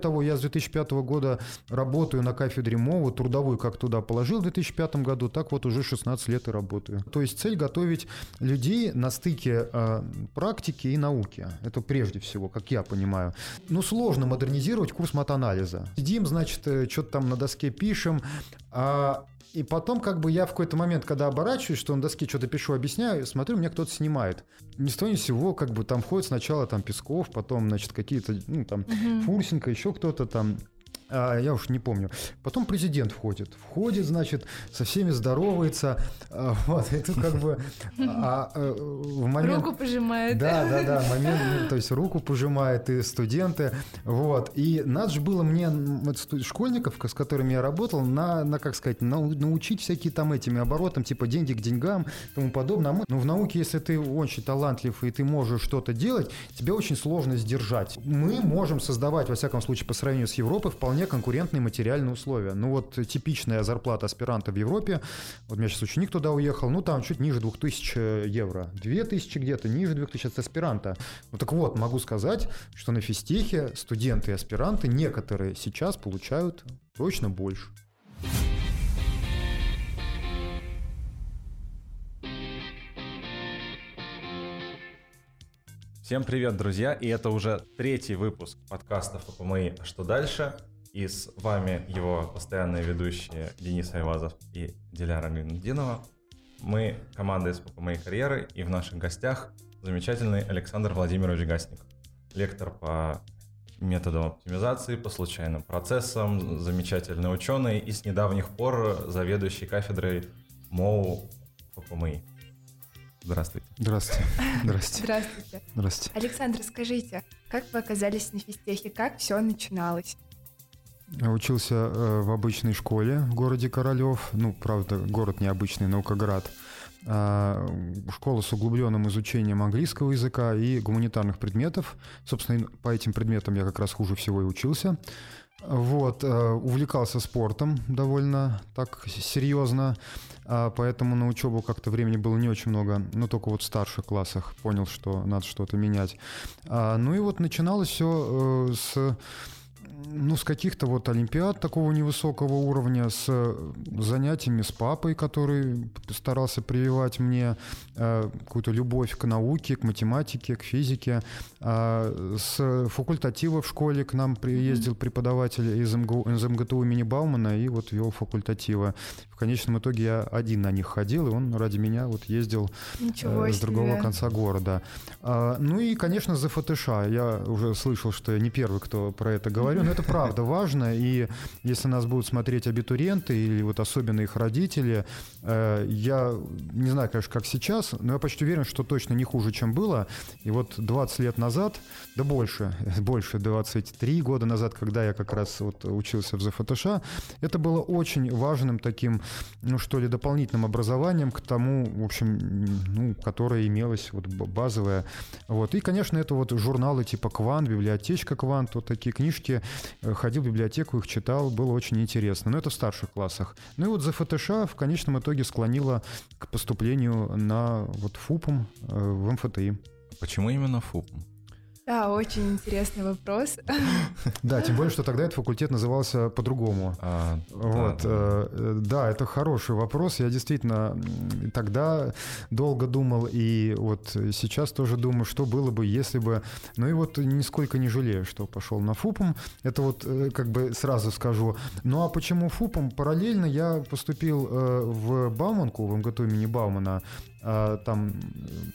того, я с 2005 года работаю на кафедре МОВу, трудовую как туда положил в 2005 году, так вот уже 16 лет и работаю. То есть цель готовить людей на стыке э, практики и науки. Это прежде всего, как я понимаю. Ну, сложно модернизировать курс матанализа. Сидим, значит, э, что-то там на доске пишем, а и потом, как бы я в какой-то момент, когда оборачиваюсь, что на доске что-то пишу, объясняю, смотрю, меня кто-то снимает. Ни с того ни с сего, как бы там входит сначала там Песков, потом, значит, какие-то, ну, там, угу. Фурсенко, еще кто-то там, а, я уж не помню. Потом президент входит. Входит, значит, со всеми здоровается. А, вот, это как бы... А, а, в момент... Руку пожимает. Да, да, да, момент, то есть руку пожимает и студенты. Вот. И надо же было мне школьников, с которыми я работал, на, на как сказать, на, научить всякие там этими оборотам, типа деньги к деньгам и тому подобное. Но ну, в науке, если ты очень талантлив и ты можешь что-то делать, тебе очень сложно сдержать. Мы можем создавать, во всяком случае, по сравнению с Европой, вполне вполне конкурентные материальные условия. Ну вот типичная зарплата аспиранта в Европе, вот у меня сейчас ученик туда уехал, ну там чуть ниже 2000 евро, 2000 где-то, ниже 2000 от аспиранта. Ну так вот, могу сказать, что на физтехе студенты и аспиранты некоторые сейчас получают точно больше. Всем привет, друзья! И это уже третий выпуск подкаста ФПМИ «А что дальше?». И с вами его постоянные ведущие Денис Айвазов и Диляра Гайнудинова. Мы команда из моей карьеры, и в наших гостях замечательный Александр Владимирович Гасник, лектор по методам оптимизации, по случайным процессам, замечательный ученый и с недавних пор заведующий кафедрой МОУ ФПМИ. Здравствуйте. Здравствуйте. Здравствуйте. Здравствуйте. Здравствуйте. Александр, скажите, как вы оказались на физтехе? Как все начиналось? Учился э, в обычной школе в городе Королев. Ну, правда, город необычный, Наукоград. А, школа с углубленным изучением английского языка и гуманитарных предметов. Собственно, по этим предметам я как раз хуже всего и учился. Вот, э, увлекался спортом довольно так серьезно, а поэтому на учебу как-то времени было не очень много, но только вот в старших классах понял, что надо что-то менять. А, ну и вот начиналось все э, с ну, с каких-то вот олимпиад такого невысокого уровня, с занятиями с папой, который старался прививать мне э, какую-то любовь к науке, к математике, к физике. Э, с факультатива в школе к нам приездил преподаватель из, МГУ, из МГТУ имени Баумана и вот вел факультатива. В конечном итоге я один на них ходил, и он ради меня вот ездил э, с другого конца города. А, ну и, конечно, за ФТШ. Я уже слышал, что я не первый, кто про это говорю, но это правда важно, и если нас будут смотреть абитуриенты или вот особенно их родители, э, я не знаю, конечно, как сейчас, но я почти уверен, что точно не хуже, чем было. И вот 20 лет назад, да больше, больше 23 года назад, когда я как раз вот учился в ЗФТШ, это было очень важным таким, ну что ли, дополнительным образованием к тому, в общем, ну, которое имелось вот базовое. Вот. И, конечно, это вот журналы типа «Квант», «Библиотечка Квант», вот такие книжки, ходил в библиотеку, их читал, было очень интересно. Но это в старших классах. Ну и вот за ФТШ в конечном итоге склонило к поступлению на вот ФУПом э, в МФТИ. Почему именно ФУПом? Да, очень интересный вопрос. Да, тем более, что тогда этот факультет назывался по-другому. А, вот, да, да. да, это хороший вопрос. Я действительно тогда долго думал, и вот сейчас тоже думаю, что было бы, если бы... Ну и вот нисколько не жалею, что пошел на ФУПом. Это вот э, как бы сразу скажу. Ну а почему ФУПом? Параллельно я поступил э, в Бауманку, в МГТУ имени Баумана, там,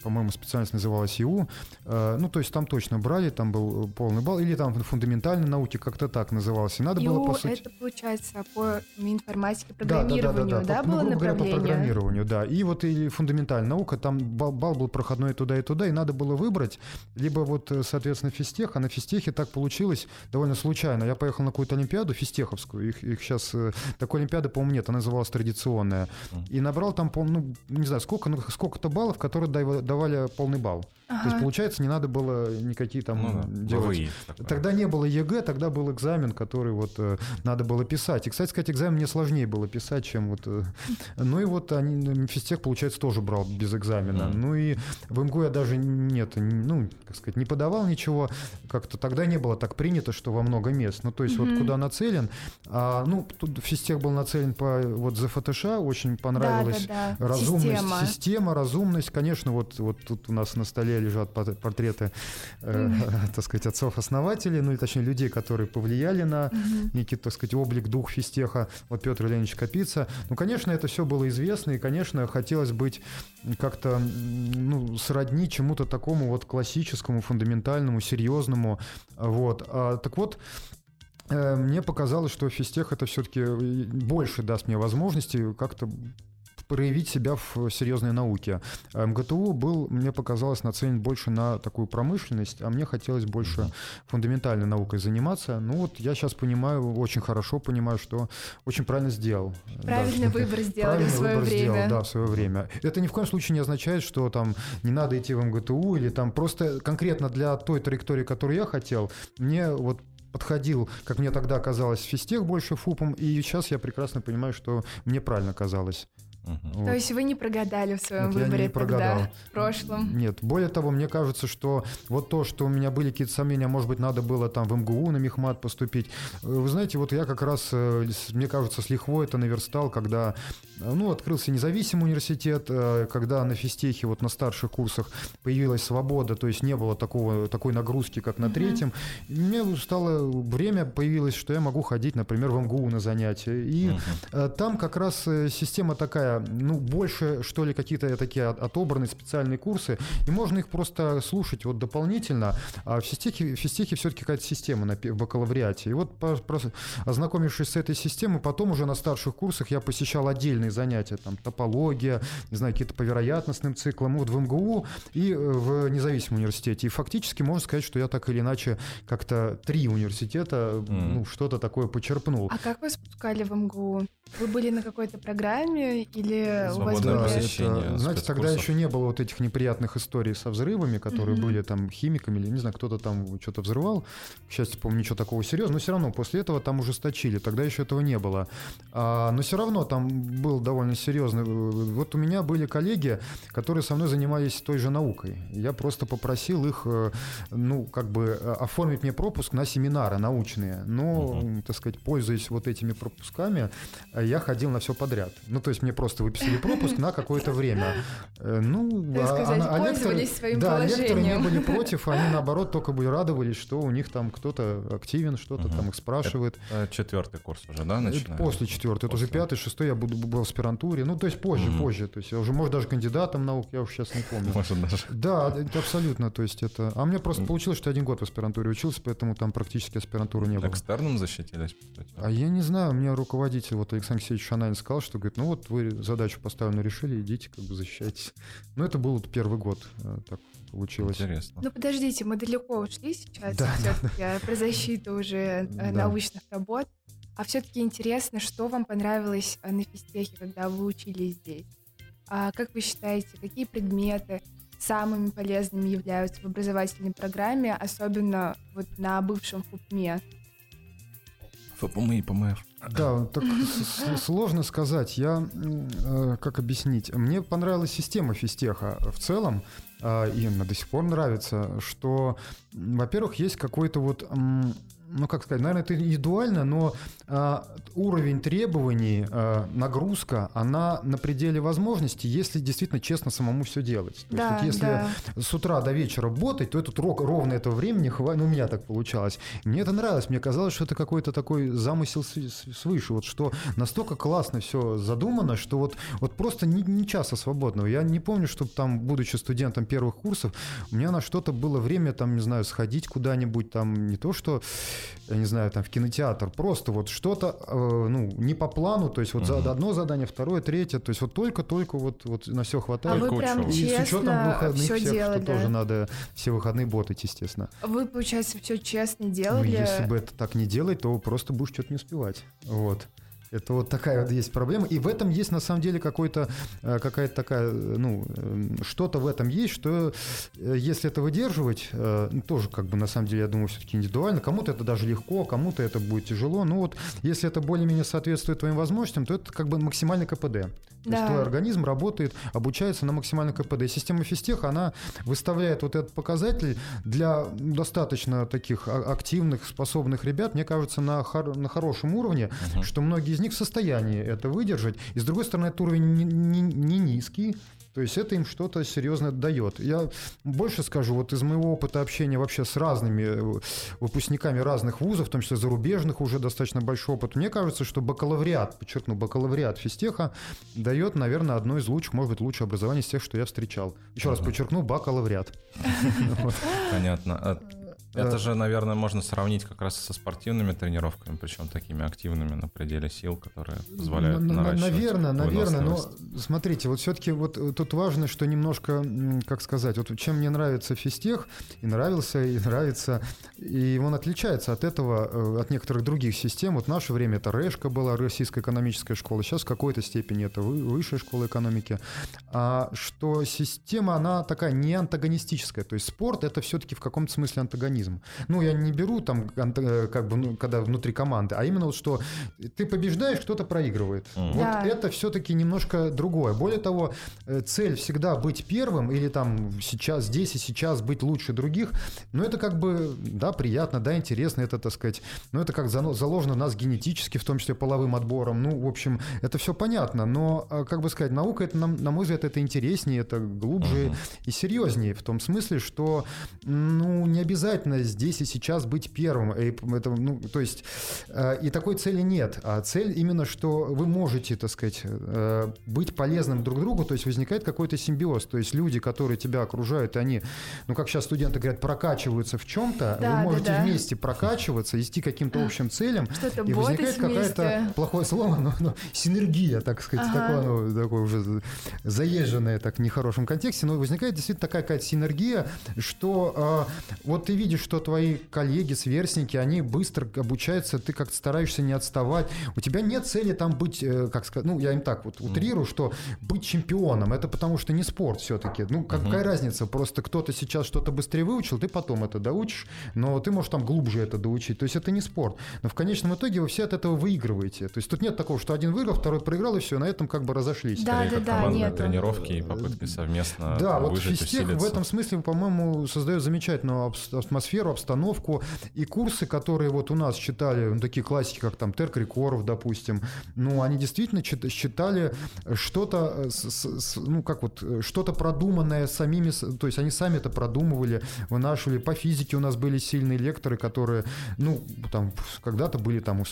по-моему, специальность называлась ИУ. А, ну, то есть там точно брали, там был полный балл, или там фундаментальной науки, как-то так называлось. И надо ИУ было, по сути... это, получается, по информатике, программированию, да, да, да, да, да, да было ну, направление? Говоря, по программированию, да. И вот или фундаментальная наука, там балл, балл был проходной туда и туда, и надо было выбрать, либо вот, соответственно, физтех, а на физтехе так получилось довольно случайно. Я поехал на какую-то олимпиаду физтеховскую, их, их сейчас, э, такой олимпиады, по-моему, нет, она называлась традиционная, и набрал там, ну, не знаю, сколько, ну, сколько-то баллов, которые давали полный балл. Ага. То есть, получается, не надо было никакие там ну, делать. ВВИ, тогда не было ЕГЭ, тогда был экзамен, который вот э, надо было писать. И, кстати сказать, экзамен мне сложнее было писать, чем вот... Э, ну и вот они, физтех, получается, тоже брал без экзамена. Mm. Ну и в МГУ я даже нет, ну, как сказать, не подавал ничего. Как-то тогда не было так принято, что во много мест. Ну, то есть mm-hmm. вот куда нацелен. А, ну, тут физтех был нацелен по вот за ФТШ, очень понравилась да, да, да. разумность, система. система, разумность. Конечно, вот, вот тут у нас на столе лежат портреты, э, так сказать, отцов-основателей, ну, и точнее, людей, которые повлияли на некий, так сказать, облик, дух физтеха. Вот Петр Леонидович Капица. Ну, конечно, это все было известно, и, конечно, хотелось быть как-то, ну, сродни чему-то такому вот классическому, фундаментальному, серьезному. Вот. А, так вот, э, мне показалось, что физтех это все-таки э, больше даст мне возможности как-то проявить себя в серьезной науке. МГТУ был, мне показалось, нацелен больше на такую промышленность, а мне хотелось больше фундаментальной наукой заниматься. Ну вот я сейчас понимаю, очень хорошо понимаю, что очень правильно сделал. Правильный да, выбор сделали в свое выбор время. Сделал, да, в свое время. Это ни в коем случае не означает, что там не надо идти в МГТУ или там просто конкретно для той траектории, которую я хотел, мне вот подходил, как мне тогда казалось, физтех больше ФУПом, и сейчас я прекрасно понимаю, что мне правильно казалось. Угу. То есть вы не прогадали в своем Нет, выборе я не прогадал. тогда, в прошлом? Нет, более того, мне кажется, что вот то, что у меня были какие-то сомнения, может быть, надо было там в МГУ на Мехмат поступить. Вы знаете, вот я как раз, э, мне кажется, с лихвой это наверстал, когда ну, открылся независимый университет, э, когда на физтехе, вот на старших курсах появилась свобода, то есть не было такого, такой нагрузки, как на третьем. И мне стало время появилось, что я могу ходить, например, в МГУ на занятия. И uh там как раз система такая ну, больше, что ли, какие-то такие отобранные специальные курсы, и можно их просто слушать вот дополнительно. А в физтехе, в физтехе все-таки какая-то система на, в бакалавриате. И вот, просто, ознакомившись с этой системой, потом уже на старших курсах я посещал отдельные занятия, там, топология, не знаю, какие-то по вероятностным циклам, вот в МГУ и э, в независимом университете. И фактически можно сказать, что я так или иначе как-то три университета, mm. ну, что-то такое почерпнул. А как вы спускали в МГУ? Вы были на какой-то программе или у вас были... это, знаете, тогда еще не было вот этих неприятных историй со взрывами, которые mm-hmm. были там химиками или, не знаю, кто-то там что-то взрывал. К счастью, помню, ничего такого серьезного. Но все равно после этого там ужесточили. Тогда еще этого не было. А, но все равно там был довольно серьезный... Вот у меня были коллеги, которые со мной занимались той же наукой. Я просто попросил их, э, ну, как бы э, оформить мне пропуск на семинары научные. Но, mm-hmm. так сказать, пользуясь вот этими пропусками, я ходил на все подряд. Ну, то есть мне просто выписали пропуск на какое-то время. Э, ну, так а, сказать, а, а лекторы, своим да, положением. лекторы не были против, они наоборот только бы радовались, что у них там кто-то активен, что-то угу. там их спрашивает. Это четвертый курс уже, да, начинается? После четвертый, это уже пятый, шестой, я буду был в аспирантуре, ну, то есть позже, угу. позже, то есть я уже, может, даже кандидатом наук, я уже сейчас не помню. Может, даже. Да, это абсолютно, то есть это... А мне просто получилось, что один год в аспирантуре учился, поэтому там практически аспирантуры не было. Экстерном защитились? А я не знаю, мне руководитель, вот Александр Алексеевич Шанайн сказал, что, говорит, ну вот вы задачу поставленную решили, идите, как бы защищайтесь. Но это был вот первый год, э, так получилось. Интересно. Ну подождите, мы далеко ушли сейчас да, все-таки да, да. про защиту уже да. научных работ. А все-таки интересно, что вам понравилось э, на физтехе, когда вы учились здесь? А как вы считаете, какие предметы самыми полезными являются в образовательной программе, особенно вот на бывшем ФУПМе? ФПМ и ПМФ. Да, так сложно сказать. Я, э, как объяснить? Мне понравилась система физтеха в целом, э, и до сих пор нравится, что, во-первых, есть какой-то вот ну как сказать, наверное, это индивидуально, но а, уровень требований, а, нагрузка, она на пределе возможностей, если действительно честно самому все делать. То да, есть, вот если да. с утра до вечера работать, то этот рок ровно этого времени хватит. Ну, у меня так получалось. Мне это нравилось. Мне казалось, что это какой-то такой замысел свыше. Вот что настолько классно все задумано, что вот, вот просто ни, ни часа свободного. Я не помню, чтобы там, будучи студентом первых курсов, у меня на что-то было время, там, не знаю, сходить куда-нибудь, там, не то что я не знаю, там в кинотеатр, просто вот что-то, э, ну, не по плану, то есть вот угу. за одно задание, второе, третье, то есть вот только-только вот, вот на все хватает. А вы прям и честно с учетом выходных все всех, делали, что тоже надо все выходные ботать, естественно. Вы, получается, все честно делали? Ну, если бы это так не делать, то просто будешь что-то не успевать, вот. Это вот такая вот есть проблема. И в этом есть на самом деле какой-то, э, какая-то такая, ну, что-то в этом есть, что если это выдерживать, ну, тоже как бы на самом деле, я думаю, все-таки индивидуально. Кому-то это даже легко, кому-то это будет тяжело. Ну вот, если это более-менее соответствует твоим возможностям, то это как бы максимальный КПД. То да. есть твой организм работает, обучается на максимальном КПД. И система физтех, она выставляет вот этот показатель для достаточно таких а, активных, способных ребят, мне кажется, на, хор- на хорошем уровне, угу. что многие из них в состоянии это выдержать. И с другой стороны, этот уровень не, не, не низкий, то есть это им что-то серьезно дает. Я больше скажу, вот из моего опыта общения вообще с разными э, выпускниками разных вузов, в том числе зарубежных, уже достаточно большой опыт, мне кажется, что бакалавриат, подчеркну, бакалавриат физтеха дает, наверное, одно из лучших, может быть, лучшее образование из тех, что я встречал. Еще раз подчеркну, бакалавриат. Понятно. Это же, наверное, можно сравнить как раз со спортивными тренировками, причем такими активными на пределе сил, которые позволяют на, наращивать Наверное, наверное, но смотрите, вот все-таки вот э, тут важно, что немножко, как сказать, вот чем мне нравится физтех, и нравился, и нравится, и он отличается от этого, э, от некоторых других систем. Вот в наше время это РЭШКа была, Российская экономическая школа, сейчас в какой-то степени это высшая школа экономики, а что система, она такая не антагонистическая, то есть спорт это все-таки в каком-то смысле антагонизм. Ну, я не беру там, э, как бы, ну, когда внутри команды, а именно вот что ты побеждаешь, кто-то проигрывает. Mm. Вот да. это все-таки немножко другое. Более того, э, цель всегда быть первым или там сейчас, здесь и сейчас быть лучше других, но это как бы, да, приятно, да, интересно, это, так сказать, но это как заложено у нас генетически, в том числе половым отбором. Ну, в общем, это все понятно, но, а, как бы сказать, наука, это, на, на мой взгляд, это интереснее, это глубже uh-huh. и серьезнее, в том смысле, что, ну, не обязательно обязательно здесь и сейчас быть первым. И, это, ну, то есть, э, и такой цели нет. А цель именно, что вы можете, так сказать, э, быть полезным друг другу, то есть возникает какой-то симбиоз. То есть люди, которые тебя окружают, они, ну, как сейчас студенты говорят, прокачиваются в чем-то, да, вы можете да, да. вместе прокачиваться, идти к каким-то общим целям, и возникает какая-то, плохое слово, но, но синергия, так сказать, ага. такое, ну, такое уже заезженное так в нехорошем контексте, но возникает действительно такая какая-то синергия, что э, вот ты видишь что твои коллеги, сверстники, они быстро обучаются, ты как-то стараешься не отставать. У тебя нет цели там быть, э, как сказать, ну, я им так вот утрирую, что быть чемпионом, это потому что не спорт все-таки. Ну, какая uh-huh. разница? Просто кто-то сейчас что-то быстрее выучил, ты потом это доучишь, но ты можешь там глубже это доучить. То есть это не спорт. Но в конечном итоге вы все от этого выигрываете. То есть тут нет такого, что один выиграл, второй проиграл, и все, на этом как бы разошлись. Да, да, да, нет. тренировки и попытки совместно Да, вот физтех в этом смысле, по-моему, создает замечательную атмосферу атмосферу, обстановку. И курсы, которые вот у нас читали, ну, такие классики, как там Терк Рекоров, допустим, ну, они действительно считали что-то, э, ну, как вот, э, что-то продуманное самими, то есть они сами это продумывали, вынашивали. По физике у нас были сильные лекторы, которые, ну, там, когда-то были там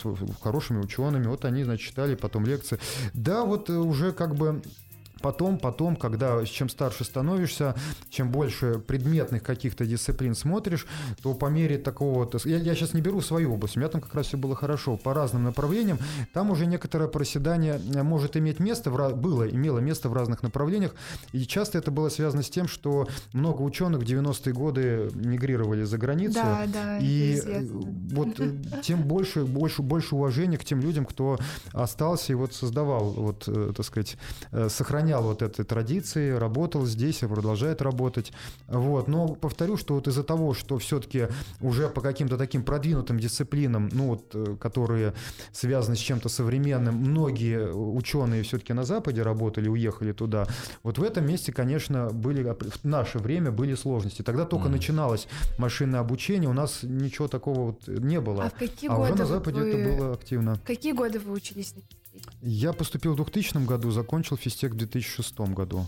хорошими учеными, вот они, значит, читали потом лекции. Да, вот э, уже как бы Потом, потом, когда чем старше становишься, чем больше предметных каких-то дисциплин смотришь, то по мере такого... Я, я сейчас не беру свою область, у меня там как раз все было хорошо. По разным направлениям там уже некоторое проседание э, может иметь место, в, было, имело место в разных направлениях. И часто это было связано с тем, что много ученых в 90-е годы мигрировали за границу. Да, да, и э, вот э, тем больше, больше, больше уважения к тем людям, кто остался и вот создавал, вот, так сказать, сохранял сохранял вот этой традиции, работал здесь и продолжает работать. Вот. Но повторю, что вот из-за того, что все-таки уже по каким-то таким продвинутым дисциплинам, ну вот, э, которые связаны с чем-то современным, многие ученые все-таки на Западе работали, уехали туда. Вот в этом месте, конечно, были в наше время были сложности. Тогда только mm. начиналось машинное обучение, у нас ничего такого вот не было. А в какие а годы уже на Западе вы... это было активно. Какие годы вы учились я поступил в 2000 году, закончил физтех в 2006 году.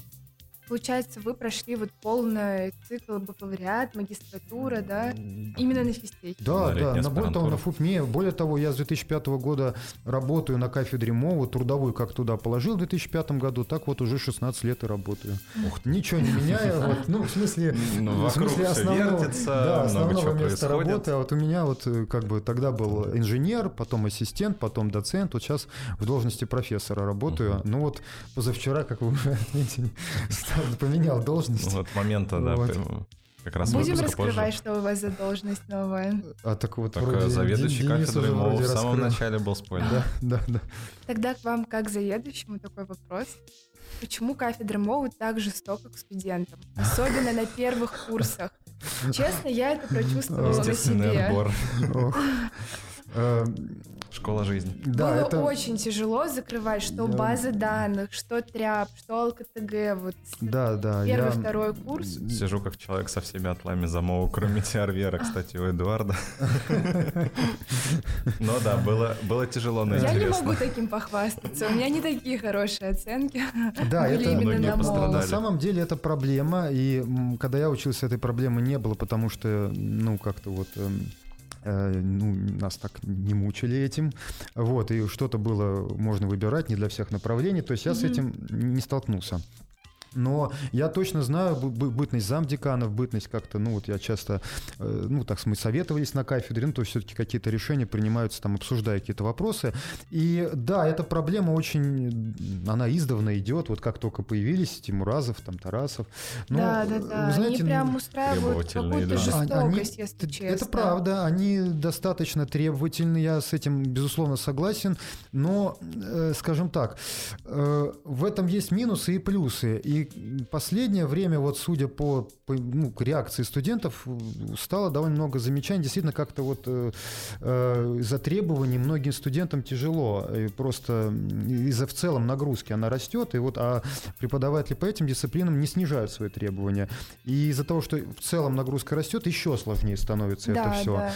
Получается, вы прошли вот полный цикл бакалавриат, магистратура, да? Именно на физтехе. Да, да, на более того, на ФУПМЕ. Более того, я с 2005 года работаю на кафедре МОВа, трудовую как туда положил в 2005 году, так вот уже 16 лет и работаю. Ух, Ничего не меняя, вот, ну, в смысле, ну, в смысле основного, вертится, да, основного места происходит. работы. А вот у меня вот э, как бы тогда был инженер, потом ассистент, потом доцент, вот сейчас в должности профессора работаю. Uh-huh. Ну вот позавчера, как вы уже отметили, поменял должность. Вот момента, да. как раз Будем раскрывать, позже. что у вас за должность новая. А так вот так, вроде заведующий кафедрой МОУ в самом начале был спойлер. Да, да, да. Тогда к вам, как заведующему, такой вопрос. Почему кафедра МОУ так жестоко к студентам? Особенно на первых курсах. Честно, я это прочувствовала на себе. отбор. Школа жизни. Да, Было это... очень тяжело закрывать, что да. базы данных, что тряп, что ЛКТГ. Вот да, да. Первый, я... второй курс. Сижу как человек со всеми отлами замова, кроме Тиарвера, кстати, у Эдуарда. Но да, было, было тяжело, но Я не могу таким похвастаться. У меня не такие хорошие оценки. Да, это именно на На самом деле это проблема. И когда я учился, этой проблемы не было, потому что, ну, как-то вот эм, ну, нас так не мучили этим, вот, и что-то было можно выбирать не для всех направлений, то есть я mm-hmm. с этим не столкнулся. Но я точно знаю бытность замдеканов, бытность как-то, ну вот я часто, э, ну так мы советовались на кафедре, ну то есть все-таки какие-то решения принимаются, там обсуждая какие-то вопросы. И да, эта проблема очень, она издавна идет, вот как только появились Тимуразов, там Тарасов. Но, да, да, да, знаете, они прям устраивают какую-то да. жестокость, они, если честно. Это правда, они достаточно требовательны, я с этим безусловно согласен, но, э, скажем так, э, в этом есть минусы и плюсы, и последнее время, вот судя по, по ну, реакции студентов, стало довольно много замечаний. Действительно, как-то вот э, э, из-за требований многим студентам тяжело. И просто из-за в целом нагрузки она растет, и вот, а преподаватели по этим дисциплинам не снижают свои требования. И из-за того, что в целом нагрузка растет, еще сложнее становится да, это все. Да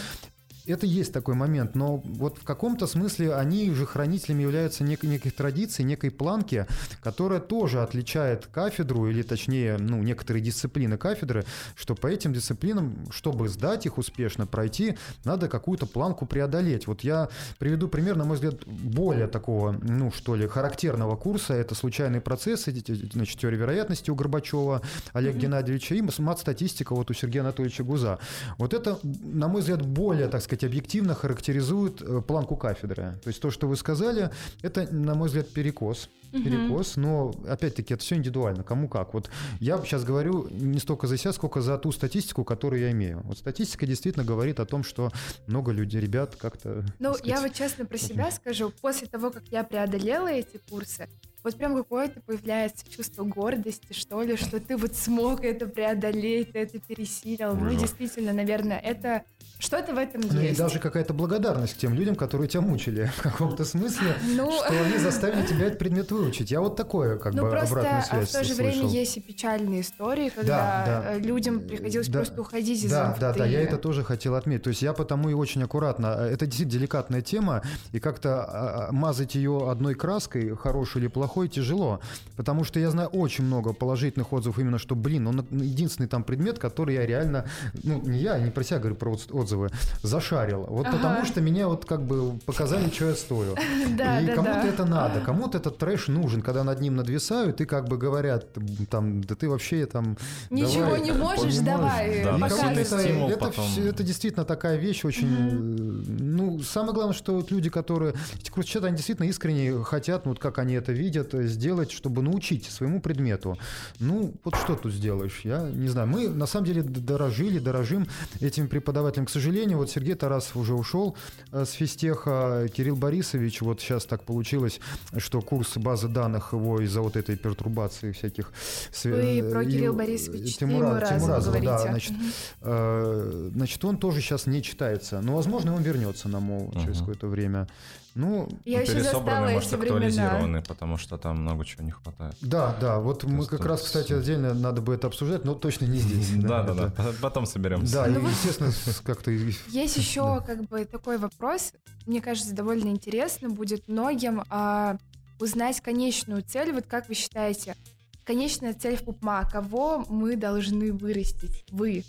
это есть такой момент, но вот в каком-то смысле они же хранителями являются нек- некой традиции, некой планки, которая тоже отличает кафедру, или точнее, ну, некоторые дисциплины кафедры, что по этим дисциплинам, чтобы сдать их успешно, пройти, надо какую-то планку преодолеть. Вот я приведу пример, на мой взгляд, более такого, ну, что ли, характерного курса. Это случайные процессы, значит, теория вероятности у Горбачева, Олега mm-hmm. Геннадьевича и мат-статистика вот у Сергея Анатольевича Гуза. Вот это, на мой взгляд, более, так сказать, сказать, объективно характеризует э, планку кафедры. То есть то, что вы сказали, это, на мой взгляд, перекос. Перекос, угу. но опять-таки это все индивидуально, кому как. Вот я сейчас говорю не столько за себя, сколько за ту статистику, которую я имею. Вот статистика действительно говорит о том, что много людей, ребят, как-то. Ну, сказать, я вот честно про себя скажу, после того, как я преодолела эти курсы, вот прям какое-то появляется чувство гордости, что ли, что ты вот смог это преодолеть, ты это пересилил. Ну, действительно, наверное, это что-то в этом ну, есть. И даже какая-то благодарность к тем людям, которые тебя мучили в каком-то смысле, ну... что они заставили тебя этот предмет выучить. Я вот такое, как ну, бы, просто, обратную связь а в то же слышал. время есть и печальные истории, когда да, да. людям приходилось да, просто уходить из Да, да, да, я это тоже хотел отметить. То есть я потому и очень аккуратно. Это действительно деликатная тема, и как-то а, а, мазать ее одной краской, хорошей или плохой, тяжело. Потому что я знаю очень много положительных отзывов именно, что, блин, он единственный там предмет, который я реально, ну, не я, не про себя говорю, про отзывы, отзывы, зашарил. Вот ага. потому что меня вот как бы показали, что я стою. Да, и да, кому-то да. это надо, кому-то этот трэш нужен, когда над ним надвисают и как бы говорят, там, да ты вообще там... Ничего давай, не можешь, давай, да, показывай. Это, это, это действительно такая вещь очень... Угу. Ну, самое главное, что вот люди, которые... Эти курсчаты, они действительно искренне хотят, ну, вот как они это видят, сделать, чтобы научить своему предмету. Ну, вот что тут сделаешь? Я не знаю. Мы, на самом деле, дорожили, дорожим этими преподавателями. К сожалению, вот Сергей Тарасов уже ушел э, с физтеха. Кирилл Борисович, вот сейчас так получилось, что курс базы данных его из-за вот этой пертурбации всяких... Вы про Кирилл Борисович Тимура, Тимуразова, да, значит, э, значит, он тоже сейчас не читается. Но, возможно, он вернется на МОУ угу. через какое-то время. Ну, я еще пересобраны, может, актуализированы, потому что там много чего не хватает. Да, да, вот мы как раз, кстати, отдельно надо бы это обсуждать, но точно не здесь. Да, да, да, потом соберемся. Да, ну естественно, как-то... Есть еще как бы такой вопрос, мне кажется, довольно интересно будет многим а, узнать конечную цель. Вот как вы считаете, конечная цель в ПУПМА, кого мы должны вырастить? Вы.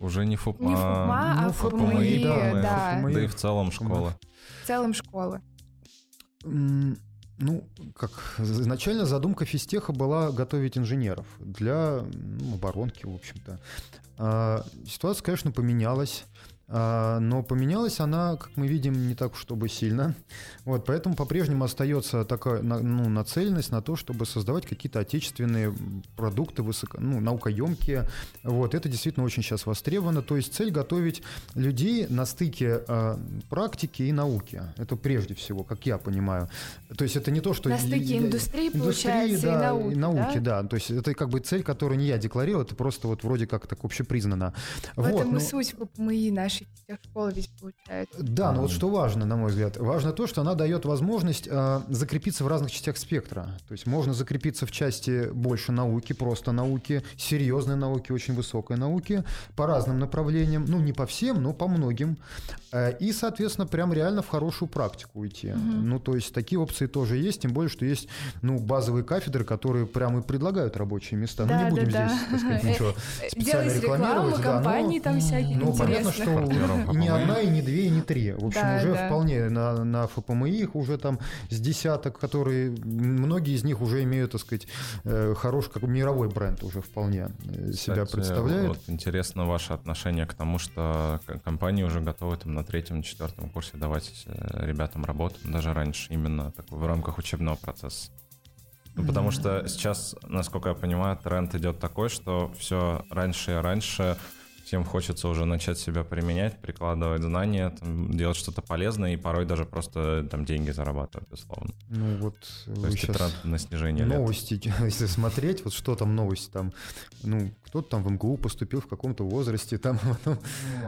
Уже не ФУПМА. Не ФУПМА, а ну, ФУПМАИ, да. Да. да и в целом школа. В целом школы. Ну, как изначально задумка физтеха была готовить инженеров для ну, оборонки, в общем-то. А, ситуация, конечно, поменялась. А, но поменялась она, как мы видим, не так уж чтобы сильно. Вот, поэтому по-прежнему остается такая ну, нацеленность на то, чтобы создавать какие-то отечественные продукты высоко, ну, наукоемкие. Вот, это действительно очень сейчас востребовано. То есть цель готовить людей на стыке э, практики и науки. Это прежде всего, как я понимаю. То есть это не то, что... На стыке индустрии, индустрии получается, да, и науки. И науки, да? да. То есть это как бы цель, которую не я декларировал, это просто вот вроде как так общепризнано. В вот, этом ну, и суть ППМИ нашей школы ведь получается. Да, но вот что важно, на мой взгляд, важно то, что она дает возможность э, закрепиться в разных частях спектра. То есть можно закрепиться в части больше науки, просто науки, серьезной науки, очень высокой науки, по разным направлениям, ну не по всем, но по многим. Э, и, соответственно, прям реально в хорошую практику уйти. Угу. Ну, то есть такие опции тоже есть, тем более, что есть ну, базовые кафедры, которые прямо и предлагают рабочие места. Да, ну, не будем да, здесь, да. так сказать, ничего специально Делать рекламировать. Рекламу, да, компании но, там всякие Ну, понятно, что не одна и не две и не три. В общем, да, уже да. вполне на, на ФПМИ их уже там с десяток, которые, многие из них уже имеют, так сказать, э, хороший, как мировой бренд уже вполне э, Кстати, себя представляют. Вот интересно ваше отношение к тому, что компании уже готовы там на третьем, четвертом курсе давать э, ребятам работу, даже раньше, именно так, в рамках учебного процесса. Ну, потому что сейчас, насколько я понимаю, тренд идет такой, что все раньше и раньше всем хочется уже начать себя применять, прикладывать знания, там, делать что-то полезное и порой даже просто там деньги зарабатывать, условно. Ну вот То есть сейчас на снижение новости, лет. если смотреть, вот что там новости там, ну кто-то там в МГУ поступил в каком-то возрасте, там потом...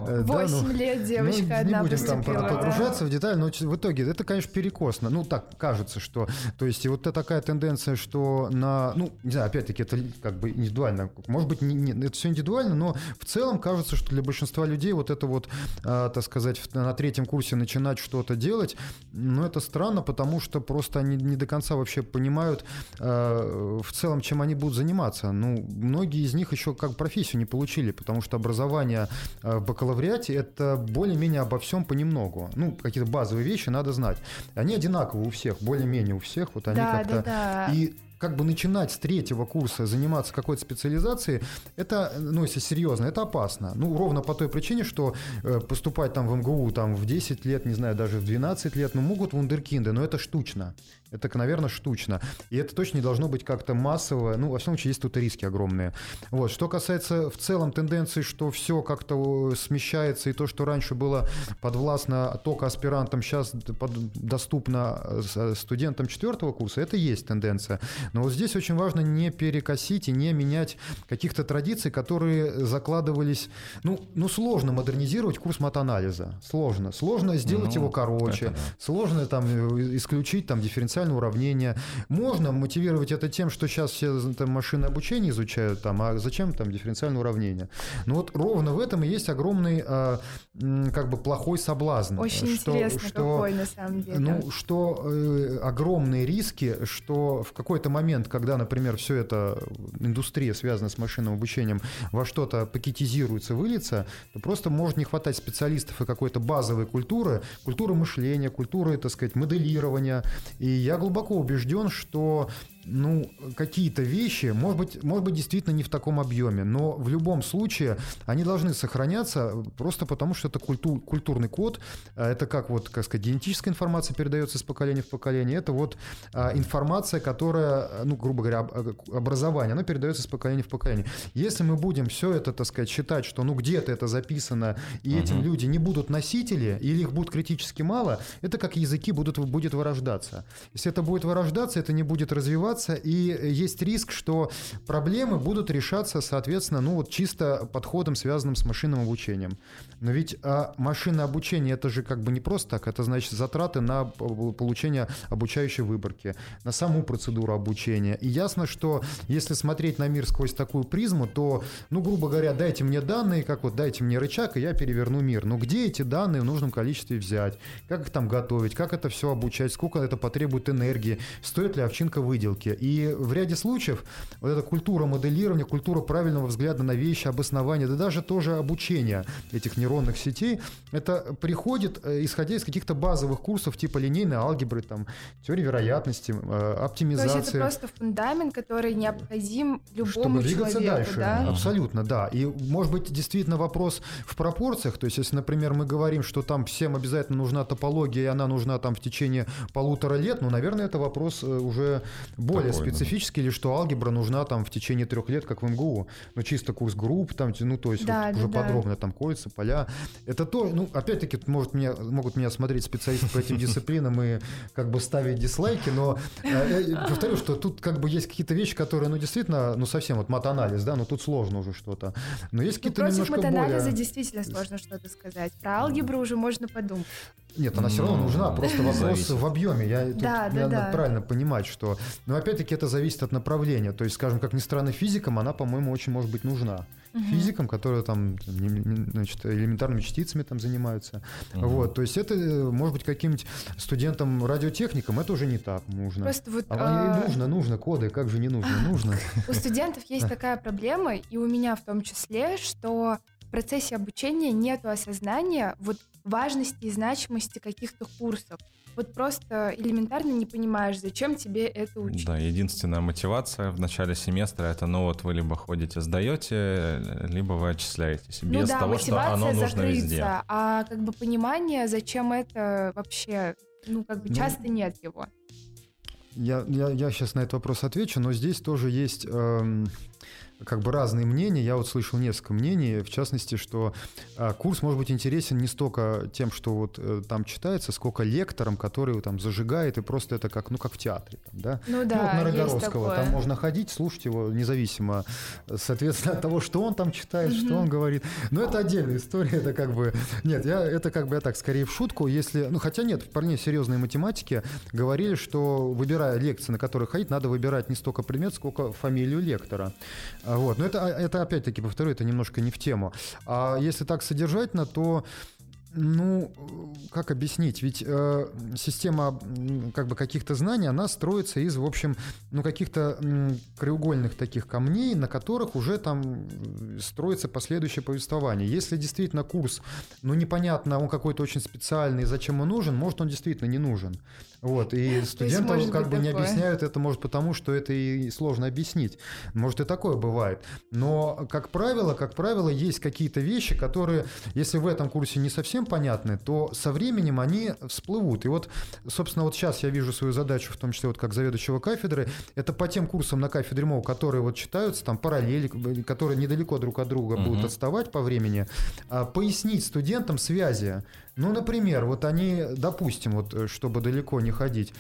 Э, Восемь да, ну, лет девочка ну, одна Не будем там погружаться да? в детали, но в итоге это, конечно, перекосно. Ну так кажется, что, то есть и вот такая тенденция, что на, ну не знаю, опять-таки это как бы индивидуально, может быть не, не, это все индивидуально, но в целом кажется, что для большинства людей вот это вот, э, так сказать, на третьем курсе начинать что-то делать, ну, это странно, потому что просто они не до конца вообще понимают э, в целом, чем они будут заниматься. Ну, многие из них еще как профессию не получили, потому что образование э, в бакалавриате это более-менее обо всем понемногу. Ну, какие-то базовые вещи надо знать. Они одинаковые у всех, более-менее у всех. Вот они да, как-то... Да, да. И как бы начинать с третьего курса заниматься какой-то специализацией, это, ну, если серьезно, это опасно. Ну, ровно по той причине, что э, поступать там в МГУ там в 10 лет, не знаю, даже в 12 лет, ну, могут вундеркинды, но это штучно. Это, наверное, штучно. И это точно не должно быть как-то массово. Ну, во всяком случае, есть тут риски огромные. Вот. Что касается в целом тенденции, что все как-то смещается, и то, что раньше было подвластно только аспирантам, сейчас доступно э, студентам четвертого курса, это есть тенденция. Но вот здесь очень важно не перекосить и не менять каких-то традиций, которые закладывались... Ну, ну сложно модернизировать курс матанализа. Сложно. Сложно сделать ну, его короче. Да. Сложно там э, исключить там дифференциальное уравнение. Можно мотивировать это тем, что сейчас все там машины обучения изучают, там, а зачем там дифференциальное уравнение? Но вот ровно в этом и есть огромный а, как бы плохой соблазн. Очень что, интересно что, какой на самом деле. Ну, что э, огромные риски, что в какой-то момент, когда, например, все это индустрия, связанная с машинным обучением, во что-то пакетизируется, выльется, то просто может не хватать специалистов и какой-то базовой культуры, культуры мышления, культуры, так сказать, моделирования. И я глубоко убежден, что ну, какие-то вещи, может быть, может быть, действительно не в таком объеме, но в любом случае они должны сохраняться просто потому, что это культур, культурный код, а это как вот, как сказать, генетическая информация передается из поколения в поколение, это вот а, информация, которая, ну, грубо говоря, образование, оно передается из поколения в поколение. Если мы будем все это, так сказать, считать, что, ну, где-то это записано, и угу. этим люди не будут носители, или их будет критически мало, это как языки будут, будет вырождаться. Если это будет вырождаться, это не будет развиваться, развиваться, и есть риск, что проблемы будут решаться, соответственно, ну вот чисто подходом, связанным с машинным обучением. Но ведь а, машинное обучение это же как бы не просто так, это значит затраты на получение обучающей выборки, на саму процедуру обучения. И ясно, что если смотреть на мир сквозь такую призму, то, ну, грубо говоря, дайте мне данные, как вот дайте мне рычаг, и я переверну мир. Но где эти данные в нужном количестве взять? Как их там готовить? Как это все обучать? Сколько это потребует энергии? Стоит ли овчинка выделки? Математике. И в ряде случаев вот эта культура моделирования, культура правильного взгляда на вещи, обоснования, да даже тоже обучения этих нейронных сетей, это приходит, э, исходя из каких-то базовых курсов типа линейной алгебры, там, теории вероятности, оптимизации. То есть это просто фундамент, который необходим любому Чтобы двигаться человеку, дальше. Да? Абсолютно, да. И может быть действительно вопрос в пропорциях. То есть если, например, мы говорим, что там всем обязательно нужна топология, и она нужна там в течение полутора лет, ну, наверное, это вопрос э, уже более Такой, специфический, да. или что алгебра нужна там в течение трех лет, как в МГУ. Ну, чисто курс групп, там, ну, то есть да, вот да, уже да. подробно там кольца, поля. Это то, ну, опять-таки, может, меня, могут меня смотреть специалисты по этим дисциплинам и как бы ставить дизлайки, но э, я повторю, что тут как бы есть какие-то вещи, которые, ну, действительно, ну, совсем вот матанализ, да, но тут сложно уже что-то. Но есть ну, какие-то ну, немножко матанализа более... действительно сложно что-то сказать. Про алгебру уже можно подумать. Нет, она все равно нужна, просто вопрос в объеме. Я тут, да, да, надо да. правильно понимать, что... Но опять-таки это зависит от направления. То есть, скажем, как ни странно, физикам она, по-моему, очень может быть нужна. Угу. Физикам, которые там значит, элементарными частицами там занимаются. Угу. Вот, то есть это может быть каким-нибудь студентам радиотехникам это уже не так нужно. Просто вот, а, а... нужно, нужно коды, как же не нужно, нужно. У студентов есть такая проблема, и у меня в том числе, что в процессе обучения нет осознания вот важности и значимости каких-то курсов. Вот просто элементарно не понимаешь, зачем тебе это учить. Да, единственная мотивация в начале семестра это, ну вот вы либо ходите, сдаете, либо вы отчисляетесь. Ну без да, того, что оно нужно закрыться, везде. А как бы понимание, зачем это вообще, ну как бы ну, часто нет его. Я, я, я сейчас на этот вопрос отвечу, но здесь тоже есть... Эм как бы разные мнения. Я вот слышал несколько мнений, в частности, что а, курс может быть интересен не столько тем, что вот э, там читается, сколько лекторам, который там зажигает, и просто это как, ну, как в театре. Там, да? Ну да, ну, вот на Рогоровского. Там можно ходить, слушать его независимо, соответственно, от того, что он там читает, что он говорит. Но это отдельная история, это как бы... Нет, я, это как бы я так, скорее в шутку, если... Ну, хотя нет, вполне серьезные математики говорили, что выбирая лекции, на которые ходить, надо выбирать не столько предмет, сколько фамилию лектора. Вот. Но это, а, это опять-таки, повторю, это немножко не в тему. А если так содержательно, то ну, как объяснить? Ведь э, система как бы каких-то знаний, она строится из, в общем, ну, каких-то краеугольных таких камней, на которых уже там строится последующее повествование. Если действительно курс, ну, непонятно, он какой-то очень специальный, зачем он нужен, может, он действительно не нужен. Вот, и студентам есть, как бы такое. не объясняют это, может, потому что это и сложно объяснить. Может, и такое бывает. Но, как правило, как правило, есть какие-то вещи, которые, если в этом курсе не совсем понятны, то со временем они всплывут. И вот, собственно, вот сейчас я вижу свою задачу, в том числе вот как заведующего кафедры, это по тем курсам на кафедре МОУ, которые вот читаются, там параллели, которые недалеко друг от друга uh-huh. будут отставать по времени, а, пояснить студентам связи ну, например, вот они, допустим, вот э, чтобы далеко не ходить,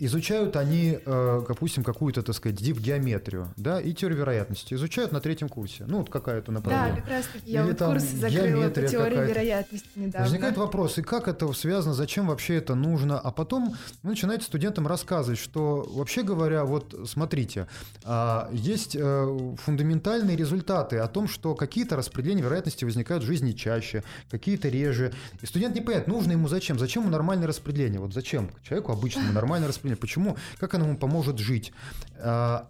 изучают они, э, допустим, какую-то, так сказать, дип-геометрию, да, и теорию вероятности. Изучают на третьем курсе. Ну, вот какая-то направление. Да, как раз таки я Или вот курс закрыла по теории вероятности недавно. Возникает вопрос, и как это связано, зачем вообще это нужно? А потом вы начинаете студентам рассказывать, что, вообще говоря, вот смотрите, а, есть э, фундаментальные результаты о том, что какие-то распределения вероятности возникают в жизни чаще, какие-то реже. И студент не понимает, нужно ему зачем, зачем ему нормальное распределение, вот зачем человеку обычному нормальное распределение распределение, почему, как оно ему поможет жить, а,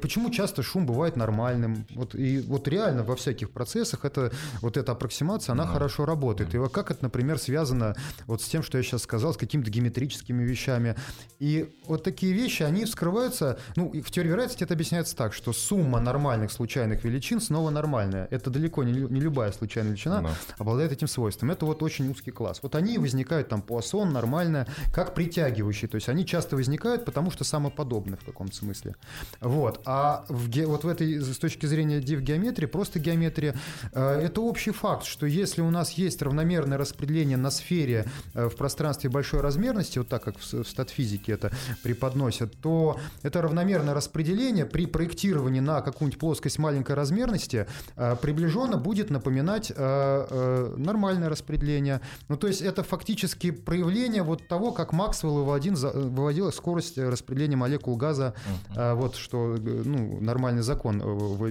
почему часто шум бывает нормальным, вот, и вот реально во всяких процессах это, вот эта аппроксимация, она mm хорошо работает, и вот как это, например, связано вот с тем, что я сейчас сказал, с какими-то геометрическими вещами, и вот такие вещи, они вскрываются, ну, в теории вероятности это объясняется так, что сумма нормальных случайных величин снова нормальная, это далеко не, не любая случайная величина no. обладает этим свойством, это вот очень узкий класс, вот они возникают там Пуассон, нормально, как притягивающие, то есть они часто возникают, потому что самоподобны в каком-то смысле. Вот. А в, вот в этой, с точки зрения див-геометрии, просто геометрия, э, это общий факт, что если у нас есть равномерное распределение на сфере э, в пространстве большой размерности, вот так как в, статфизике это преподносят, то это равномерное распределение при проектировании на какую-нибудь плоскость маленькой размерности э, приближенно будет напоминать нормальное распределение. Ну, то есть это фактически проявление вот того, как Максвелл выводил, выводил скорость распределения молекул газа, вот что, ну, нормальный закон,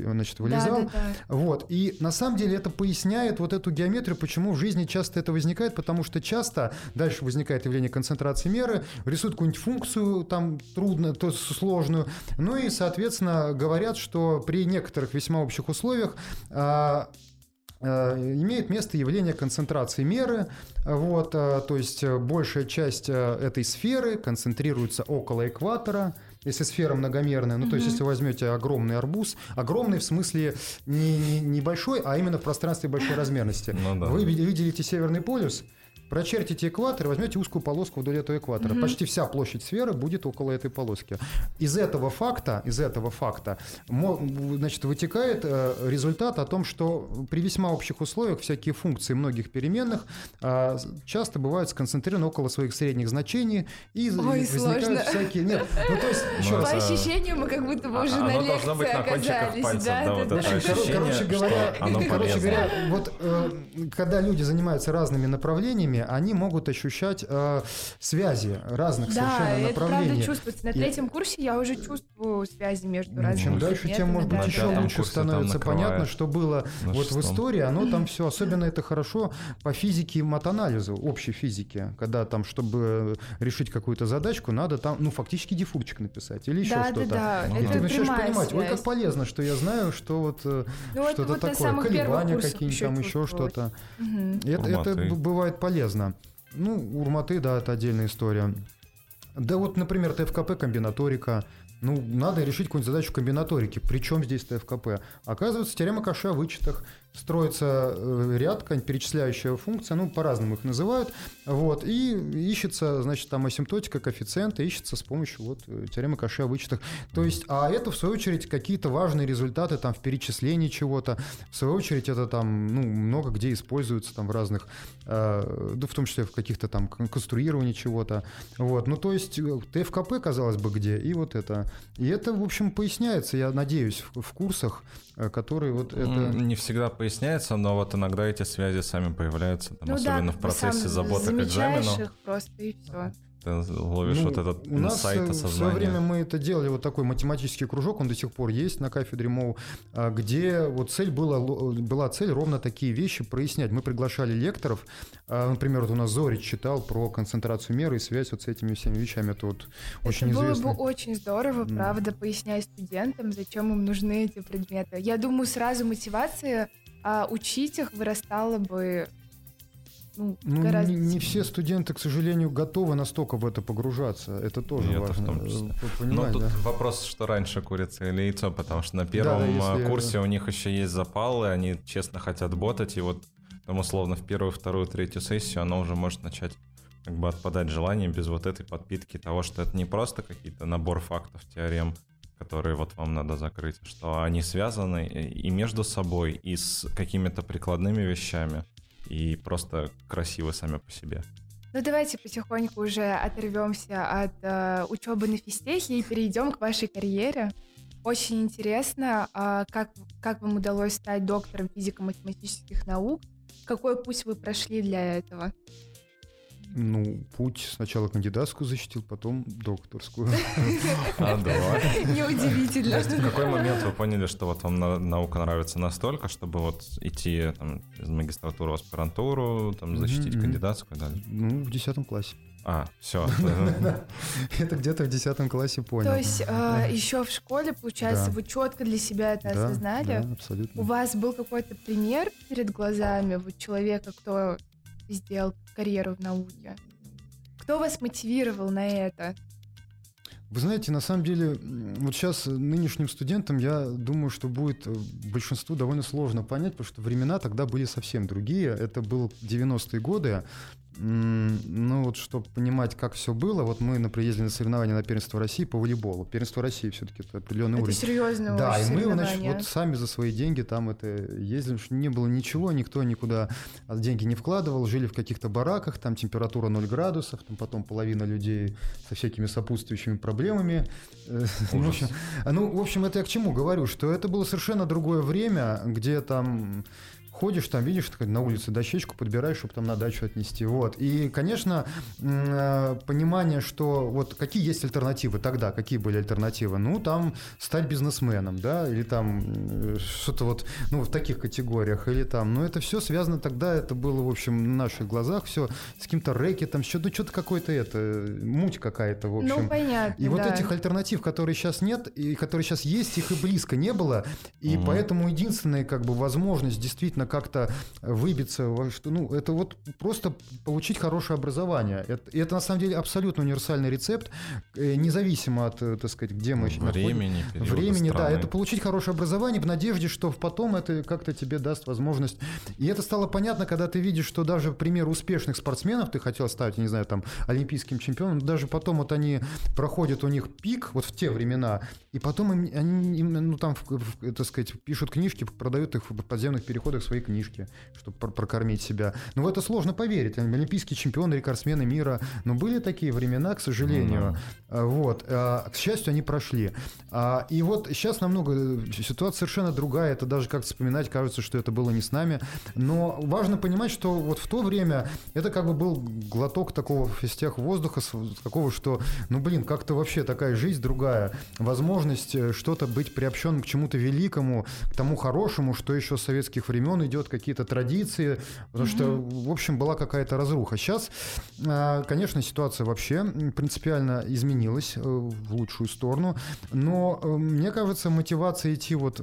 значит, вылезал. Да, да, да. Вот, и на самом деле это поясняет вот эту геометрию, почему в жизни часто это возникает, потому что часто дальше возникает явление концентрации меры, рисуют какую-нибудь функцию там трудно, то сложную, ну и, соответственно, говорят, что при некоторых весьма общих условиях а, а, имеет место явление концентрации меры, вот, а, то есть большая часть этой сферы концентрируется около экватора, если сфера многомерная, ну, то есть, если возьмете огромный арбуз, огромный в смысле не, не, не большой, а именно в пространстве большой размерности. Ну, да. Вы видите Северный полюс, Прочертите экватор, возьмете узкую полоску вдоль этого экватора. Угу. Почти вся площадь сферы будет около этой полоски. Из этого факта, из этого факта, значит, вытекает э, результат о том, что при весьма общих условиях всякие функции многих переменных а, часто бывают сконцентрированы около своих средних значений и Ой, возникают сложно. всякие. Нет, ну то есть еще По ощущениям мы как будто бы уже а, на лекции быть оказались. Пальцев, да, да, да, да. Короче говоря, короче говоря, вот э, когда люди занимаются разными направлениями, они могут ощущать э, связи разных да, совершенно направлений. Да, это правда чувствуется. На третьем курсе я уже чувствую связи между ну, разными Чем дальше, тем, может быть, да, еще да. лучше становится понятно, что было вот в истории. Оно там все, особенно это хорошо по физике матанализу, общей физике, когда там, чтобы решить какую-то задачку, надо там, ну, фактически дифурчик написать или еще да, что-то. Да, да, И это ты начинаешь понимать, связь. ой, как полезно, что я знаю, что вот э, ну, что-то вот такое, колебания какие-нибудь там, еще что-то. Угу. Это, это бывает полезно полезно. Ну, Урматы, да, это отдельная история. Да вот, например, ТФКП комбинаторика. Ну, надо решить какую-нибудь задачу комбинаторики. Причем здесь ТФКП? Оказывается, теорема Каше о вычетах строится э, ряд, перечисляющая функция, ну, по-разному их называют, вот, и ищется, значит, там асимптотика коэффициента, ищется с помощью вот э, теоремы Каше о вычетах. То есть, а это, в свою очередь, какие-то важные результаты там в перечислении чего-то, в свою очередь, это там, ну, много где используется там в разных, э, в том числе в каких-то там конструировании чего-то, вот, ну, то есть, э, ТФКП, казалось бы, где, и вот это. И это, в общем, поясняется, я надеюсь, в, в курсах, которые вот это... Не всегда поясняется, но вот иногда эти связи сами появляются, там, ну, особенно да, в процессе заботы к экзамену. их просто и все. Ты ловишь ну, вот этот у нас сайт осознания. В свое время мы это делали, вот такой математический кружок, он до сих пор есть на кафедре МОУ, а, где вот цель была, была цель ровно такие вещи прояснять. Мы приглашали лекторов, а, например, вот у нас Зорич читал про концентрацию меры и связь вот с этими всеми вещами, это вот это очень было известно. бы очень здорово, правда, пояснять студентам, зачем им нужны эти предметы. Я думаю, сразу мотивация а учить их вырастало бы ну, ну гораздо... не, не все студенты, к сожалению, готовы настолько в это погружаться. Это тоже и важно. Это в том числе. Но тут да? вопрос, что раньше курица или яйцо, потому что на первом да, если... курсе у них еще есть запалы, они честно хотят ботать, и вот там условно в первую, вторую, третью сессию оно уже может начать как бы отпадать желание без вот этой подпитки того, что это не просто какие-то набор фактов, теорем, которые вот вам надо закрыть, что они связаны и между собой, и с какими-то прикладными вещами, и просто красивы сами по себе. Ну давайте потихоньку уже оторвемся от э, учебы на физтехе и перейдем к вашей карьере. Очень интересно, э, как, как вам удалось стать доктором физико-математических наук, какой путь вы прошли для этого? Ну, путь сначала кандидатскую защитил, потом докторскую. А, да. Неудивительно. В какой момент вы поняли, что вот вам наука нравится настолько, чтобы вот идти там, из магистратуры в аспирантуру, там, защитить кандидатскую и далее? Ну, в десятом классе. А, все. Это где-то в десятом классе понял. То есть а, еще в школе, получается, вы четко для себя это осознали? Да, абсолютно. У вас был какой-то пример перед глазами вот человека, кто сделал карьеру в науке? Кто вас мотивировал на это? Вы знаете, на самом деле, вот сейчас нынешним студентам, я думаю, что будет э, большинству довольно сложно понять, потому что времена тогда были совсем другие. Это был 90-е годы, ну вот, чтобы понимать, как все было, вот мы, например, ездили на соревнования на первенство России по волейболу. Первенство России все-таки это определенный это уровень. Это серьезно Да, и мы, значит, вот сами за свои деньги там это ездили, что не было ничего, никто никуда деньги не вкладывал, жили в каких-то бараках, там температура 0 градусов, там потом половина людей со всякими сопутствующими проблемами. Э, в общем, ну, в общем, это я к чему говорю, что это было совершенно другое время, где там ходишь там, видишь, на улице дощечку подбираешь, чтобы там на дачу отнести. Вот. И, конечно, э, понимание, что вот какие есть альтернативы тогда, какие были альтернативы? Ну, там стать бизнесменом, да, или там э, что-то вот, ну, в таких категориях, или там, ну, это все связано тогда, это было, в общем, на наших глазах все с каким-то рэкетом, что-то, ну, что-то какое-то это, муть какая-то, в общем. Ну, понятно, И да. вот этих альтернатив, которые сейчас нет, и которые сейчас есть, их и близко не было, и mm поэтому единственная, как бы, возможность действительно как-то выбиться, что, ну, это вот просто получить хорошее образование. Это, это, на самом деле, абсолютно универсальный рецепт, э, независимо от, э, так сказать, где мы Времени, Времени, страны. да. Это получить хорошее образование в надежде, что потом это как-то тебе даст возможность. И это стало понятно, когда ты видишь, что даже пример успешных спортсменов, ты хотел стать, не знаю, там, олимпийским чемпионом, даже потом вот они проходят у них пик, вот в те времена, и потом им, они, им, ну, там, в, в, так сказать, пишут книжки, продают их в подземных переходах свои книжки, чтобы пр прокормить себя. Но в это сложно поверить. Олимпийские чемпионы, рекордсмены мира. Но были такие времена, к сожалению. Mm-hmm. Вот. А, к счастью, они прошли. А, и вот сейчас намного ситуация совершенно другая. Это даже как вспоминать, кажется, что это было не с нами. Но важно понимать, что вот в то время это как бы был глоток такого фистех воздуха, такого, что, ну блин, как-то вообще такая жизнь другая. Возможность э, что-то быть приобщенным к чему-то великому, к тому хорошему, что еще с советских времен идет, какие-то традиции, потому что, в общем, была какая-то разруха. Сейчас, а, конечно, ситуация вообще принципиально изменилась э, в лучшую сторону, но э, мне кажется, мотивация идти вот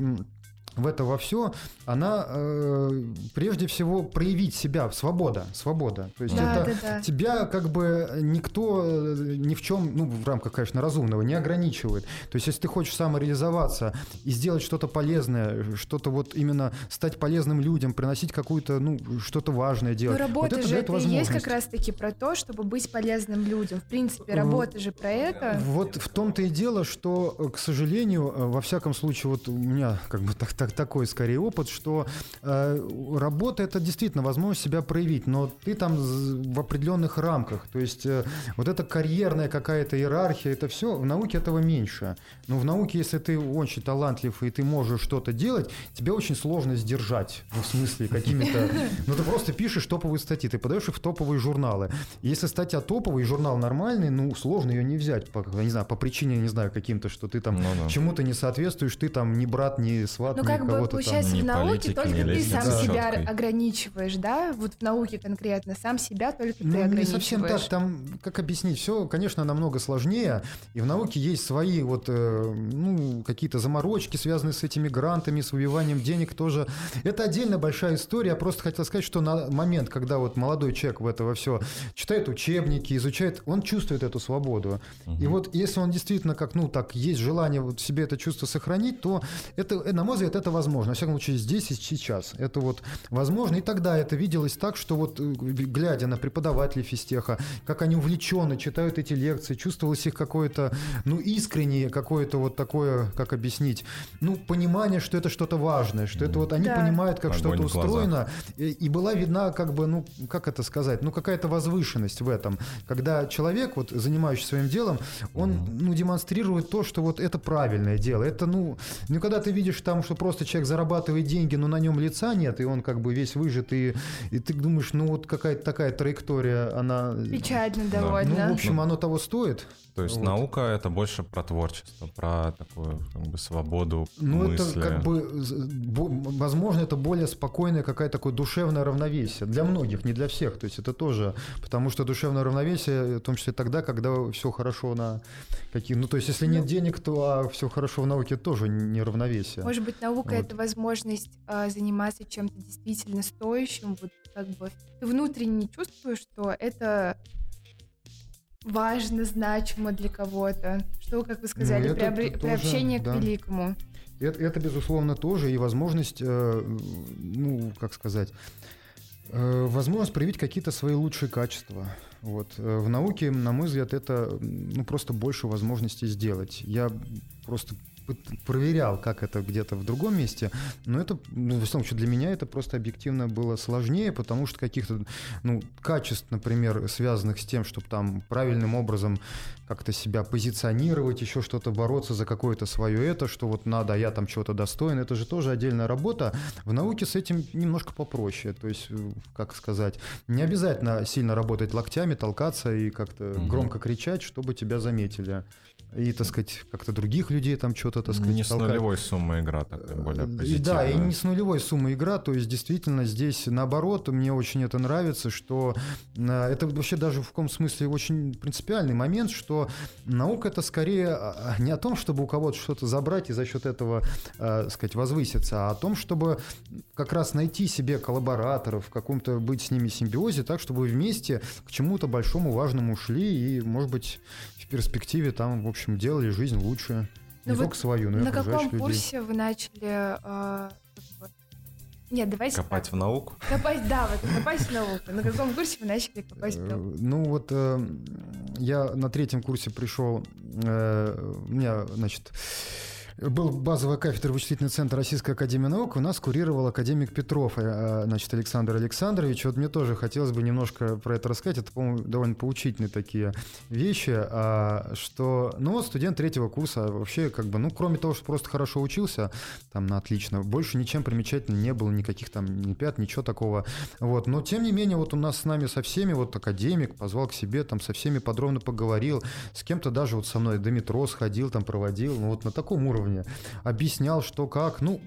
в это во все, она э, прежде всего проявить себя, свобода, свобода. То есть да, это да, да. тебя как бы никто э, ни в чем, ну в рамках, конечно, разумного не ограничивает. То есть если ты хочешь самореализоваться и сделать что-то полезное, что-то вот именно стать полезным людям, приносить какую-то, ну что-то важное делать. Но работа вот это, же это и есть как раз-таки про то, чтобы быть полезным людям. В принципе, работа же про это. Вот в том-то и дело, что, к сожалению, э, во всяком случае, вот у меня как бы так, так так, такой скорее опыт, что э, работа это действительно возможность себя проявить, но ты там в определенных рамках. То есть э, вот эта карьерная какая-то иерархия, это все, в науке этого меньше. Но в науке, если ты очень талантлив и ты можешь что-то делать, тебе очень сложно сдержать. Ну, в смысле, какими-то... Ну, ты просто пишешь топовые статьи, ты подаешь их в топовые журналы. Если статья топовая и журнал нормальный, ну, сложно ее не взять, по, не знаю, по причине, не знаю, каким-то, что ты там ну, да. чему-то не соответствуешь, ты там не брат, не сват, ну, не как бы получается в науке только ты сам да. себя ограничиваешь, да? Вот в науке конкретно сам себя только ну, ты ограничиваешь. Не совсем так, там, как объяснить, все, конечно, намного сложнее, и в науке есть свои вот, э, ну, какие-то заморочки, связанные с этими грантами, с выбиванием денег тоже. Это отдельно большая история, я просто хотел сказать, что на момент, когда вот молодой человек в это во все читает учебники, изучает, он чувствует эту свободу. Угу. И вот если он действительно как, ну, так, есть желание вот себе это чувство сохранить, то это, на мой взгляд, это возможно. Во всяком случае, здесь и сейчас. Это вот возможно. И тогда это виделось так, что вот э, глядя на преподавателей физтеха, как они увлеченно читают эти лекции, чувствовалось их какое-то, ну, искреннее какое-то вот такое, как объяснить, ну, понимание, что это что-то важное, что это вот они да. понимают, как что-то устроено. И, и была видна как бы, ну, как это сказать, ну, какая-то возвышенность в этом. Когда человек, вот, занимающийся своим делом, он, ну, демонстрирует то, что вот это правильное дело. Это, ну, ну, когда ты видишь там, что просто человек зарабатывает деньги, но на нем лица нет, и он как бы весь выжит, и, и ты думаешь, ну вот какая-то такая траектория, она... Печально довольно. Ну, в общем, оно того стоит. То есть вот. наука это больше про творчество, про такую как бы свободу Ну мысли. это как бы, возможно, это более спокойное какая-то такое душевное равновесие для многих, не для всех. То есть это тоже, потому что душевное равновесие, в том числе тогда, когда все хорошо на каких, ну то есть если нет ну, денег, то а все хорошо в науке тоже не равновесие. Может быть, наука вот. это возможность а, заниматься чем-то действительно стоящим, вот как бы ты внутренне чувствуешь, что это важно, значимо для кого-то. Что, как вы сказали, ну, приобр... тоже, приобщение да. к великому. Это, это, безусловно, тоже и возможность, э, ну, как сказать, э, возможность проявить какие-то свои лучшие качества. Вот. Э, в науке, на мой взгляд, это ну, просто больше возможностей сделать. Я просто проверял, как это где-то в другом месте, но это, ну, в основном, для меня это просто объективно было сложнее, потому что каких-то, ну, качеств, например, связанных с тем, чтобы там правильным образом как-то себя позиционировать, еще что-то бороться за какое-то свое это, что вот надо, а я там чего-то достоин, это же тоже отдельная работа. В науке с этим немножко попроще, то есть, э, как сказать, не обязательно сильно работать локтями, толкаться и как-то угу. громко кричать, чтобы тебя заметили и, так сказать, как-то других людей там что-то, так сказать, Не с нулевой суммой игра такая более позитивная. Да, и не с нулевой суммой игра, то есть действительно здесь наоборот, мне очень это нравится, что э, это вообще даже в каком смысле очень принципиальный момент, что наука это скорее а, не о том, чтобы у кого-то что-то забрать и за счет этого, э, сказать, возвыситься, а о том, чтобы как раз найти себе коллабораторов, в каком-то быть с ними симбиозе, так, чтобы вместе к чему-то большому, важному шли и, может быть, перспективе там, в общем, делали жизнь лучше. Ну не вот только свою, но и На каком людей. курсе вы начали... Э, нет, давайте Копать так. в науку? Копать, да, вот копать в науку. На каком курсе вы начали копать в науку? Ну вот э, я на третьем курсе пришел, э, у меня, значит, был базовая кафедра вычислительный центр Российской Академии Наук, у нас курировал академик Петров, э, значит, Александр Александрович. Вот мне тоже хотелось бы немножко про это рассказать. Это, по-моему, довольно поучительные такие вещи, а, что, ну, вот студент третьего курса вообще, как бы, ну, кроме того, что просто хорошо учился, там, на отлично, больше ничем примечательным не было, никаких там ни пят, ничего такого. Вот, но, тем не менее, вот у нас с нами со всеми, вот академик позвал к себе, там, со всеми подробно поговорил, с кем-то даже вот со мной до метро сходил, там, проводил, ну, вот на таком уровне уровня, объяснял, что как, ну,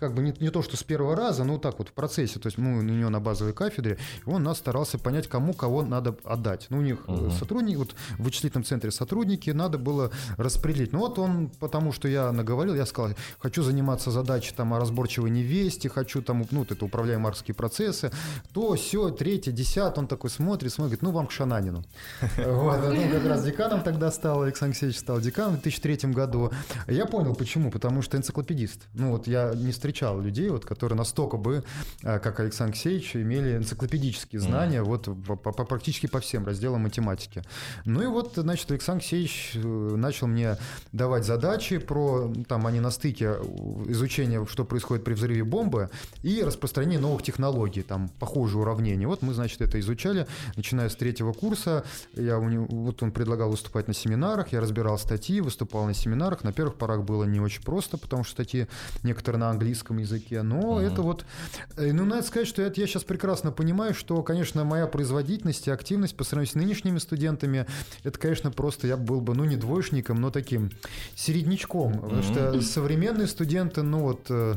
как бы не, не то, что с первого раза, но так вот в процессе, то есть мы у него на базовой кафедре, и он нас старался понять, кому кого надо отдать. Ну, у них угу. сотрудники, вот в вычислительном центре сотрудники, надо было распределить. Ну, вот он, потому что я наговорил, я сказал, хочу заниматься задачей там о разборчивой невесте, хочу там, ну, вот это управляемые процессы, то, все, третье, десятое, он такой смотрит, смотрит, говорит, ну, вам к Шананину. Вот, ну, как раз деканом тогда стал, Александр Алексеевич стал деканом в 2003 году. Я понял, Почему? Потому что энциклопедист. Ну вот я не встречал людей, вот, которые настолько бы, э, как Александр Алексеевич, имели энциклопедические знания mm. вот по, по, практически по всем разделам математики. Ну и вот, значит, Александр Алексеевич э, начал мне давать задачи про, там они на стыке изучения, что происходит при взрыве бомбы и распространение новых технологий, там похожие уравнения. Вот мы, значит, это изучали, начиная с третьего курса. Я у него, вот он предлагал выступать на семинарах, я разбирал статьи, выступал на семинарах. На первых порах было не очень просто, потому что статьи некоторые на английском языке. Но mm-hmm. это вот... Э, ну, надо сказать, что это я сейчас прекрасно понимаю, что, конечно, моя производительность и активность по сравнению с нынешними студентами, это, конечно, просто я был бы, ну, не двоечником, но таким середнячком. Mm-hmm. Потому что современные студенты, ну, вот, э,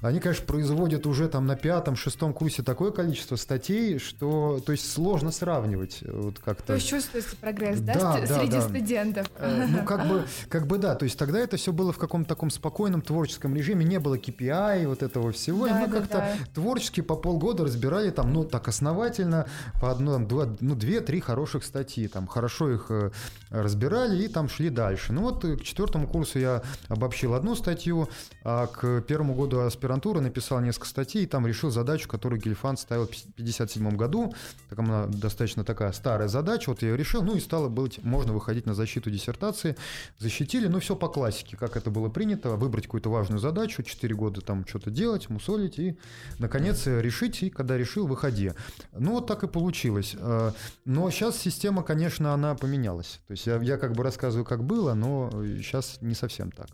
они, конечно, производят уже там на пятом, шестом курсе такое количество статей, что, то есть, сложно сравнивать. Вот как-то. То есть чувствуется прогресс, да, да, да среди да. студентов? Э, ну, как бы, как бы да. То есть тогда это все было в каком-то таком спокойном творческом режиме, не было KPI, вот этого всего. Да, и мы да, как-то да. творчески по полгода разбирали там, ну, так основательно, по одной, два, ну, две-три хороших статьи, там, хорошо их э, разбирали и там шли дальше. Ну, вот к четвертому курсу я обобщил одну статью, а к первому году аспирантуры написал несколько статей и там решил задачу, которую Гельфанд ставил в 1957 году. Так она достаточно такая старая задача, вот я ее решил, ну, и стало быть, можно выходить на защиту диссертации. Защитили, ну, все по классике, как это было принято, выбрать какую-то важную задачу, 4 года там что-то делать, мусолить и, наконец, решить, и когда решил, выходи. Ну, вот так и получилось. Э, но сейчас система, конечно, она поменялась. То есть я, я как бы рассказываю, как было, но сейчас не совсем так.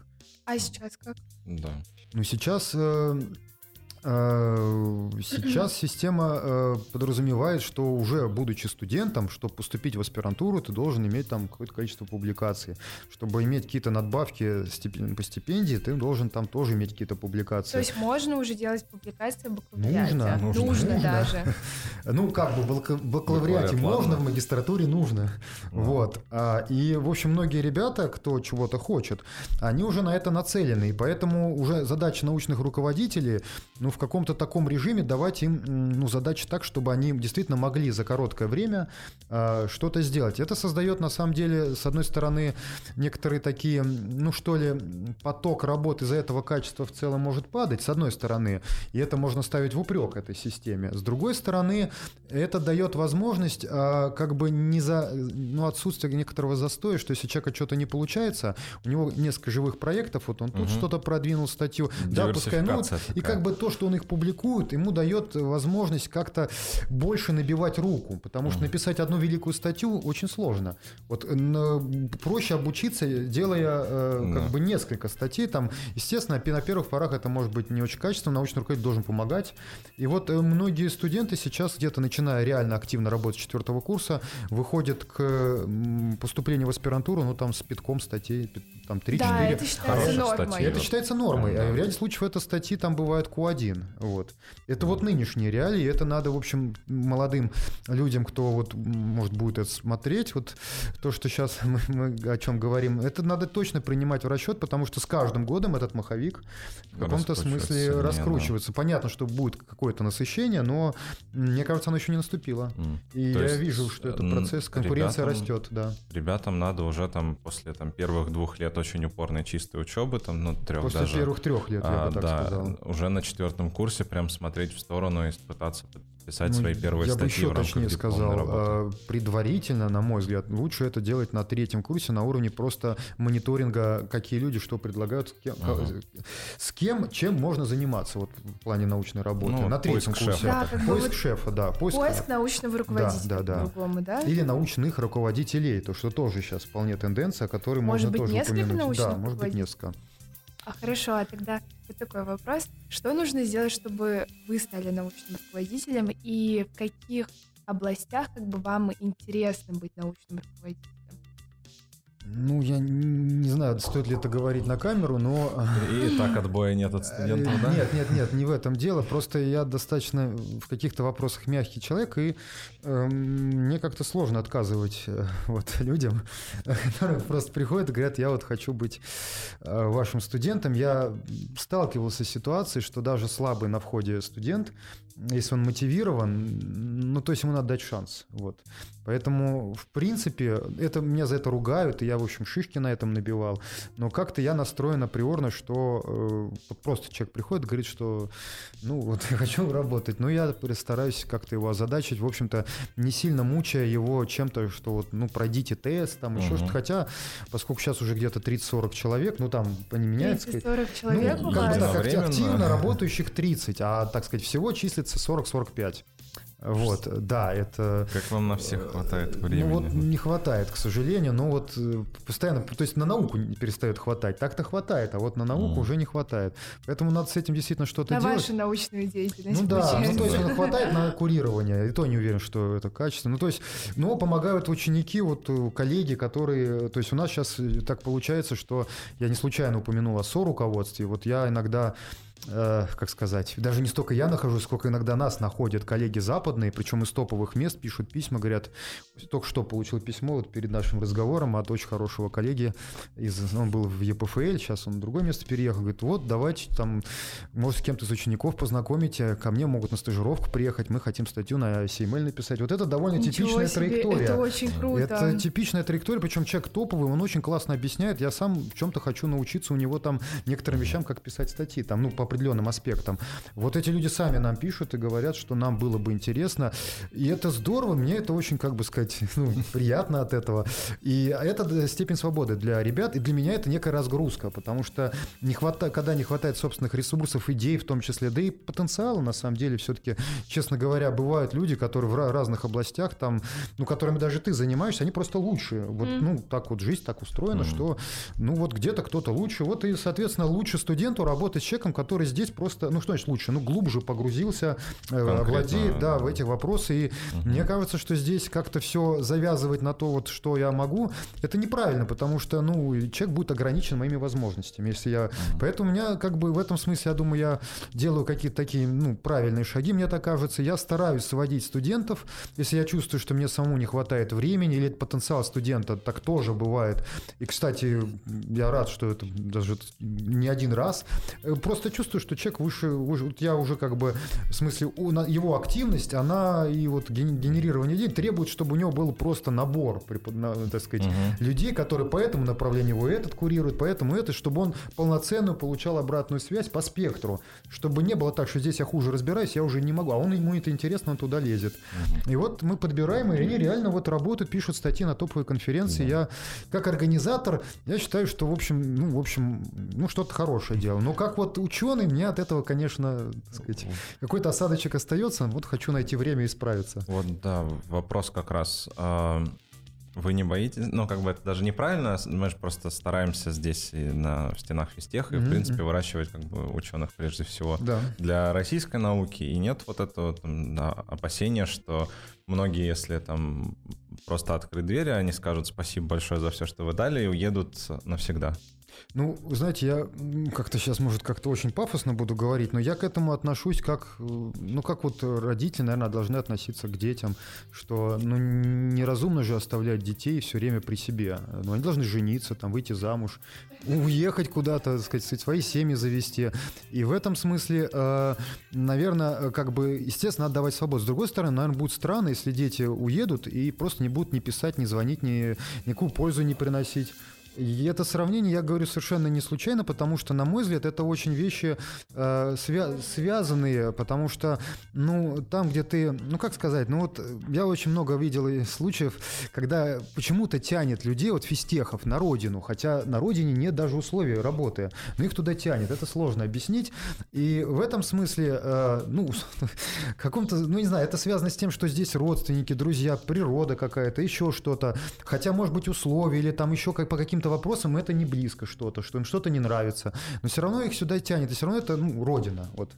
А сейчас как? Да. Ну, сейчас Э, сейчас система э, подразумевает, что уже будучи студентом, чтобы поступить в аспирантуру, ты должен иметь там какое-то количество публикаций. Чтобы иметь какие-то надбавки по стипендии, ты должен там тоже иметь какие-то публикации. То есть можно уже делать публикации в бакалавриате? Нужно. Нужно, нужно даже. Ну, как бы в бакалавриате можно, в магистратуре нужно. Вот. А, и, в общем, многие ребята, кто чего-то хочет, они уже на это нацелены. И поэтому уже задача научных руководителей, ну, ну, в каком-то таком режиме давать им ну, задачи так, чтобы они действительно могли за короткое время э, что-то сделать. Это создает, на самом деле, с одной стороны, некоторые такие, ну что ли, поток работы из-за этого качества в целом может падать, с одной стороны, и это можно ставить в упрек этой системе. С другой стороны, это дает возможность э, как бы не за, ну, отсутствие некоторого застоя, что если человека что-то не получается, у него несколько живых проектов, вот он тут угу. что-то продвинул статью, да, пускай, ну, и как бы то, что он их публикует, ему дает возможность как-то больше набивать руку, потому что написать одну великую статью очень сложно. Вот проще обучиться, делая э, как бы несколько статей, там, естественно, на первых порах это может быть не очень качественно, научный руководитель должен помогать. И вот э, многие студенты сейчас где-то начиная реально активно работать с четвертого курса, выходят к поступлению в аспирантуру, ну там с пятком статей, там 3-4. Да, это считается нормой. Статьи, это считается нормой. Да. А в ряде случаев это статьи там бывают Q1. Вот. Это вот нынешние реалии, это надо, в общем, молодым людям, кто вот, может, будет это смотреть, вот то, что сейчас мы, мы о чем говорим, это надо точно принимать в расчет, потому что с каждым годом этот маховик в каком-то смысле раскручивается. Да. Понятно, что будет какое-то насыщение, но мне кажется, оно еще не наступило. Mm. И то я вижу, что этот процесс, конкуренция ребятам, растет, да. Ребятам надо уже там после там, первых двух лет очень упорной чистой учебы, там, ну, трех После даже. первых трех лет, я а, бы так да, сказал. уже на четвертом курсе прям смотреть в сторону и пытаться писать ну, свои первые я статьи бы еще точнее сказал, работы. предварительно, на мой взгляд, лучше это делать на третьем курсе на уровне просто мониторинга, какие люди что предлагают, с кем, uh с кем чем можно заниматься вот в плане научной работы. Ну, на третьем курсе. Шефа. Да, как поиск вот шефа, да. Поиск, поиск научного руководителя да, да, да. да? Или научных руководителей, то, что тоже сейчас вполне тенденция, которую может можно быть, тоже упомянуть. Да, может быть, несколько. А хорошо, а тогда вот такой вопрос. Что нужно сделать, чтобы вы стали научным руководителем, и в каких областях как бы вам интересно быть научным руководителем? Ну, я не знаю, стоит ли это говорить на камеру, но... И так отбоя нет от студентов, да? Нет, нет, нет, не в этом дело. Просто я достаточно в каких-то вопросах мягкий человек, и э, мне как-то сложно отказывать э, вот людям, которые просто приходят и говорят, я вот хочу быть э, вашим студентом. Я сталкивался с ситуацией, что даже слабый на входе студент, если он мотивирован, ну, то есть ему надо дать шанс. Вот. Поэтому, в принципе, это меня за это ругают, и я, в общем, шишки на этом набивал. Но как-то я настроен априорно, что э, просто человек приходит, говорит, что, ну, вот я хочу работать, но я стараюсь как-то его озадачить, в общем-то, не сильно мучая его чем-то, что вот, ну, пройдите тест, там, еще угу. что-то. Хотя, поскольку сейчас уже где-то 30-40 человек, ну, там, не меняется. 30-40 человек ну, как бы так, активно работающих 30, а, так сказать, всего числится 40-45. Вот, да, это... Как вам на всех хватает времени? Ну вот не хватает, к сожалению, но вот э, постоянно, то есть на науку не перестает хватать, так-то хватает, а вот на науку mm. уже не хватает. Поэтому надо с этим действительно что-то на делать. На вашу научную деятельность. Ну да, ну то есть он хватает на курирование, и то не уверен, что это качественно. Ну то есть, но помогают ученики, вот э, коллеги, которые, то есть у нас сейчас так получается, что я не случайно упомянул о со-руководстве, вот я иногда э, как сказать, даже не столько я нахожусь, сколько иногда нас находят коллеги западные, причем из топовых мест пишут письма, говорят, только что получил письмо вот перед нашим разговором от очень хорошего коллеги, из, он был в ЕПФЛ, сейчас он в другое место переехал, говорит, вот, давайте там, может, с кем-то из учеников познакомите, ко мне могут на стажировку приехать, мы хотим статью на CML написать. Вот это довольно Ничего типичная себе, траектория. Это очень круто. Это типичная траектория, причем человек топовый, он очень классно объясняет, я сам в чем-то хочу научиться у него там некоторым вещам, как писать статьи, там, ну, по определенным аспектам. Вот эти люди сами нам пишут и говорят, что нам было бы интересно. И это здорово, мне это очень, как бы сказать, ну, приятно от этого. И это степень свободы для ребят, и для меня это некая разгрузка, потому что не хватает, когда не хватает собственных ресурсов, идей в том числе, да и потенциала, на самом деле, все-таки, честно говоря, бывают люди, которые в разных областях, там, ну, которыми даже ты занимаешься, они просто лучше. Вот, mm. ну, так вот жизнь так устроена, mm. что, ну, вот где-то кто-то лучше. Вот и, соответственно, лучше студенту работать с человеком, который здесь просто, ну что значит лучше, ну глубже погрузился, э, владеет, да, в, эти вопросы. И угу. мне кажется, что здесь как-то все завязывать на то, вот, что я могу, это неправильно, потому что, ну, человек будет ограничен моими возможностями. Если я... Угу. Поэтому у меня, как бы, в этом смысле, я думаю, я делаю какие-то такие, ну, правильные шаги, мне так кажется. Я стараюсь сводить студентов, если я чувствую, что мне самому не хватает времени, или потенциал студента, так тоже бывает. И, кстати, я рад, что это даже не один раз. Э, просто чувствую, что человек выше, выше вот я уже как бы, в смысле, его активность, она и вот генерирование идей требует, чтобы у него был просто набор, так сказать, угу. людей, которые по этому направлению его этот курируют, поэтому это, чтобы он полноценную получал обратную связь по спектру, чтобы не было так, что здесь я хуже разбираюсь, я уже не могу, а он ему это интересно, он туда лезет. Угу. И вот мы подбираем, и они реально вот работают, пишут статьи на топовые конференции. Да. Я как организатор, я считаю, что в общем, ну в общем, ну что-то хорошее дело. Но как вот ученый, мне от этого, конечно, сказать, какой-то осадочек остается. Вот хочу найти время и исправиться. Вот да, вопрос как раз. А, вы не боитесь, ну, как бы это даже неправильно, мы же просто стараемся здесь и на стенах физтех, и, mm-hmm. в принципе, выращивать как бы ученых прежде всего да. для российской науки, и нет вот этого там, да, опасения, что многие, если там просто открыть двери, они скажут спасибо большое за все, что вы дали, и уедут навсегда. Ну, знаете, я как-то сейчас, может, как-то очень пафосно буду говорить, но я к этому отношусь как, ну, как вот родители, наверное, должны относиться к детям, что, ну, неразумно же оставлять детей все время при себе. Ну, они должны жениться, там, выйти замуж, уехать куда-то, так сказать, свои семьи завести. И в этом смысле, э, наверное, как бы, естественно, надо давать свободу. С другой стороны, наверное, будет странно, если дети уедут и просто не будут ни писать, ни звонить, ни, никакую пользу не приносить. И это сравнение я говорю совершенно не случайно, потому что, на мой взгляд, это очень вещи э, свя- связанные, потому что, ну, там, где ты, ну, как сказать, ну, вот я очень много видел случаев, когда почему-то тянет людей, вот физтехов, на родину, хотя на родине нет даже условий работы, но их туда тянет, это сложно объяснить, и в этом смысле, э, ну, каком-то, ну, не знаю, это связано с тем, что здесь родственники, друзья, природа какая-то, еще что-то, хотя, может быть, условия или там еще как по каким каким-то вопросам это не близко что-то, что им что-то не нравится, но все равно их сюда тянет, и все равно это ну, родина. Вот.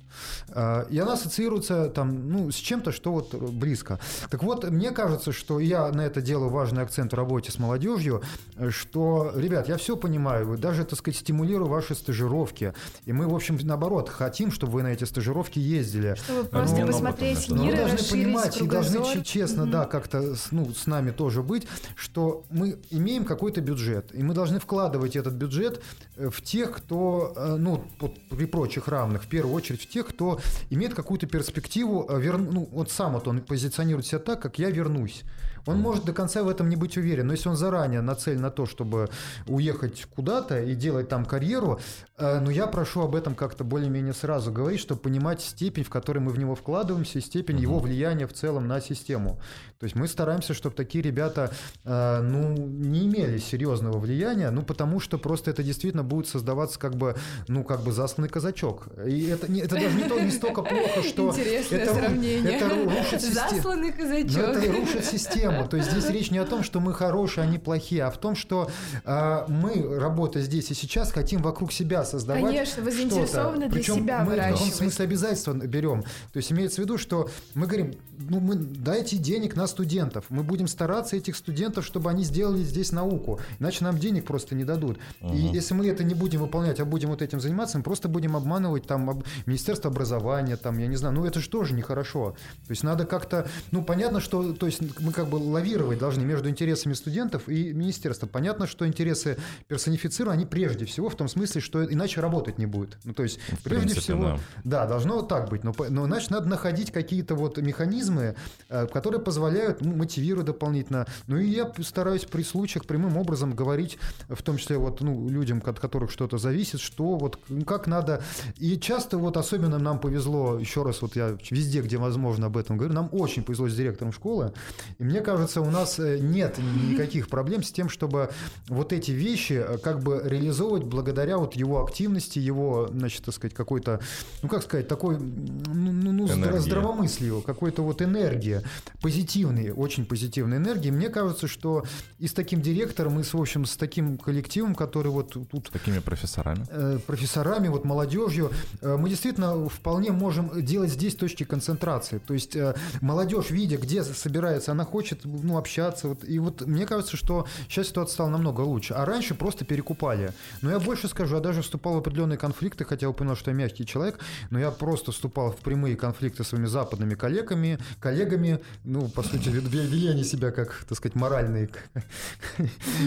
А, и она ассоциируется там, ну, с чем-то, что вот близко. Так вот, мне кажется, что я на это делаю важный акцент в работе с молодежью, что, ребят, я все понимаю, даже, так сказать, стимулирую ваши стажировки, и мы, в общем, наоборот, хотим, чтобы вы на эти стажировки ездили. Чтобы просто посмотреть мир, Мы должны понимать и должны честно, mm-hmm. да, как-то ну, с нами тоже быть, что мы имеем какой-то бюджет, и мы мы должны вкладывать этот бюджет э, в тех, кто, э, ну, при прочих равных, в первую очередь в тех, кто имеет какую-то перспективу, э, вер... ну, вот сам вот он позиционирует себя так, как я вернусь. Он может до конца в этом не быть уверен, но если он заранее нацелен на то, чтобы уехать куда-то и делать там карьеру, э, ну я прошу об этом как-то более-менее сразу говорить, чтобы понимать степень, в которой мы в него вкладываемся, и степень угу. его влияния в целом на систему. То есть мы стараемся, чтобы такие ребята, э, ну, не имели серьезного влияния, ну, потому что просто это действительно будет создаваться как бы, ну, как бы засланный казачок. И это, не, это даже не, то, не столько плохо, что... Интересное это, сравнение. Это рушит систему. Засланный казачок. Это рушит систему тему. То есть здесь речь не о том, что мы хорошие, они плохие, а в том, что э, мы, работая здесь и сейчас, хотим вокруг себя создавать Конечно, вы заинтересованы для Причем себя мы выращивать. в каком смысле обязательства берем. То есть имеется в виду, что мы говорим, ну, мы дайте денег на студентов. Мы будем стараться этих студентов, чтобы они сделали здесь науку. Иначе нам денег просто не дадут. Угу. И если мы это не будем выполнять, а будем вот этим заниматься, мы просто будем обманывать там об... Министерство образования, там, я не знаю, ну это же тоже нехорошо. То есть надо как-то, ну понятно, что, то есть мы как бы лавировать должны между интересами студентов и министерства. Понятно, что интересы персонифицированы, они прежде всего в том смысле, что иначе работать не будет. Ну то есть в прежде принципе, всего, да. да, должно так быть. Но, но иначе надо находить какие-то вот механизмы, э, которые позволяют ну, мотивировать дополнительно. Ну и я стараюсь при случаях прямым образом говорить, в том числе вот ну, людям, от которых что-то зависит, что вот как надо. И часто вот особенно нам повезло, еще раз вот я везде, где возможно об этом говорю, нам очень повезло с директором школы. И мне кажется, кажется, у нас э, нет никаких проблем с тем, чтобы вот эти вещи э, как бы реализовывать благодаря вот его активности, его, значит, так сказать, какой-то, ну как сказать, такой, ну, ну, ну здравомыслию, какой-то вот энергии, позитивной, очень позитивной энергии. Мне кажется, что и с таким директором, и с, в общем, с таким коллективом, который вот тут... Такими профессорами. Э, профессорами, вот молодежью, э, мы действительно вполне можем делать здесь точки концентрации. То есть э, молодежь, видя, где собирается, она хочет ну, общаться. Вот, и вот мне кажется, что сейчас ситуация стала намного лучше. А раньше просто перекупали. Но я больше скажу, я даже вступал в определенные конфликты, хотя упомянул, что я мягкий человек, но я просто вступал в прямые конфликты с своими западными коллегами, коллегами, ну, по сути, вели они себя как, так сказать, моральные.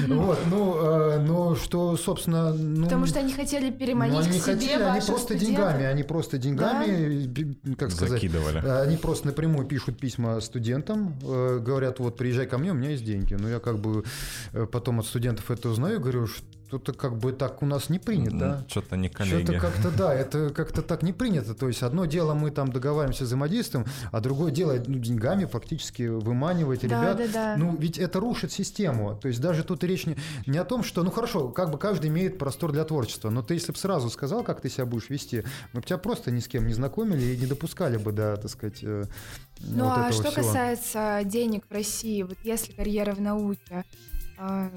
Вот, ну, э, но что, собственно... Ну, Потому что они хотели переманить к себе Они просто деньгами, они просто деньгами, как сказать... Закидывали. Э, они просто напрямую пишут письма студентам, э, говорят, вот, приезжай ко мне, у меня есть деньги. Ну, я как бы потом от студентов это узнаю, говорю, что что-то как бы так у нас не принято. Да? Что-то не коллеги. Что-то как-то, да, это как-то так не принято. То есть одно дело мы там договариваемся, взаимодействуем, а другое дело ну, деньгами фактически выманивать да, ребят. Да, да. Ну, ведь это рушит систему. То есть даже тут речь не, не о том, что, ну хорошо, как бы каждый имеет простор для творчества, но ты если бы сразу сказал, как ты себя будешь вести, мы бы тебя просто ни с кем не знакомили и не допускали бы, да, так сказать, э, Ну вот а что всего. касается денег в России, вот если карьера в науке, а,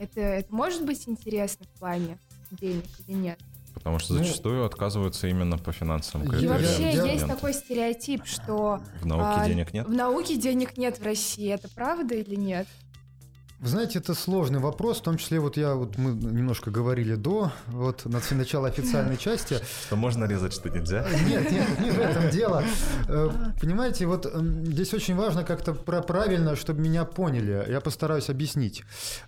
это, это может быть интересно в плане денег или нет? Потому что ну, зачастую ну, отказываются именно по финансовым критериям. И вообще студенты. есть такой стереотип, что в науке а, денег нет. В науке денег нет в России. Это правда или нет? Вы знаете, это сложный вопрос, в том числе вот я вот мы немножко говорили до вот на официальной части. Что можно резать, что нельзя? Нет, нет, не в этом дело. Э, понимаете, вот здесь очень важно как-то правильно, чтобы меня поняли. Я постараюсь объяснить.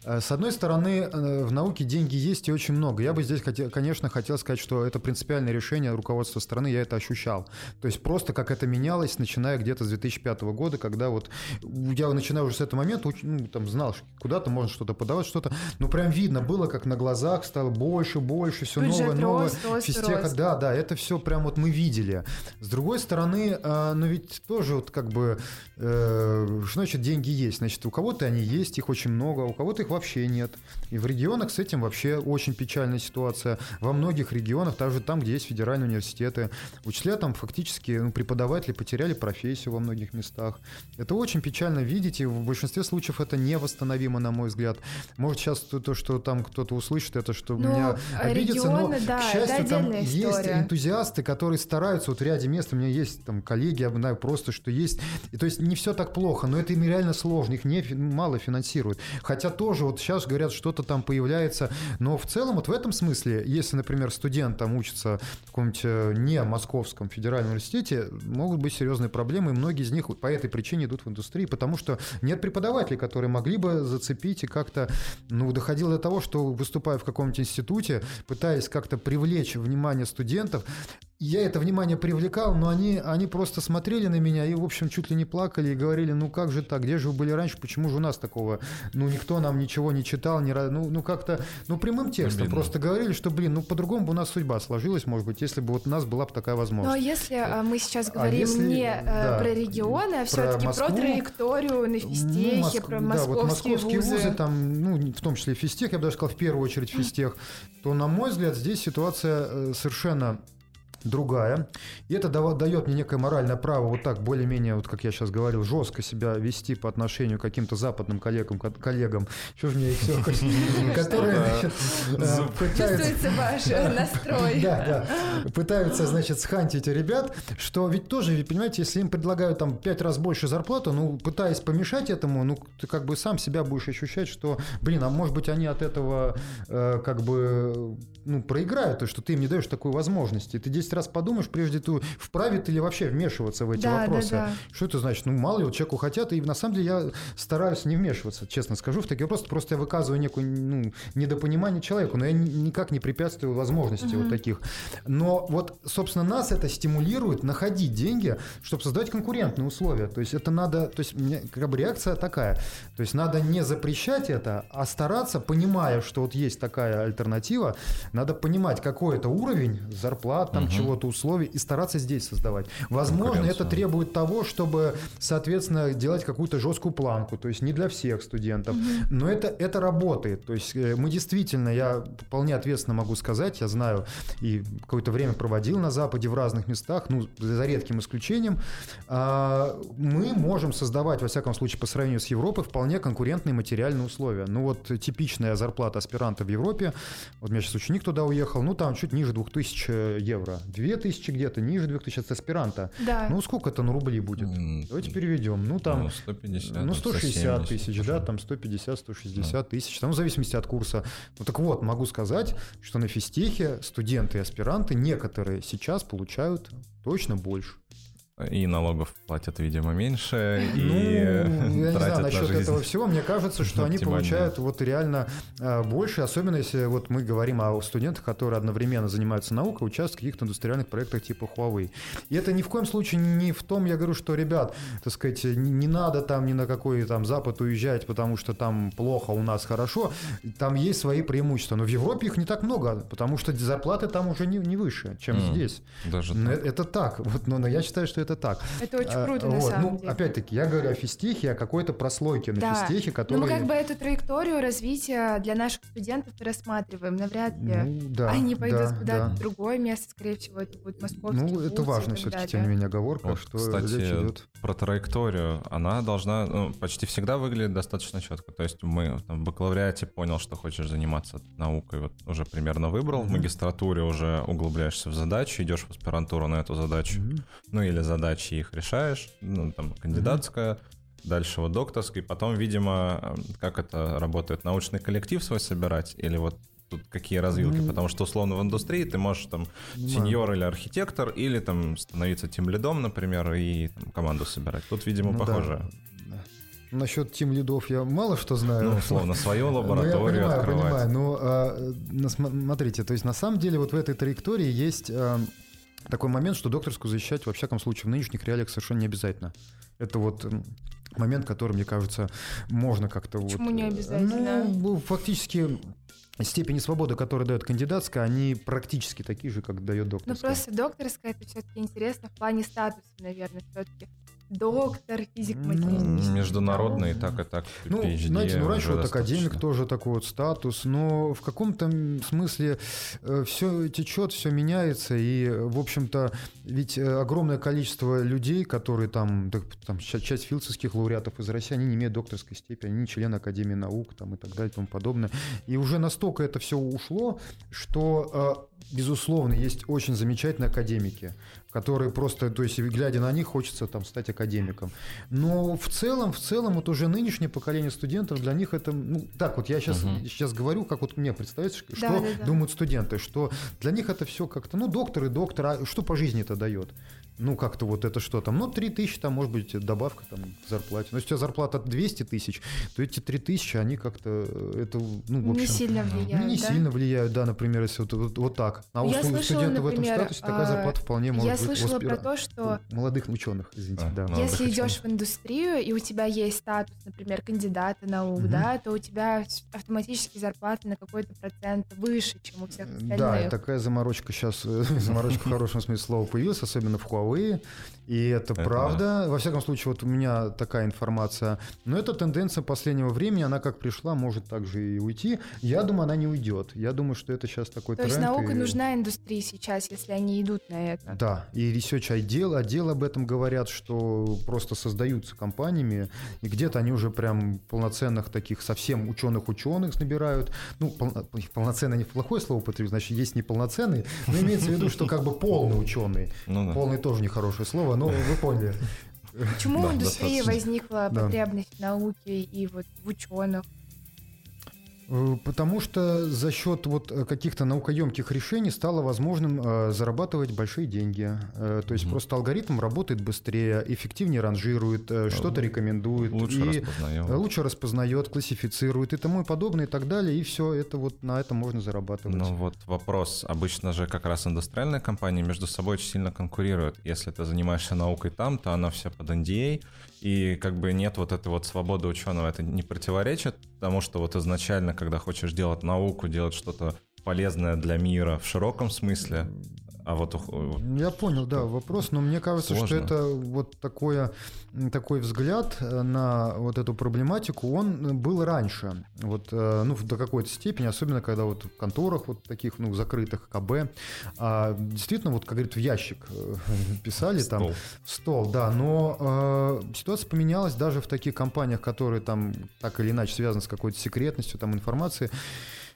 Э, с одной стороны, э, в науке деньги есть и очень много. Я бы здесь, конечно, хотел сказать, что это принципиальное решение руководства страны, я это ощущал. То есть просто как это менялось, начиная где-то с 2005 года, когда вот я начинаю уже с этого момента, ну, там знал, куда-то можно что-то подавать, что-то. Ну, прям видно было, как на глазах стало больше, больше, все Бюджет новое, новое. Физтеха, да, да, это все прям вот мы видели. С другой стороны, э, ну ведь тоже вот как бы, э, что значит деньги есть? Значит, у кого-то они есть, их очень много, а у кого-то их вообще нет. И в регионах с этим вообще очень печальная ситуация. Во многих регионах, даже там, где есть федеральные университеты, учителя там фактически, ну, преподаватели потеряли профессию во многих местах. Это очень печально видеть, и в большинстве случаев это невосстановимо необходимо, на мой взгляд. Может, сейчас то, то что там кто-то услышит, это что ну, меня обидится, регионы, но, да, к счастью, там история. есть энтузиасты, которые стараются, вот в ряде мест у меня есть там коллеги, я знаю просто, что есть. И, то есть не все так плохо, но это им реально сложно, их не, мало финансируют. Хотя тоже вот сейчас говорят, что-то там появляется, но в целом вот в этом смысле, если, например, студент там учится в каком-нибудь э, не московском федеральном университете, могут быть серьезные проблемы, и многие из них по этой причине идут в индустрию, потому что нет преподавателей, которые могли бы зацепить и как-то, ну, доходило до того, что выступая в каком-нибудь институте, пытаясь как-то привлечь внимание студентов, я это внимание привлекал, но они, они просто смотрели на меня и, в общем, чуть ли не плакали и говорили, ну как же так, где же вы были раньше, почему же у нас такого, ну никто нам ничего не читал, не, ну, ну как-то, ну прямым текстом Обидно. просто говорили, что, блин, ну по-другому бы у нас судьба сложилась, может быть, если бы вот у нас была бы такая возможность. Но если а, мы сейчас а говорим а если, не э, да, про регионы, а все-таки про, про траекторию на физтехе, ну, Моск... про московские, да, вот московские вузы. вузы, там, ну в том числе физтех, я бы даже сказал, в первую очередь физтех, то, на мой взгляд, здесь ситуация э, совершенно другая. И это дает мне некое моральное право вот так более-менее, вот как я сейчас говорил, жестко себя вести по отношению к каким-то западным коллегам, коллегам. Что же мне их все, которые, значит, э, Чувствуется ваш настрой. Да, да. Пытаются, значит, схантить ребят, что ведь тоже, понимаете, если им предлагают там пять раз больше зарплату, ну, пытаясь помешать этому, ну, ты как бы сам себя будешь ощущать, что, блин, а может быть, они от этого э, как бы, ну, проиграют, то, что ты им не даешь такой возможности. Ты 10 10 раз подумаешь, прежде ты вправе ты ли вообще вмешиваться в эти да, вопросы. Да, да. Что это значит? Ну, мало ли, вот человеку хотят, и на самом деле я стараюсь не вмешиваться, честно скажу, в такие вопросы. Просто я выказываю некое ну, недопонимание человеку, но я никак не препятствую возможности вот таких. Но вот, собственно, нас это стимулирует находить деньги, чтобы создать конкурентные условия. То есть это надо, то есть как бы реакция такая. То есть надо не запрещать это, а стараться, понимая, что вот есть такая альтернатива, надо понимать, какой это уровень зарплат, там, угу чего-то условий и стараться здесь создавать. Возможно, это требует того, чтобы, соответственно, делать какую-то жесткую планку, то есть не для всех студентов, но это, это работает. То есть э, мы действительно, я вполне ответственно могу сказать, я знаю и какое-то время проводил на Западе в разных местах, ну, за редким исключением, а, мы можем создавать, во всяком случае, по сравнению с Европой, вполне конкурентные материальные условия. Ну вот типичная зарплата аспиранта в Европе, вот у меня сейчас ученик туда уехал, ну там чуть ниже 2000 э, евро, 2000 где-то, ниже 2000 от аспиранта. Да. Ну сколько это на рубли будет? Mm, Давайте переведем. Ну там... Ну 150. Ну 160 тысяч, да, там 150-160 mm. тысяч, там в зависимости от курса. Ну так вот, могу сказать, что на физтехе студенты и аспиранты некоторые сейчас получают точно больше. И налогов платят, видимо, меньше. Ну, и я не знаю насчет на этого всего. Мне кажется, что они получают вот реально а, больше, особенно если вот мы говорим о студентах, которые одновременно занимаются наукой, участвуют в каких-то индустриальных проектах типа Huawei. И это ни в коем случае не в том, я говорю, что, ребят, так сказать, не надо там ни на какой там Запад уезжать, потому что там плохо, у нас хорошо. Там есть свои преимущества. Но в Европе их не так много, потому что зарплаты там уже не, не выше, чем mm, здесь. Даже так. Это, это так. Вот, но, но я считаю, что это это так. Это очень а, круто, а, на вот. самом ну, деле. Опять-таки, я говорю о физтехе, о какой-то прослойке на да. физтехе, которая... Ну, мы как бы эту траекторию развития для наших студентов рассматриваем. Навряд ли ну, да, они пойдут да, куда-то да. в другое место, скорее всего, это будет московский Ну, это важно все-таки, тем не менее, оговорка, вот, что кстати, речь идет... про траекторию, она должна ну, почти всегда выглядеть достаточно четко. То есть мы там, в бакалавриате понял, что хочешь заниматься наукой, вот уже примерно выбрал, mm-hmm. в магистратуре уже углубляешься в задачи, идешь в аспирантуру на эту задачу, mm-hmm. ну или задачи их решаешь, ну, там, кандидатская, mm-hmm. дальше вот докторский, потом, видимо, как это работает, научный коллектив свой собирать, или вот тут какие развилки, mm-hmm. потому что условно в индустрии ты можешь там mm-hmm. сеньор или архитектор, или там становиться тем лидом, например, и там, команду собирать. Тут, видимо, ну, похоже. Да. Насчет тим лидов я мало что знаю. Ну, условно, свою лабораторию ну, я понимаю, открывать. понимаю. Ну, а, смотрите, то есть на самом деле вот в этой траектории есть а, такой момент, что докторскую защищать, во всяком случае, в нынешних реалиях совершенно не обязательно. Это вот момент, который, мне кажется, можно как-то... Почему вот, не обязательно? Ну, фактически степени свободы, которые дает кандидатская, они практически такие же, как дает докторская. Ну, просто докторская, это все-таки интересно в плане статуса, наверное, все-таки доктор, физик, математический. Международный, так и так. Ну, PhD знаете, ну раньше вот академик тоже такой вот статус, но в каком-то смысле э, все течет, все меняется, и, в общем-то, ведь э, огромное количество людей, которые там, там часть филдсовских лауреатов из России, они не имеют докторской степени, они не члены Академии наук там, и так далее и тому подобное. И уже настолько это все ушло, что, э, безусловно, есть очень замечательные академики, которые просто, то есть, глядя на них, хочется там стать академиком. Но в целом, в целом, вот уже нынешнее поколение студентов, для них это, ну, так вот, я сейчас, угу. сейчас говорю, как вот мне представляется, что да, да, думают студенты, что для них это все как-то, ну, доктор и доктор, а что по жизни это дает? Ну, как-то вот это что там, ну, 3 тысячи, там, может быть, добавка там к зарплате. Но если у тебя зарплата 200 тысяч, то эти 3 тысячи, они как-то, э, это, ну, в общем... Не сильно влияют, ну, Не да? сильно влияют, да, например, если вот, вот, вот так. А я у слышала, студента например, в этом статусе такая зарплата вполне может я быть. Я слышала про то, что... Молодых ученых, извините, а, да. Если идешь в индустрию, и у тебя есть статус, например, кандидата наук, угу. да, то у тебя автоматически зарплата на какой-то процент выше, чем у всех остальных. Да, такая заморочка сейчас, заморочка в хорошем смысле слова появилась, особенно в oui. И это, это правда. Да. Во всяком случае, вот у меня такая информация. Но эта тенденция последнего времени, она как пришла, может также и уйти. Я думаю, она не уйдет. Я думаю, что это сейчас такой То тренд. То есть наука и... нужна индустрии сейчас, если они идут на это. Да, и research отдел, отдел об этом говорят, что просто создаются компаниями, и где-то они уже прям полноценных таких совсем ученых-ученых набирают. Ну, пол... полноценный не плохое слово употребить, значит, есть неполноценный, но имеется в виду, что как бы полный ученый. Ну, да. Полный тоже нехорошее слово, но вы поняли. Почему в индустрии возникла потребность в науке и вот в ученых? Э, потому что за счет вот э, каких-то наукоемких решений стало возможным э, зарабатывать большие деньги. То есть mm-hmm. просто алгоритм работает быстрее, эффективнее ранжирует, э, что-то рекомендует. Лучше и распознает. Лучше распознает, классифицирует и тому и подобное и так далее. И все это вот на этом можно зарабатывать. Ну вот вопрос. Обычно же как раз индустриальные компании между собой очень сильно конкурируют. Если ты занимаешься наукой там, то она вся под NDA, и как бы нет вот этой вот свободы ученого. Это не противоречит тому, что вот изначально, когда хочешь делать науку, делать что-то полезное для мира в широком смысле, А вот... Я понял, да, вопрос, но мне кажется, Сложно. что это вот такое, такой взгляд на вот эту проблематику, он был раньше. Вот, э, ну, до какой-то степени, особенно когда вот в конторах вот таких, ну, закрытых, КБ, а, действительно, вот, как говорит, в ящик э, писали в там, в стол, да, но э, ситуация поменялась даже в таких компаниях, которые там так или иначе связаны с какой-то секретностью там информации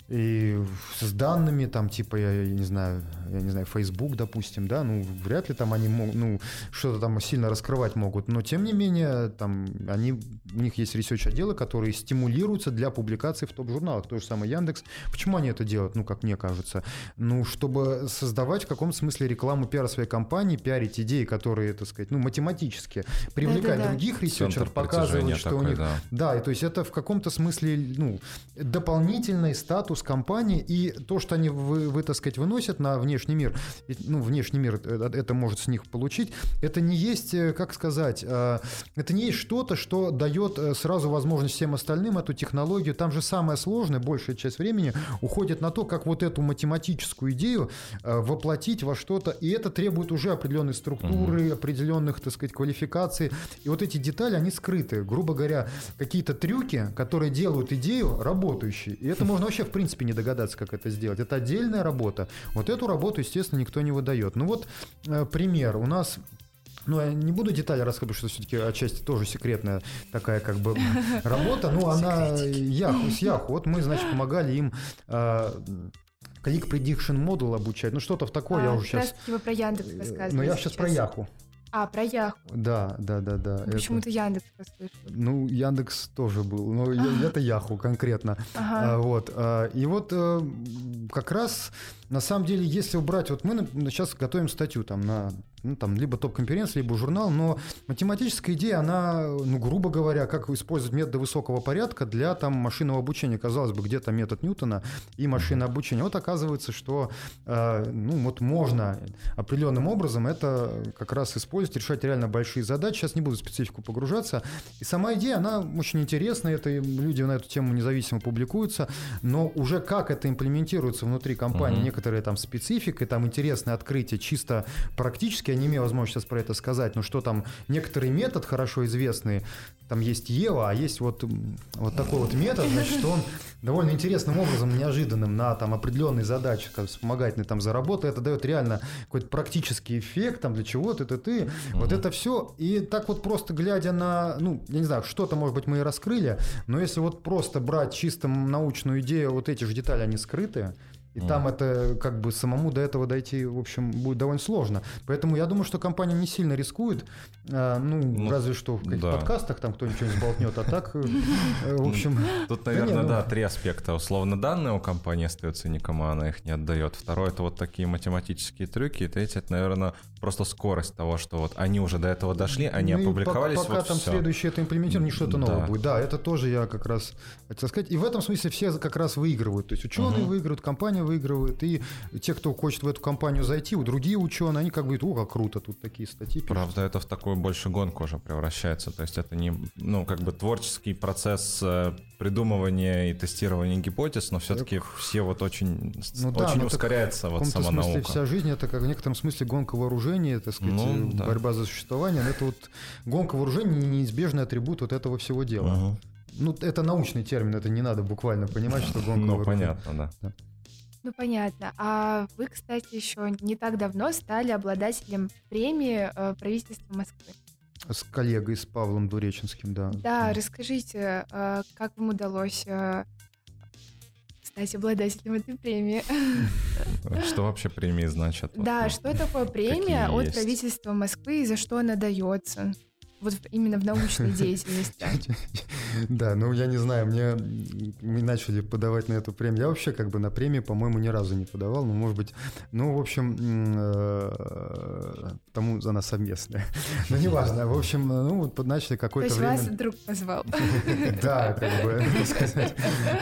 и с данными, там, типа, я, я не знаю, я не знаю, Facebook, допустим, да, ну, вряд ли там они могут, ну, что-то там сильно раскрывать могут, но, тем не менее, там, они, у них есть ресерч-отделы, которые стимулируются для публикации в топ-журналах, то же самое Яндекс. Почему они это делают, ну, как мне кажется? Ну, чтобы создавать в каком-то смысле рекламу пиара своей компании, пиарить идеи, которые, так сказать, ну, математически привлекать да, да, других ресерчеров, показывать, что такой, у них... Да. да, и то есть это в каком-то смысле, ну, дополнительный статус статус компании и то, что они, вы, вы так сказать, выносят на внешний мир, ну, внешний мир э, это может с них получить, это не есть, э, как сказать, э, это не есть что-то, что дает сразу возможность всем остальным эту технологию. Там же самое сложное, большая часть времени уходит на то, как вот эту математическую идею воплотить во что-то, и это требует уже определенной структуры, угу. определенных, так сказать, квалификаций. И вот эти детали, они скрыты. Грубо говоря, какие-то трюки, которые делают идею работающей. И это можно вообще, в принципе, принципе не догадаться, как это сделать. Это отдельная работа. Вот эту работу, естественно, никто не выдает. Ну вот э, пример. У нас ну, я не буду детали рассказывать, что все-таки отчасти тоже секретная такая как бы работа. Ну, она Яху, с Яху. Вот мы, значит, помогали им э, Click Prediction Model обучать. Ну, что-то в такое а, я уже сейчас... Вы про Яндекс э, рассказываете Ну, я сейчас, сейчас про Яху. А, про Яху. Да, да, да, да. Ну, почему-то Яндекс послышал. Ну, Яндекс тоже был, но это Яху конкретно. Ага. А, вот. А, и вот э, как раз на самом деле, если убрать, вот мы сейчас готовим статью там на ну, там, либо топ-конференция, либо журнал, но математическая идея, она, ну, грубо говоря, как использовать методы высокого порядка для там машинного обучения. Казалось бы, где-то метод Ньютона и машинное обучение. Вот оказывается, что, э, ну, вот можно определенным образом это как раз использовать, решать реально большие задачи. Сейчас не буду в специфику погружаться. И сама идея, она очень интересная, это люди на эту тему независимо публикуются, но уже как это имплементируется внутри компании, uh-huh некоторые там спецификой, там интересные открытия чисто практически, не имею возможности сейчас про это сказать, но что там некоторый метод хорошо известный, там есть Ева, а есть вот, вот такой вот метод, значит, он довольно интересным образом, неожиданным на там определенные задачи, как вспомогательные там заработать, это дает реально какой-то практический эффект там для чего-то, это ты, uh-huh. вот это все, и так вот просто глядя на, ну, я не знаю, что-то, может быть, мы и раскрыли, но если вот просто брать чисто научную идею, вот эти же детали, они скрыты, и mm. там это как бы самому до этого дойти, в общем, будет довольно сложно. Поэтому я думаю, что компания не сильно рискует. А, ну, ну, разве что в каких-то да. подкастах там кто-нибудь что-нибудь сболтнет, а так, э, в общем... Тут, наверное, да, ну. три аспекта. Условно, данные у компании остаются никому, она их не отдает. Второе, это вот такие математические трюки. И третье, это, наверное, просто скорость того, что вот они уже до этого дошли, они ну, опубликовались, пока, вот там все. следующее это имплементирование, что-то новое будет. Да, это тоже я как раз хотел сказать. И в этом смысле все как раз выигрывают. То есть ученые выигрывают, компания выигрывает, и те, кто хочет в эту компанию зайти, у другие ученые, они как бы, о, как круто, тут такие статьи пишут. Правда, это в такую больше гонку уже превращается. То есть это не, ну, как бы творческий процесс э, придумывания и тестирования гипотез, но все-таки так... все вот очень, ну, да, очень ускоряется вот сама смысле наука. вся жизнь это как в некотором смысле гонка вооружения, так сказать, ну, да. борьба за существование. Но это вот гонка вооружений неизбежный атрибут вот этого всего дела. Угу. Ну, это научный термин, это не надо буквально понимать, что гонка Ну, понятно, да. да. Ну, понятно. А вы, кстати, еще не так давно стали обладателем премии э, правительства Москвы. С коллегой, с Павлом Дуреченским, да. Да, расскажите, э, как вам удалось э, стать обладателем этой премии? Что вообще премии значат? Да, что такое премия от правительства Москвы и за что она дается? Вот именно в научной деятельности. Да, ну я не знаю, мне мы начали подавать на эту премию. Я вообще как бы на премии, по-моему, ни разу не подавал. Ну, может быть, ну, в общем, э, тому за нас совместное. Но неважно. В общем, ну, вот начали какое-то время... То есть вас друг позвал. Да, как бы, сказать.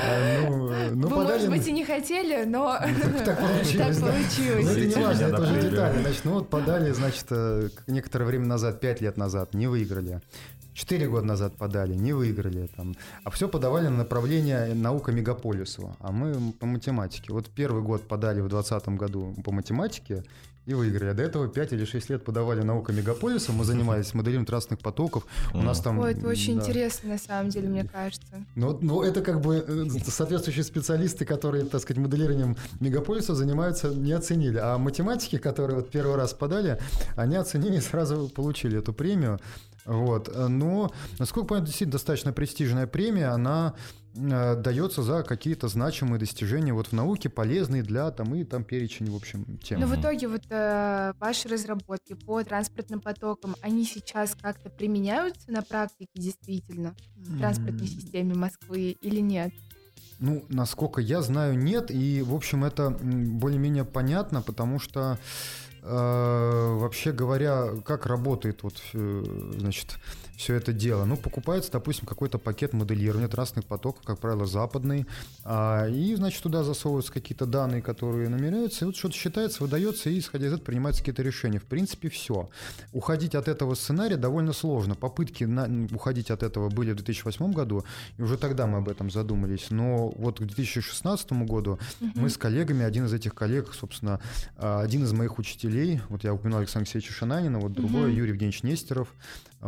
А, ну, ну, Вы, может быть, и не хотели, но так получилось. Ну, это не важно, это уже детали. Значит, ну вот подали, значит, э, некоторое время назад, пять лет назад, не выиграли выиграли. Четыре года назад подали, не выиграли. Там. А все подавали на направление наука мегаполису, а мы по математике. Вот первый год подали в 2020 году по математике, и выиграли. А до этого 5 или 6 лет подавали наука мегаполиса, мы занимались моделированием транспортных потоков. У нас там... Ой, это очень да. интересно, на самом деле, мне кажется. Ну, ну, это как бы э, соответствующие специалисты, которые, так сказать, моделированием мегаполиса занимаются, не оценили. А математики, которые вот первый раз подали, они оценили и сразу получили эту премию. Вот. Но, насколько понятно, действительно достаточно престижная премия, она э, дается за какие-то значимые достижения вот в науке, полезные для там и там перечень, в общем, тем. Но в итоге вот э, ваши разработки по транспортным потокам, они сейчас как-то применяются на практике действительно в транспортной системе Москвы или нет? Ну, насколько я знаю, нет. И, в общем, это более-менее понятно, потому что э, вообще говоря, как работает вот, э, значит, все это дело? Ну, покупается, допустим, какой-то пакет моделирования трассных потоков, как правило, западный, а, и, значит, туда засовываются какие-то данные, которые намеряются, и вот что-то считается, выдается, и, исходя из этого, принимаются какие-то решения. В принципе, все. Уходить от этого сценария довольно сложно. Попытки на, уходить от этого были в 2008 году, и уже тогда мы об этом задумались. Но вот к 2016 году угу. мы с коллегами, один из этих коллег, собственно, а, один из моих учителей, вот я упоминал Александра Алексеевича Шананина, вот другой, угу. Юрий Евгеньевич Нестеров,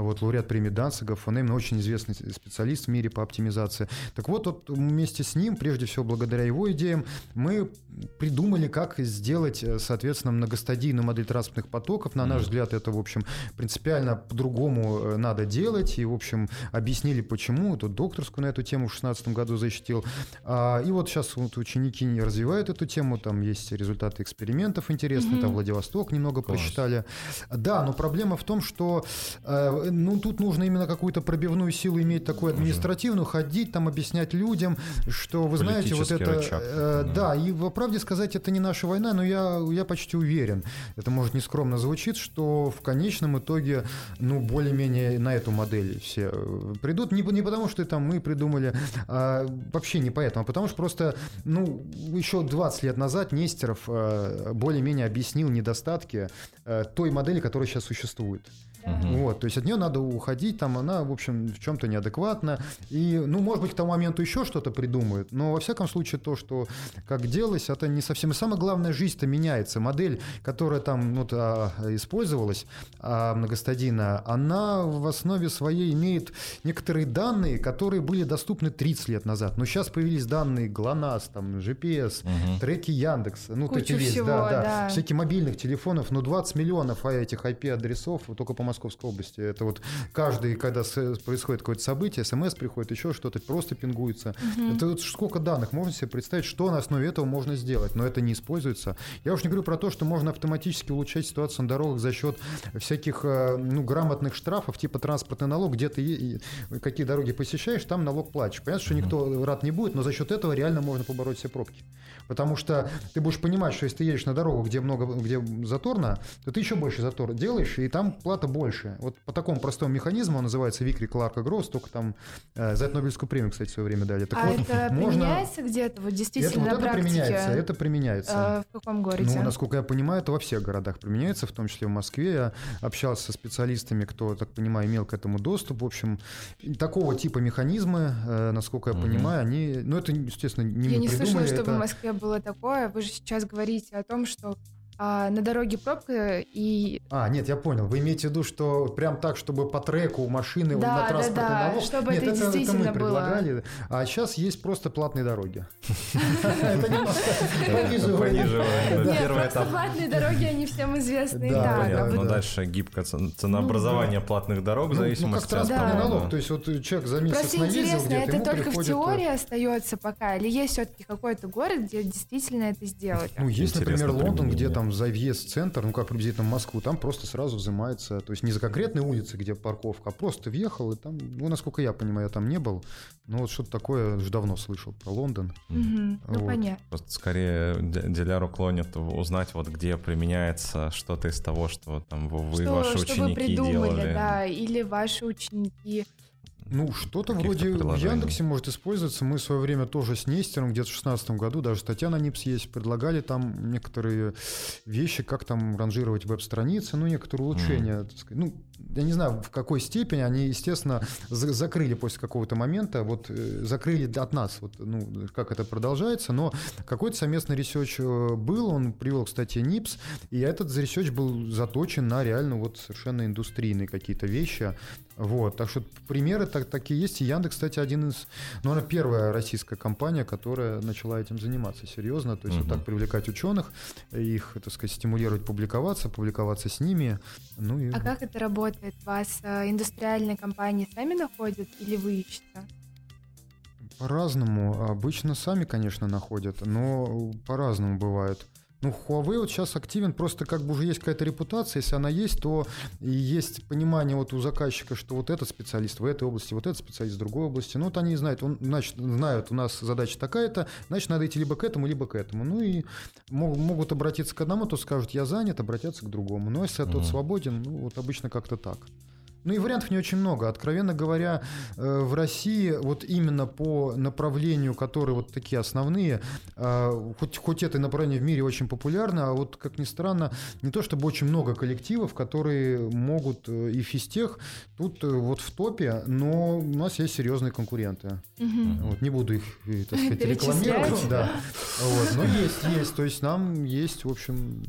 вот лауреат премии Данцига, он именно очень известный специалист в мире по оптимизации. Так вот, вот вместе с ним, прежде всего благодаря его идеям, мы придумали, как сделать, э, соответственно, многостадийную модель транспортных потоков. На наш взгляд, это, в общем, принципиально по-другому э, надо делать. И, в общем, объяснили, почему. Тут докторскую на эту тему в 2016 году защитил. А, и вот сейчас вот ученики развивают эту тему. Там есть результаты экспериментов интересные. Mm-hmm. Там Владивосток немного Класс. посчитали. Да, но проблема в том, что э, ну, тут нужно именно какую-то пробивную силу иметь, такую административную, ходить там, объяснять людям, что вы знаете, вот это... Рычаг. Э, да, и вопрос правде сказать, это не наша война, но я, я почти уверен, это может нескромно звучит, что в конечном итоге, ну, более-менее на эту модель все э, придут. Не, не потому, что там мы придумали, а вообще не поэтому, а потому что просто, ну, еще 20 лет назад Нестеров э, более-менее объяснил недостатки э, той модели, которая сейчас существует. Угу. Вот, то есть от нее надо уходить, там она, в общем, в чем-то неадекватна. И, ну, может быть, к тому моменту еще что-то придумают, но во всяком случае то, что как делалось, это не совсем. И самое главное, жизнь-то меняется. Модель, которая там ну, а, использовалась, а, многостадийная, она в основе своей имеет некоторые данные, которые были доступны 30 лет назад. Но сейчас появились данные ГЛОНАСС, там, GPS, угу. треки Яндекс, ну, Кучу весь, всего, да, да, да, всякие мобильных телефонов, ну, 20 миллионов этих IP-адресов только по Московской области. Это вот каждый, когда происходит какое-то событие, смс приходит, еще что-то, просто пингуется. Угу. Это вот сколько данных, можно себе представить, что на основе этого можно сделать, но это не используется. Я уж не говорю про то, что можно автоматически улучшать ситуацию на дорогах за счет всяких э, ну, грамотных штрафов, типа транспортный налог, где ты какие дороги посещаешь, там налог платишь. Понятно, что никто рад не будет, но за счет этого реально можно побороть все пробки. Потому что ты будешь понимать, что если ты едешь на дорогу, где много, где заторно, то ты еще больше затор делаешь, и там плата больше. Вот по такому простому механизму, он называется Викри Кларка Гросс, только там э, за это Нобелевскую премию, кстати, в свое время дали. Так а вот, это можно... применяется где-то, вот действительно это, вот на это практике? применяется, это применяется. А, в каком городе? Ну, насколько я понимаю, это во всех городах применяется, в том числе в Москве. Я общался со специалистами, кто, так понимаю, имел к этому доступ. В общем, такого типа механизмы, э, насколько я угу. понимаю, они... Ну, это, естественно, не я мы не придумали. слышала, чтобы это... в Москве было такое. Вы же сейчас говорите о том, что а, на дороге пробка и... А, нет, я понял. Вы имеете в виду, что прям так, чтобы по треку машины да, на транспортный да, да, налог? чтобы нет, это, это, действительно это мы предлагали. Было. А сейчас есть просто платные дороги. Это просто платные дороги, они всем известны. Да, понятно. Но дальше гибко ценообразование ну, платных дорог в ну, зависимости от... Ну, налог. То есть вот человек за месяц наездил где-то, это только в теории остается пока? Или есть все-таки какой-то город, где действительно это сделать? Ну, есть, например, Лондон, где там за въезд в центр, ну как приблизительно в Москву, там просто сразу взимается, то есть не за конкретной улицы, где парковка, а просто въехал, и там, ну, насколько я понимаю, я там не был, но вот что-то такое уже давно слышал про Лондон. Угу, ну, вот. понятно. Просто скорее Диляру клонит узнать, вот где применяется что-то из того, что там вы, что, ваши что ученики вы придумали, делали. да, или ваши ученики ну, что-то вроде в Яндексе может использоваться. Мы в свое время тоже с Нестеровым где-то в 2016 году, даже статья на NIPS есть, предлагали там некоторые вещи, как там ранжировать веб-страницы, ну, некоторые улучшения, mm. сказать. Ну, я не знаю, в какой степени они, естественно, закрыли после какого-то момента, вот э, закрыли от нас, вот, ну, как это продолжается, но какой-то совместный research э, был, он привел, кстати, NIPS, и этот research был заточен на реально вот совершенно индустрийные какие-то вещи, вот, так что примеры так, такие есть. И Яндекс, кстати, один из, ну, она первая российская компания, которая начала этим заниматься серьезно. То есть угу. вот так привлекать ученых, их, так сказать, стимулировать публиковаться, публиковаться с ними. Ну, и... А как это работает? Вас э, индустриальные компании сами находят или вы ищете? По-разному. Обычно сами, конечно, находят, но по-разному бывает. Ну, Huawei вот сейчас активен, просто как бы уже есть какая-то репутация, если она есть, то и есть понимание вот у заказчика, что вот этот специалист в этой области, вот этот специалист в другой области, ну вот они знают, он, значит, знают, у нас задача такая-то, значит, надо идти либо к этому, либо к этому. Ну и могут обратиться к одному, то скажут, я занят, обратятся к другому. Но если mm-hmm. тот свободен, ну вот обычно как-то так. Ну и вариантов не очень много. Откровенно говоря, э, в России вот именно по направлению, которые вот такие основные, э, хоть, хоть это направление в мире очень популярно, а вот, как ни странно, не то чтобы очень много коллективов, которые могут э, и физтех тут вот в топе, но у нас есть серьезные конкуренты. Угу. Вот, не буду их, так сказать, рекламировать. Да. Вот, но есть, есть. То есть нам есть, в общем,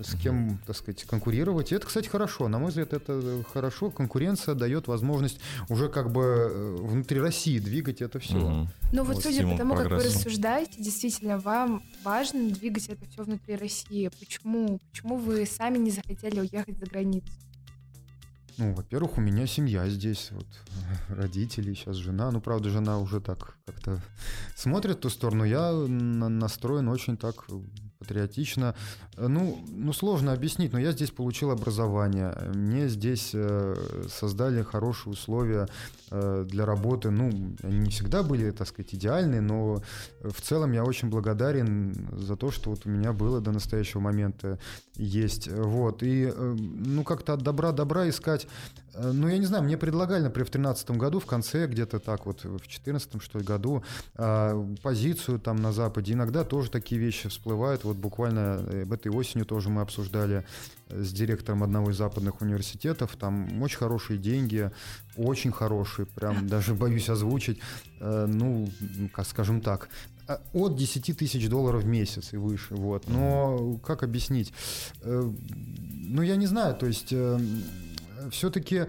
с кем, так сказать, конкурировать. И это, кстати, хорошо. На мой взгляд, это хорошо. Конкуренция дает возможность уже как бы э, внутри России двигать это все. Угу. Ну вот, вот судя по тому, как вы рассуждаете, действительно, вам важно двигать это все внутри России. Почему? Почему вы сами не захотели уехать за границу? Ну, во-первых, у меня семья здесь, вот родители, сейчас жена. Ну, правда, жена уже так как-то смотрит в ту сторону. Я настроен очень так патриотично. Ну, ну, сложно объяснить, но я здесь получил образование. Мне здесь э, создали хорошие условия э, для работы. Ну, они не всегда были, так сказать, идеальные, но в целом я очень благодарен за то, что вот у меня было до настоящего момента есть. Вот. И, э, ну, как-то от добра добра искать Э, ну, я не знаю, мне предлагали, например, в 2013 году, в конце, где-то так вот, в 2014 что ли, году, а, позицию там на Западе. Иногда тоже такие вещи всплывают. Вот буквально э, этой осенью тоже мы обсуждали э, с директором одного из западных университетов. Там очень хорошие деньги, очень хорошие, прям даже боюсь озвучить. Ну, скажем так, от 10 тысяч долларов в месяц и выше. Вот. Но как объяснить? Ну, я не знаю, то есть все-таки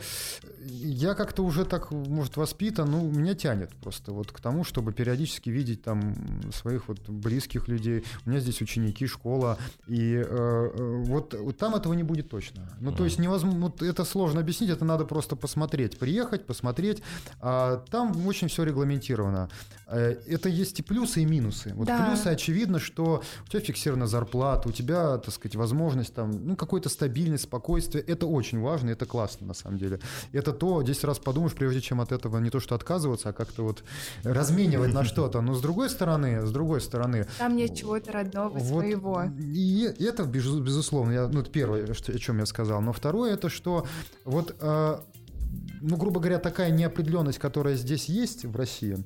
я как-то уже так, может, воспитан, ну, меня тянет просто вот к тому, чтобы периодически видеть там своих вот близких людей. У меня здесь ученики, школа, и э, э вот, вот там этого не будет точно. Ну, mm. то есть невозможно, вот это сложно объяснить, это надо просто посмотреть, приехать, посмотреть. А там очень все регламентировано. Э, это есть и плюсы, и минусы. Вот да. плюсы, очевидно, что у тебя фиксирована зарплата, у тебя, так сказать, возможность там, ну, какой-то стабильность, спокойствие. Это очень важно, это классно, на самом деле. Это то 10 раз подумаешь, прежде чем от этого не то что отказываться, а как-то вот разменивать на что-то. Но с другой стороны, с другой стороны... Там нет чего-то родного, вот, своего. И это, безусловно, я, ну, это первое, что, о чем я сказал. Но второе, это что вот, э, ну, грубо говоря, такая неопределенность, которая здесь есть в России,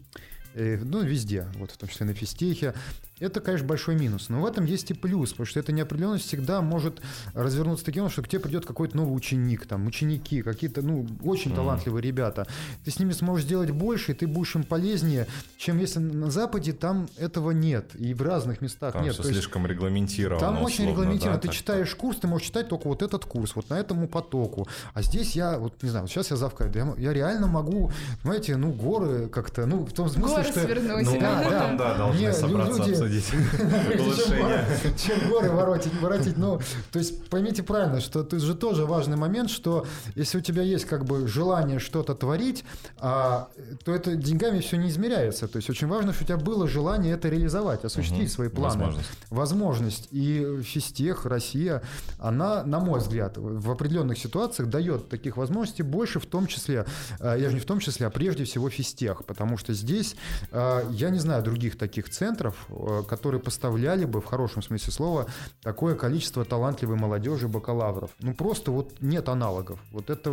ну, везде, вот в том числе на физтехе, это, конечно, большой минус. Но в этом есть и плюс, потому что эта неопределенность всегда может развернуться таким образом, что к тебе придет какой-то новый ученик, там, ученики, какие-то, ну, очень талантливые ребята. Ты с ними сможешь сделать больше, и ты будешь им полезнее, чем если на Западе там этого нет. И в разных местах там нет. Все То слишком есть, регламентировано. Там условно, очень регламентировано. Да, ты читаешь что... курс, ты можешь читать только вот этот курс, вот на этому потоку. А здесь я, вот не знаю, вот сейчас я завкаю, я, я реально могу, понимаете, ну, горы как-то, ну, в том смысле, горы что... Свернуть. Ну, да, да, да, да, должны собраться люди, обсудить улучшение. Чем горы воротить, воротить. Ну, то есть поймите правильно, что это же тоже важный момент, что если у тебя есть как бы желание что-то творить, а, то это деньгами все не измеряется. То есть очень важно, что у тебя было желание это реализовать, осуществить свои планы. Возможность. Возможность. И физтех, Россия, она, на мой взгляд, в определенных ситуациях дает таких возможностей больше, в том числе, а, я же не в том числе, а прежде всего физтех, потому что здесь, а, я не знаю других таких центров, которые поставляли бы, в хорошем смысле слова, такое количество талантливой молодежи, бакалавров. Ну, просто вот нет аналогов. Вот это,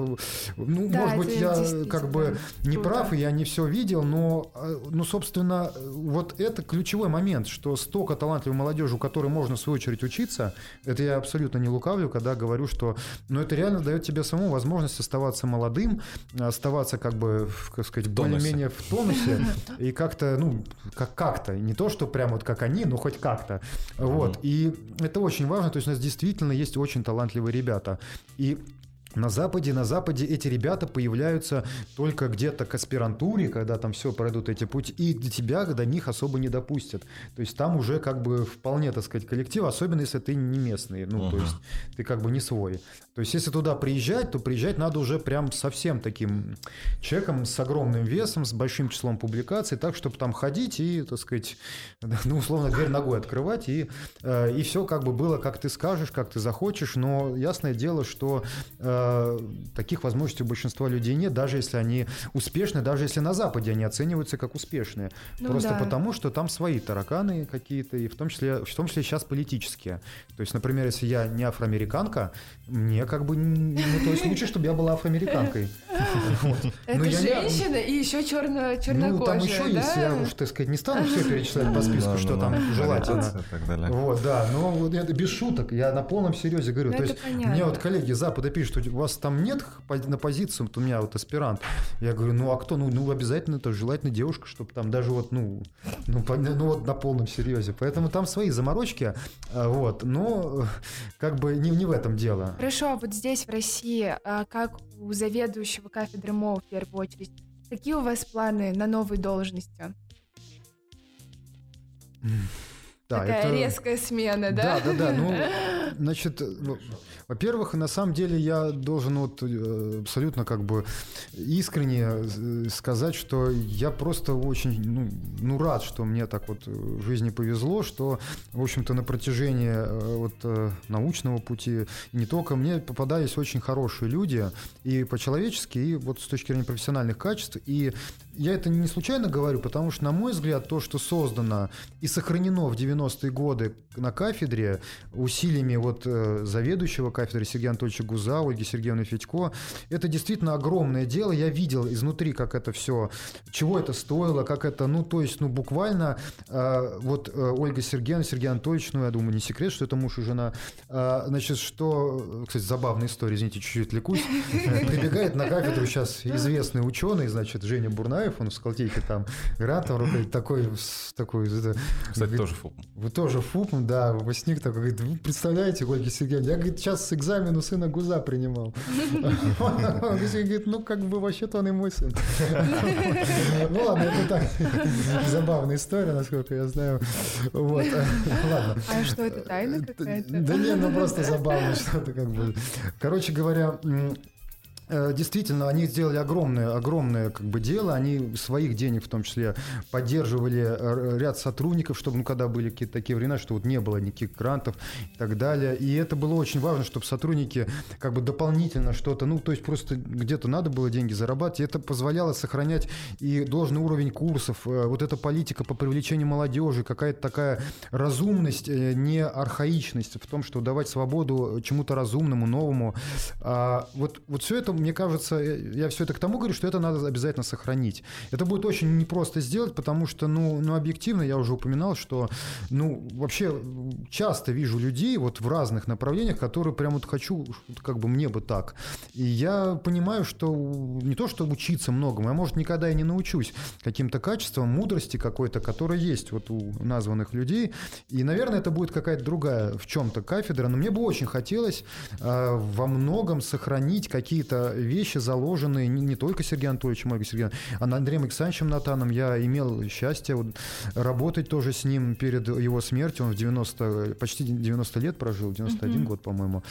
ну, да, может быть, я как бы не круто. прав, и я не все видел, но, э, ну, собственно, вот это ключевой момент, что столько талантливой молодежи, у которой можно, в свою очередь, учиться, это я абсолютно не лукавлю, когда говорю, что, ну, это реально дает тебе самому возможность оставаться молодым, оставаться, как бы, как сказать, более-менее в тонусе, и как-то, ну, как- как-то, не то, что прям вот как они, но хоть как-то. Вот. И это очень важно, то есть у нас действительно есть очень талантливые ребята. И на Западе, на Западе эти ребята появляются только где-то к аспирантуре, когда там все пройдут эти пути, и до тебя до них особо не допустят. То есть там уже как бы вполне, так сказать, коллектив, особенно если ты не местный, ну, uh-huh. то есть ты как бы не свой. То есть если туда приезжать, то приезжать надо уже прям совсем таким человеком с огромным весом, с большим числом публикаций, так, чтобы там ходить и, так сказать, ну, условно, дверь ногой открывать, и, э, и все как бы было, как ты скажешь, как ты захочешь, но ясное дело, что э, таких возможностей у большинства людей нет, даже если они успешны, даже если на Западе они оцениваются как успешные. Ну, Просто да. потому, что там свои тараканы какие-то, и в том, числе, в том числе сейчас политические. То есть, например, если я не афроамериканка, мне как бы, ну, то есть лучше, чтобы я была афроамериканкой. Это женщина и еще черно чернокожая, Ну, там еще есть, я уж, так сказать, не стану все перечислять по списку, что там желательно. Вот, да, но вот это без шуток, я на полном серьезе говорю. Ну, то есть, мне вот коллеги Запада пишут, что у вас там нет на позицию, у меня вот аспирант. Я говорю, ну а кто? Ну, ну обязательно это желательно девушка, чтобы там даже вот, ну, ну, вот на полном серьезе. Поэтому там свои заморочки, а, вот, но как бы не, не в этом дело. Хорошо, вот здесь, в России, а как у заведующего кафедры МО в первую очередь, какие у вас планы на новые должности? Да, Такая это... резкая смена, да? Да, да, да. Ну, значит, во-первых, на самом деле я должен вот э, абсолютно как бы искренне э, сказать, что я просто очень ну, ну рад, что мне так вот в жизни повезло, что, в общем-то, на протяжении э, вот научного пути не только мне попадались очень хорошие люди и по-человечески, и вот с точки зрения профессиональных качеств. И я это не случайно говорю, потому что, на мой взгляд, то, что создано и сохранено в 90-е годы на кафедре усилиями вот заведующего кафедры Сергея Анатольевича Гуза, Ольги Сергеевны Федько. Это действительно огромное дело. Я видел изнутри, как это все, чего это стоило, как это, ну, то есть, ну, буквально, э, вот э, Ольга Сергеевна, Сергей Анатольевич, ну, я думаю, не секрет, что это муж и жена, э, значит, что, кстати, забавная история, извините, чуть-чуть отвлекусь, прибегает на кафедру сейчас известный ученый, значит, Женя Бурнаев, он в Скалтейке там грантом руководит, такой, такой, кстати, говорит, тоже ФУП. Вы тоже ФУП, да, выпускник такой, говорит, вы представляете, Ольга Сергеевна, я, говорит, сейчас с экзамену сына Гуза принимал. Он говорит, ну, как бы вообще-то он и мой сын. Ну, ладно, это так, забавная история, насколько я знаю. Вот, ладно. А что, это тайна какая-то? Да нет, ну просто забавно что-то как бы. Короче говоря, действительно, они сделали огромное, огромное как бы дело. Они своих денег в том числе поддерживали э, ряд сотрудников, чтобы, ну, когда были какие-то такие времена, что вот не было никаких грантов и так далее. И это было очень важно, чтобы сотрудники как бы дополнительно что-то, ну, то есть просто где-то надо было деньги зарабатывать. И это позволяло сохранять и должный уровень курсов, э, вот эта политика по привлечению молодежи, какая-то такая разумность, не архаичность в том, что давать свободу чему-то разумному, новому. А вот, вот все это мне кажется, я все это к тому говорю, что это надо обязательно сохранить. Это будет очень непросто сделать, потому что, ну, ну объективно, я уже упоминал, что, ну, вообще часто вижу людей вот в разных направлениях, которые прям вот хочу, как бы мне бы так. И я понимаю, что не то, что учиться многому, я, может, никогда и не научусь каким-то качествам, мудрости какой-то, которая есть вот у названных людей. И, наверное, это будет какая-то другая в чем-то кафедра, но мне бы очень хотелось э, во многом сохранить какие-то вещи, заложенные не, не только Сергеем Анатольевичем, Ольгой Сергеевной, а Андреем Александровичем Натаном. Я имел счастье вот, работать тоже с ним перед его смертью. Он в 90, почти 90 лет прожил, 91 mm-hmm. год, по-моему.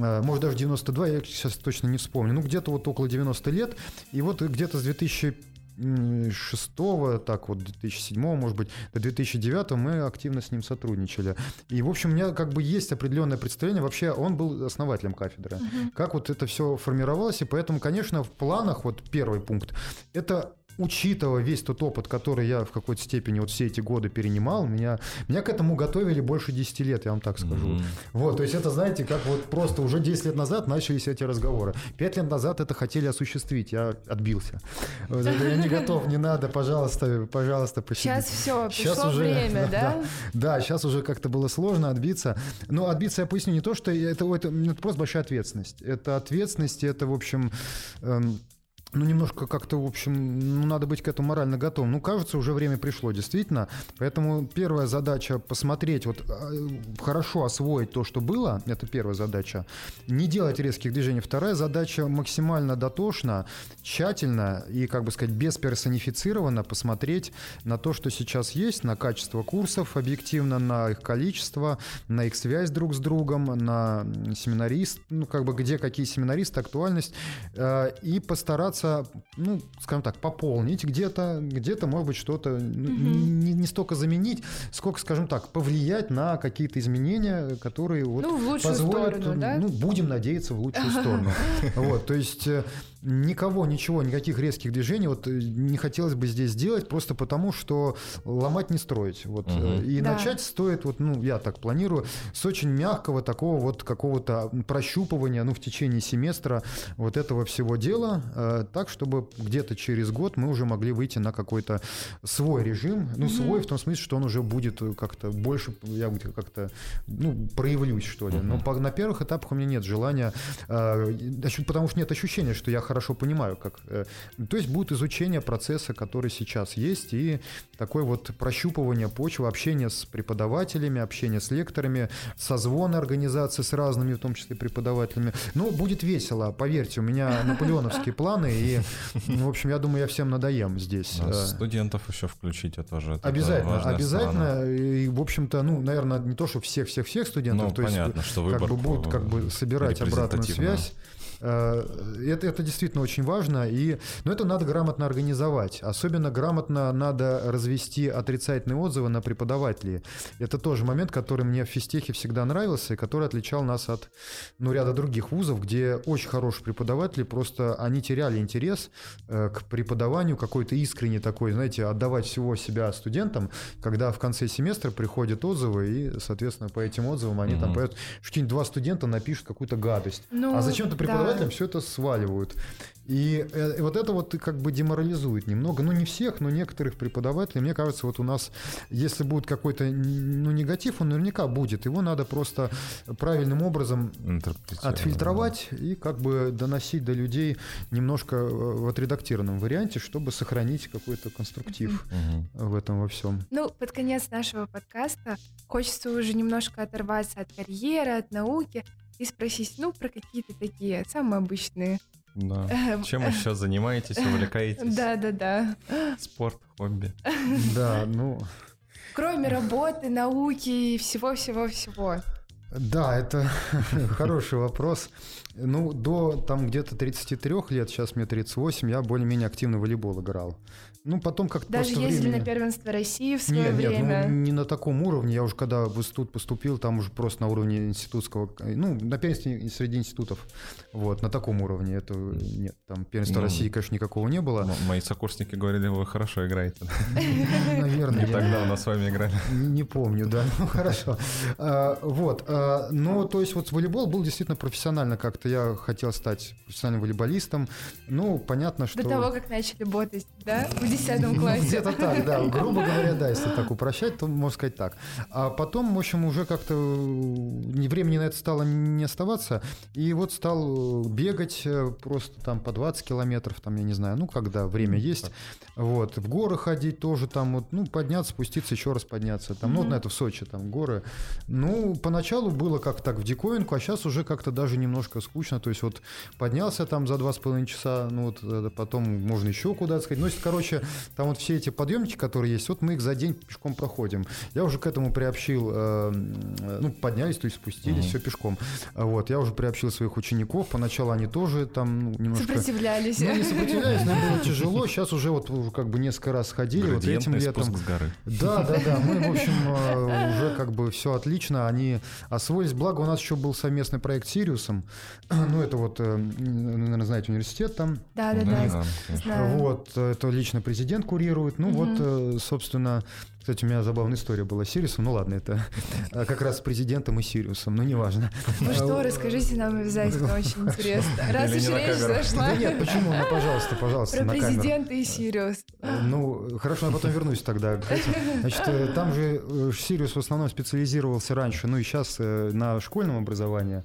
А, может, даже 92, я сейчас точно не вспомню. Ну, где-то вот около 90 лет. И вот где-то с 2000 2006, так вот, 2007, может быть, до 2009 мы активно с ним сотрудничали. И, в общем, у меня как бы есть определенное представление. Вообще, он был основателем кафедры. Угу. Как вот это все формировалось. И поэтому, конечно, в планах, вот первый пункт, это учитывая весь тот опыт, который я в какой-то степени вот все эти годы перенимал, меня, меня к этому готовили больше 10 лет, я вам так скажу. Mm-hmm. Вот, то есть это, знаете, как вот просто уже 10 лет назад начались эти разговоры. 5 лет назад это хотели осуществить, я отбился. Вот, я не готов, не надо, пожалуйста, пожалуйста, посидите. Сейчас все, пришло сейчас уже, время, да? Да, да, сейчас уже как-то было сложно отбиться. Но отбиться я поясню не то, что это, это, это просто большая ответственность. Это ответственность, это, в общем, эм, ну, немножко как-то, в общем, ну, надо быть к этому морально готовым. Ну, кажется, уже время пришло, действительно. Поэтому первая задача посмотреть, вот а, хорошо освоить то, что было, это первая задача. Не делать резких движений. Вторая задача максимально дотошно, тщательно и, как бы сказать, бесперсонифицированно посмотреть на то, что сейчас есть, на качество курсов объективно, на их количество, на их связь друг с другом, на семинарист, ну, как бы где какие семинаристы, актуальность, э, и постараться пытаться, ну, скажем так, пополнить где-то, где-то, может быть, что-то угу. не, не столько заменить, сколько, скажем так, повлиять на какие-то изменения, которые вот ну, в позволят, сторону, да? ну, будем надеяться, в лучшую сторону. Вот, то есть э, никого, ничего, никаких резких движений вот э, не хотелось бы здесь сделать, просто потому, что ломать не строить. Вот. Угу. И да. начать стоит, вот, ну, я так планирую, с очень мягкого такого вот какого-то прощупывания, ну, в течение семестра вот этого всего дела, э, так, чтобы где-то через год мы уже могли выйти на какой-то свой режим, ну, угу. свой в том смысле, что он уже будет как-то больше, я как-то, ну, проявлюсь, что ли. Угу. Но по, на первых этапах у меня нет желания, э, потому что нет ощущения, что я хорошо понимаю, как... Э, то есть будет изучение процесса, который сейчас есть, и такое вот прощупывание почвы, общение с преподавателями, общение с лекторами, созвоны организации с разными, в том числе преподавателями. Но будет весело, поверьте, у меня наполеоновские планы, и, ну, в общем, я думаю, я всем надоем здесь. А студентов еще включить, это тоже Обязательно, обязательно. И, в общем-то, ну, наверное, не то, что всех-всех-всех студентов, ну, то понятно, есть как бы будут как бы собирать обратную связь. Э, это, это действительно очень важно, и, но это надо грамотно организовать. Особенно грамотно надо развести отрицательные отзывы на преподавателей. Это тоже момент, который мне в физтехе всегда нравился, и который отличал нас от ну, ряда других вузов, где очень хорошие преподаватели, просто они теряли интерес э, к преподаванию, какой-то искренний такой, знаете, отдавать всего себя студентам, когда в конце семестра приходят отзывы, и, соответственно, по этим отзывам они mm-hmm. там поют, что два студента напишут какую-то гадость. Ну, а зачем-то преподаватель преподавателям все это сваливают. И, э, и вот это вот как бы деморализует немного. Ну, не всех, но некоторых преподавателей. Мне кажется, вот у нас, если будет какой-то ну, негатив, он наверняка будет. Его надо просто правильным образом отфильтровать да. и как бы доносить до людей немножко э, в отредактированном варианте, чтобы сохранить какой-то конструктив угу. в этом во всем. Ну, под конец нашего подкаста хочется уже немножко оторваться от карьеры, от науки и спросить, ну, про какие-то такие самые обычные да. Эм, Чем еще занимаетесь, увлекаетесь? Да, да, да. Спорт, хобби. Да, ну. Кроме работы, науки и всего-всего-всего. Да, это хороший вопрос. Ну, до там где-то 33 лет, сейчас мне 38, я более-менее активно в волейбол играл. Ну, потом как-то Даже ездили времени... на первенство России в свое нет, время? Нет, ну, не на таком уровне. Я уже когда в институт поступил, там уже просто на уровне институтского... Ну, на первенстве среди институтов. Вот, на таком уровне. Это нет, там первенства ну, России, конечно, никакого не было. Мои сокурсники говорили, вы хорошо играете. Наверное. И тогда у нас с вами играли. Не помню, да. Ну, хорошо. А, вот. А, ну, то есть вот волейбол был действительно профессионально как-то. Я хотел стать профессиональным волейболистом. Ну, понятно, что... До того, как начали ботать, да? Десятом классе. Где-то так, да. Грубо говоря, да, если так упрощать, то можно сказать так. А потом, в общем, уже как-то времени на это стало не оставаться. И вот стал бегать э, просто там по 20 километров, там, я не знаю, ну, когда время есть. Вот. В горы ходить тоже там, вот, ну, подняться, спуститься, еще раз подняться. Там, ну, на это в Сочи, там, горы. Ну, поначалу было как так в диковинку, а сейчас уже как-то даже немножко скучно. То есть вот поднялся там за два с половиной часа, ну, вот э, потом можно еще куда-то сказать. Ну, если, короче, там вот все эти подъемники, которые есть, вот мы их за день пешком проходим. Я уже к этому приобщил, э, ну, поднялись, то есть спустились, mm-hmm. все пешком. Вот, я уже приобщил своих учеников, поначалу они тоже там ну, немножко... Сопротивлялись. Ну, не сопротивлялись, но было тяжело, сейчас уже вот как бы несколько раз ходили, вот этим летом. с горы. Да, да, да, мы, в общем, э, уже как бы все отлично, они освоились. Благо у нас еще был совместный проект с Сириусом. ну, это вот, э, наверное, знаете, университет там. Да, да, да. да. Вот, это лично президент курирует. Ну, угу. вот, собственно, кстати, у меня забавная история была с Сириусом. Ну ладно, это а, как раз с президентом и Сириусом, но неважно. Ну что, расскажите нам обязательно, очень интересно. Раз уж речь зашла. Да нет, почему? Ну, пожалуйста, пожалуйста, Про президента и Сириус. Ну, хорошо, я потом вернусь тогда. Значит, э, там же э, Сириус в основном специализировался раньше, ну и сейчас э, на школьном образовании.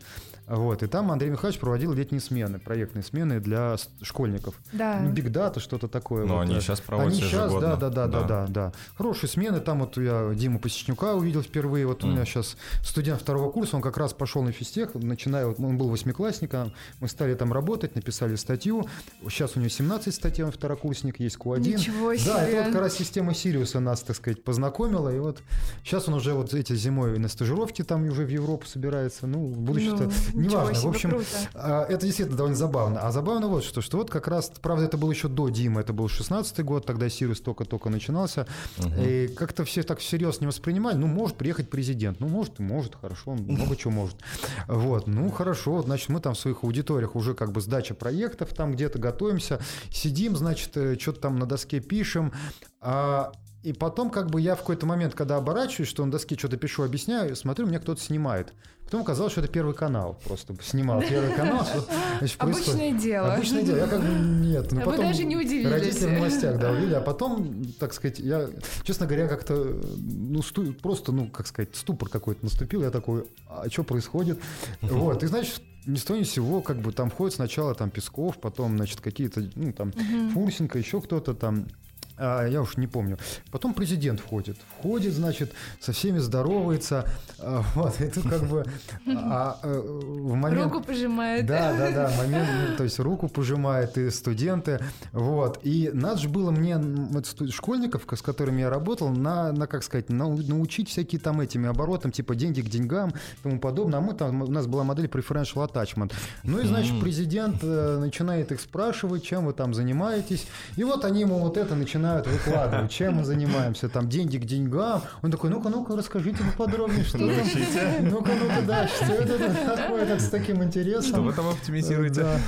Вот, и там Андрей Михайлович проводил летние смены, проектные смены для школьников. Да. Ну, Big Data, что-то такое. Но вот. они сейчас проводят Они сейчас, да, да, да, да, да, да. Хорошие смены. Там вот я Диму Посечнюка увидел впервые. Вот mm. у меня сейчас студент второго курса, он как раз пошел на физтех, начиная, вот он был восьмиклассником, мы стали там работать, написали статью. Сейчас у него 17 статей, он второкурсник, есть Q1. Ничего себе. Да, это вот как раз система Сириуса нас, так сказать, познакомила. И вот сейчас он уже вот эти зимой на стажировке там уже в Европу собирается. Ну, в будущем-то ну, неважно. В общем, круто. А, это действительно довольно забавно. А забавно вот что, что вот как раз, правда, это было еще до Димы, это был 16-й год, тогда Сириус только-только начинался. Угу. И как-то все так всерьез не воспринимали. Ну, может приехать президент. Ну, может, может, хорошо, он много чего может. Вот, ну, хорошо, значит, мы там в своих аудиториях уже как бы сдача проектов, там где-то готовимся, сидим, значит, э, что-то там на доске пишем. А и потом, как бы я в какой-то момент, когда оборачиваюсь, что на доске что-то пишу, объясняю, смотрю, меня кто-то снимает. Потом оказалось, что это первый канал. Просто снимал первый канал. Значит, Обычное дело. Обычное дело. Я как бы нет. Ну, а потом вы даже не удивились. Родители в новостях, да, увидели. А потом, так сказать, я, честно говоря, как-то, ну, сту, просто, ну, как сказать, ступор какой-то наступил. Я такой, а что происходит? Вот. И, значит, ни с того ни сего, как бы там входит сначала там Песков, потом, значит, какие-то, ну, там, Фурсенко, еще кто-то там, а, я уж не помню. Потом президент входит. Входит, значит, со всеми здоровается. А, вот, тут как бы а, а, в момент... Руку пожимает. Да, да, да, момент, ну, то есть руку пожимает и студенты. Вот. И надо же было мне школьников, с которыми я работал, на, на как сказать, на, научить всякие там этими оборотам, типа деньги к деньгам и тому подобное. А мы там, у нас была модель preferential attachment. Ну и, значит, президент э, начинает их спрашивать, чем вы там занимаетесь. И вот они ему вот это начинают начинают выкладывать, чем мы занимаемся, там, деньги к деньгам. Он такой, ну-ка, ну-ка, расскажите поподробнее, что там. Ну-ка, ну-ка, да, что это такое, так с таким интересом. Что вы там оптимизируете? Да.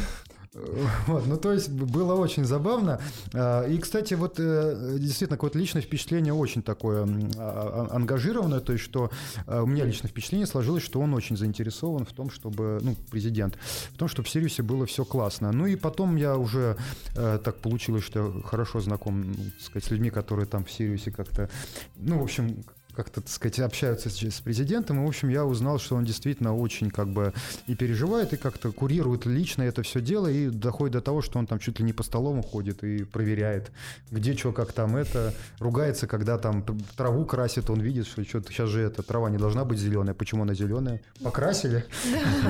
Вот, ну, то есть было очень забавно. А, и, кстати, вот э, действительно какое-то личное впечатление очень такое а, а, ангажированное, то есть что у меня личное впечатление сложилось, что он очень заинтересован в том, чтобы, ну, президент, в том, чтобы в Сириусе было все классно. Ну и потом я уже э, так получилось, что хорошо знаком, так сказать, с людьми, которые там в Сириусе как-то, ну, в общем, как-то, так сказать, общаются с президентом, и, в общем, я узнал, что он действительно очень как бы и переживает, и как-то курирует лично это все дело, и доходит до того, что он там чуть ли не по столам ходит и проверяет, где что, как там это, ругается, когда там траву красит, он видит, что что-то сейчас же эта трава не должна быть зеленая, почему она зеленая? Покрасили?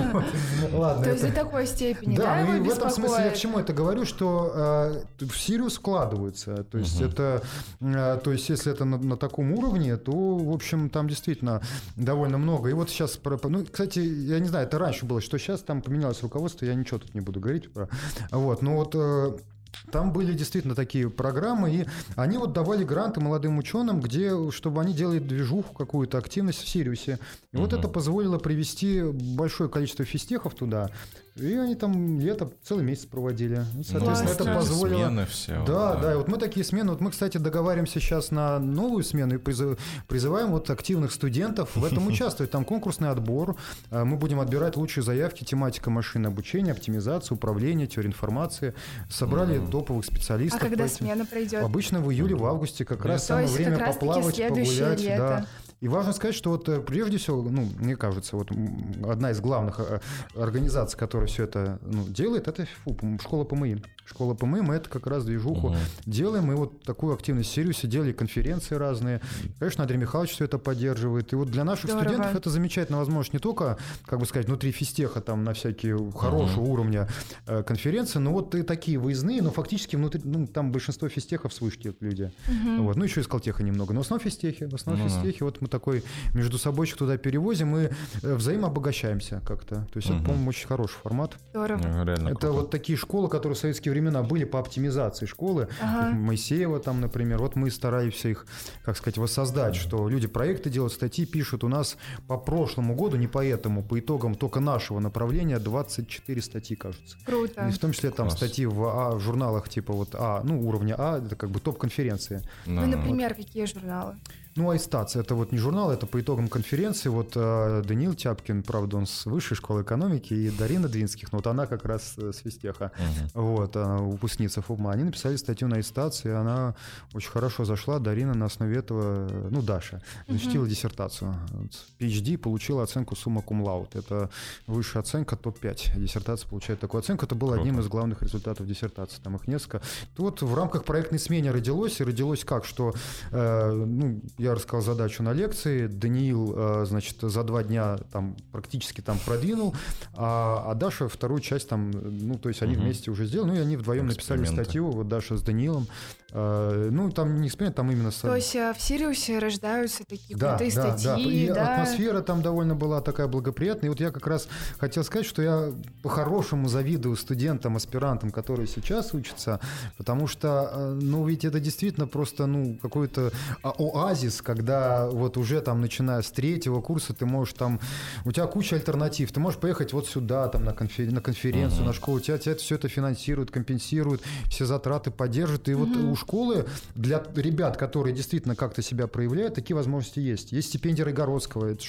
Ладно. То есть до такой степени, да, ну и в этом смысле я к чему это говорю, что э, в Сирию складывается, то есть это, э, то есть если это на таком уровне, то в общем, там действительно довольно много. И вот сейчас, ну, кстати, я не знаю, это раньше было, что сейчас там поменялось руководство, я ничего тут не буду говорить. Про... Вот, но вот э, там были действительно такие программы, и они вот давали гранты молодым ученым, где, чтобы они делали движуху, какую-то активность в Сириусе. И угу. вот это позволило привести большое количество физтехов туда. И они там лето целый месяц проводили. Соответственно, это позволило... Смены все. Да, да, да. И вот мы такие смены. Вот мы, кстати, договариваемся сейчас на новую смену и призываем вот активных студентов в этом участвовать. Там конкурсный отбор. А, мы будем отбирать лучшие заявки, тематика машин обучения, оптимизация, управление, теория информации. Собрали mm. топовых специалистов. А когда смена пройдет? Обычно в июле, в августе, как раз самое время поплавать, погулять. Лето. Да. И важно сказать, что вот э, прежде всего, ну, мне кажется, вот одна из главных э, организаций, которая все это ну, делает, это фу, школа ПМИ. Школа ПМИ, мы это как раз движуху угу. делаем. Мы вот такую активность серию сидели, конференции разные. Конечно, Андрей Михайлович все это поддерживает. И вот для наших Здорово. студентов это замечательная возможность не только, как бы сказать, внутри физтеха там на всякие хорошего угу. уровня э, конференции, но вот и такие выездные, но фактически внутри, ну, там большинство физтехов с вышки люди. Угу. Вот. Ну, еще из Калтеха немного. Но в основном физтехи. В основном ну, физтехи. Вот мы такой между собойчик туда перевозим и э, взаимообогащаемся как-то. То есть угу. это, по-моему, очень хороший формат. Здорово. Ну, реально это круто. вот такие школы, которые в советские времена были по оптимизации школы. Ага. Моисеева там, например. Вот мы стараемся их, как сказать, воссоздать, что люди проекты делают, статьи пишут. У нас по прошлому году, не по этому, по итогам только нашего направления 24 статьи, кажется. Круто. И в том числе там Класс. статьи в, а, в журналах типа вот А, ну, уровня А, это как бы топ-конференции. Ну, например, вот. какие журналы? Ну, Айстац, это вот не журнал, это по итогам конференции. Вот э, Даниил Тяпкин, правда, он с высшей школы экономики, и Дарина Двинских, ну вот она как раз э, с Вестеха, uh-huh. вот, она выпускница ФУМА. Они написали статью на Айстац, и она очень хорошо зашла. Дарина на основе этого, ну, Даша, защитила uh-huh. диссертацию. PhD получила оценку сумма cum laude. Это высшая оценка, топ-5. Диссертация получает такую оценку. Это был одним из главных результатов диссертации. Там их несколько. Тут в рамках проектной смены родилось, и родилось как, что, э, ну, я рассказал задачу на лекции, Даниил, э, значит, за два дня там практически там продвинул, а, а Даша вторую часть там, ну, то есть они угу. вместе уже сделали, ну, и они вдвоем написали статью, вот Даша с Даниилом, ну, там не эксперимент, там именно... То есть э, в Сириусе рождаются такие да, крутые да, статьи, да, и да? атмосфера там довольно была такая благоприятная, и вот я как раз хотел сказать, что я по-хорошему завидую студентам, аспирантам, которые сейчас учатся, потому что, ну, ведь это действительно просто, ну, какой-то оазис когда вот уже там, начиная с третьего курса, ты можешь там, у тебя куча альтернатив, ты можешь поехать вот сюда, там, на, конфер... на конференцию, uh-huh. на школу, тебя, тебя все это финансируют, компенсируют, все затраты поддержат, и uh-huh. вот школы для ребят, которые действительно как-то себя проявляют, такие возможности есть. Есть стипендия Рыгородского, это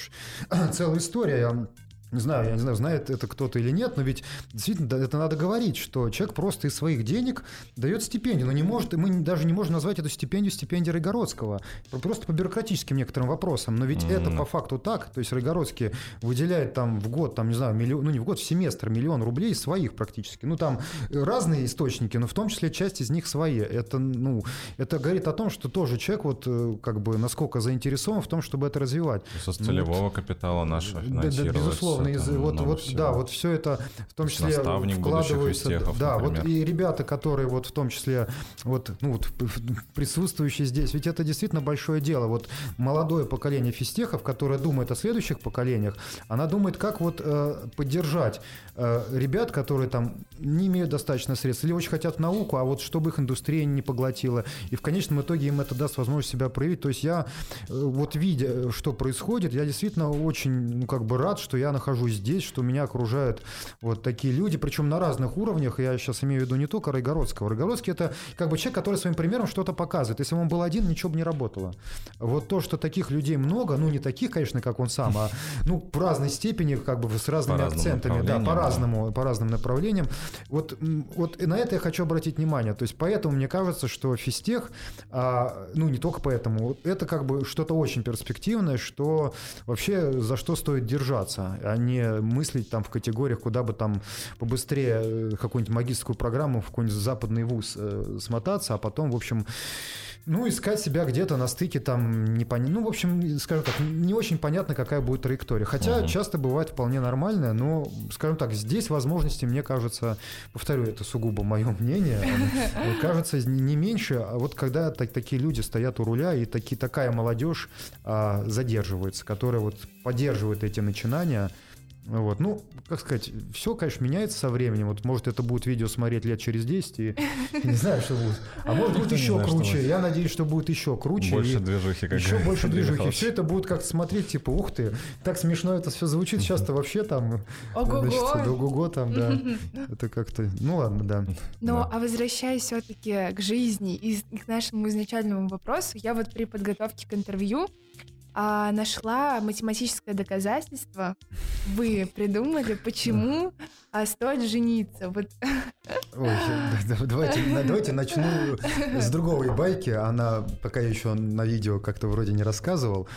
целая история, не знаю, я не знаю, знает это кто-то или нет, но ведь действительно это надо говорить, что человек просто из своих денег дает стипендию, но не может, мы даже не можем назвать эту стипендию стипендией Рыгородского, просто по бюрократическим некоторым вопросам, но ведь mm-hmm. это по факту так, то есть Рыгородский выделяет там в год, там, не знаю, миллион, ну не в год, в семестр миллион рублей своих практически, ну там разные источники, но в том числе часть из них свои, это, ну, это говорит о том, что тоже человек вот э, как бы насколько заинтересован в том, чтобы это развивать. Со целевого ну, вот, капитала нашего финансировать. Да, безусловно, безусловно, из, вот, вот, всего. да, вот все это в том числе Наставник вкладывается. Истехов, да, например. вот и ребята, которые вот в том числе вот, ну, вот присутствующие здесь, ведь это действительно большое дело. Вот молодое поколение физтехов, которое думает о следующих поколениях, она думает, как вот э, поддержать э, ребят, которые там не имеют достаточно средств или очень хотят науку, а вот чтобы их индустрия не поглотила. И в конечном итоге им это даст возможность себя проявить. То есть я э, вот видя, что происходит, я действительно очень, ну, как бы рад, что я нахожусь нахожусь здесь, что меня окружают вот такие люди, причем на разных уровнях. Я сейчас имею в виду не только Райгородского. Райгородский это как бы человек, который своим примером что-то показывает. Если бы он был один, ничего бы не работало. Вот то, что таких людей много, ну не таких, конечно, как он сам, а ну в разной степени, как бы с разными по акцентами, да, по-разному, да. по разным направлениям. Вот, вот и на это я хочу обратить внимание. То есть поэтому мне кажется, что физтех, а, ну не только поэтому, это как бы что-то очень перспективное, что вообще за что стоит держаться, а не мыслить там в категориях, куда бы там побыстрее э, какую-нибудь магистрскую программу в какой-нибудь западный вуз э, смотаться, а потом, в общем, ну, искать себя где-то на стыке там не пон... Ну, в общем, скажем так, не очень понятно, какая будет траектория. Хотя угу. часто бывает вполне нормальная, но, скажем так, здесь возможности, мне кажется, повторю, это сугубо мое мнение, кажется, не меньше, а вот когда так, такие люди стоят у руля, и таки, такая молодежь а, задерживается, которая вот поддерживает эти начинания, вот. Ну, как сказать, все, конечно, меняется со временем. Вот, может, это будет видео смотреть лет через 10, и не знаю, что будет. А может, будет еще круче. Я надеюсь, что будет еще круче. Больше движухи. Еще больше движухи. Все это будет как смотреть, типа, ух ты, так смешно это все звучит. Сейчас-то вообще там... Ого-го. там, да. Это как-то... Ну, ладно, да. Но, а возвращаясь все-таки к жизни и к нашему изначальному вопросу, я вот при подготовке к интервью а, нашла математическое доказательство. Вы придумали, почему а, стоит жениться. Вот. Ой, давайте, давайте начну с другой байки. Она пока еще на видео как-то вроде не рассказывал.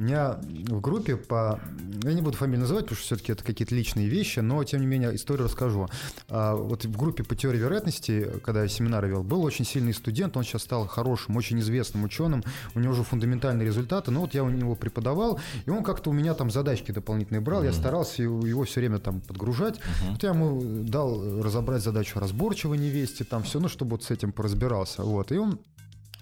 У меня в группе по... Я не буду фамилию называть, потому что все-таки это какие-то личные вещи, но, тем не менее, историю расскажу. А, вот в группе по теории вероятности, когда я семинары вел, был очень сильный студент, он сейчас стал хорошим, очень известным ученым, у него уже фундаментальные результаты, но вот я у него преподавал, и он как-то у меня там задачки дополнительные брал, mm-hmm. я старался его все время там подгружать. Mm-hmm. Вот я ему дал разобрать задачу разборчивой невесте, там все, ну, чтобы вот с этим поразбирался. Вот, и он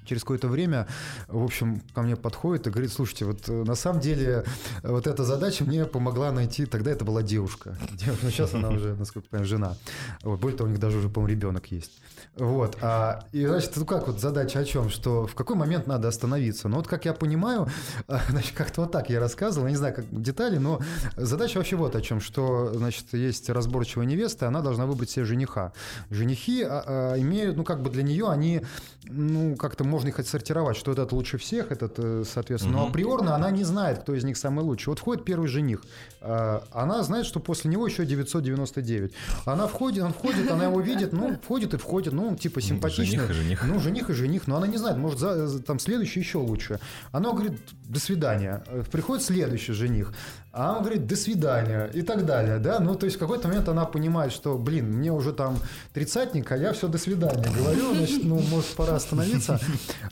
через какое-то время, в общем, ко мне подходит и говорит, слушайте, вот на самом деле вот эта задача мне помогла найти, тогда это была девушка. девушка сейчас она уже, насколько я понимаю, жена. Вот, более того, у них даже уже, по-моему, ребенок есть. Вот. А, и, значит, ну как вот задача о чем? Что в какой момент надо остановиться? Ну вот, как я понимаю, значит, как-то вот так я рассказывал, я не знаю, как детали, но задача вообще вот о чем, что, значит, есть разборчивая невеста, она должна выбрать себе жениха. Женихи а, а, имеют, ну как бы для нее они, ну как-то можно их отсортировать, что этот лучше всех, этот, э, соответственно, угу. но априорно она не знает, кто из них самый лучший. Вот входит первый жених, а, она знает, что после него еще 999. Она входит, он входит, она его видит, ну, входит и входит, ну, типа симпатичный. Жених и жених. Ну, жених и жених, но она не знает, может, за, там следующий еще лучше. Она говорит, до свидания. Приходит следующий жених а он говорит, до свидания и так далее, да, ну, то есть в какой-то момент она понимает, что, блин, мне уже там тридцатник, а я все до свидания говорю, значит, ну, может, пора остановиться,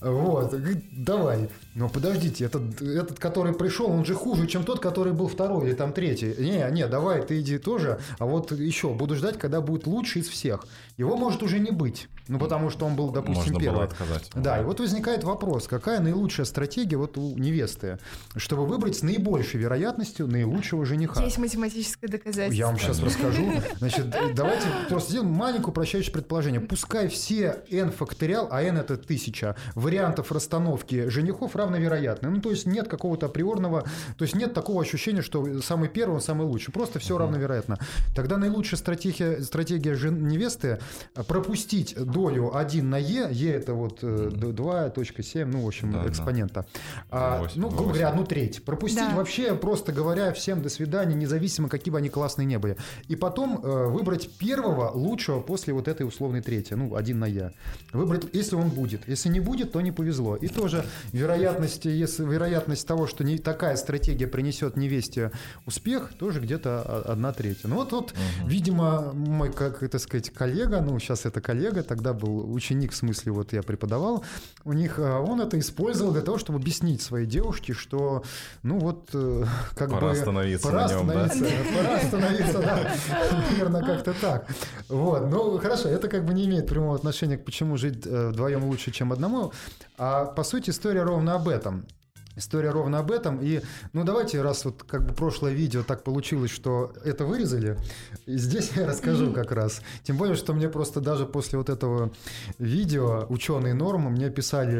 вот, говорит, давай, но подождите, этот, этот, который пришел, он же хуже, чем тот, который был второй или там третий, не, не, давай, ты иди тоже, а вот еще, буду ждать, когда будет лучший из всех, его может уже не быть, ну, потому что он был, допустим, Можно первый. Было отказать. Да, и вот возникает вопрос, какая наилучшая стратегия вот у невесты, чтобы выбрать с наибольшей вероятностью наилучшего жениха. Есть математическое доказательство. Я вам сейчас расскажу. Значит, давайте просто сделаем маленькое упрощающее предположение. Пускай все n факториал, а n это тысяча, вариантов расстановки женихов равновероятны. Ну, то есть нет какого-то априорного, то есть нет такого ощущения, что самый первый, он самый лучший. Просто все равновероятно. Тогда наилучшая стратегия, стратегия жен, невесты пропустить долю 1 на e, e это вот 2.7, э, ну, в общем, да, экспонента. Да. А, 8, ну, грубо говоря, одну треть. Пропустить да. вообще, просто говоря, желаю всем до свидания, независимо, какие бы они классные не были. И потом э, выбрать первого лучшего после вот этой условной третьей, ну, один на я. Выбрать, если он будет. Если не будет, то не повезло. И тоже вероятность, если, вероятность того, что не, такая стратегия принесет невесте успех, тоже где-то одна третья. Ну вот, вот угу. видимо, мой, как это сказать, коллега, ну, сейчас это коллега, тогда был ученик, в смысле, вот я преподавал, у них, э, он это использовал для того, чтобы объяснить своей девушке, что, ну, вот, э, как Пора бы остановиться пора на нем, остановиться, да? Пора остановиться, да. Примерно как-то так. Вот. Ну, хорошо, это как бы не имеет прямого отношения к почему жить э, вдвоем лучше, чем одному. А по сути история ровно об этом. История ровно об этом. И, ну, давайте, раз вот как бы прошлое видео так получилось, что это вырезали, и здесь я расскажу как раз. Тем более, что мне просто даже после вот этого видео ученые нормы мне писали,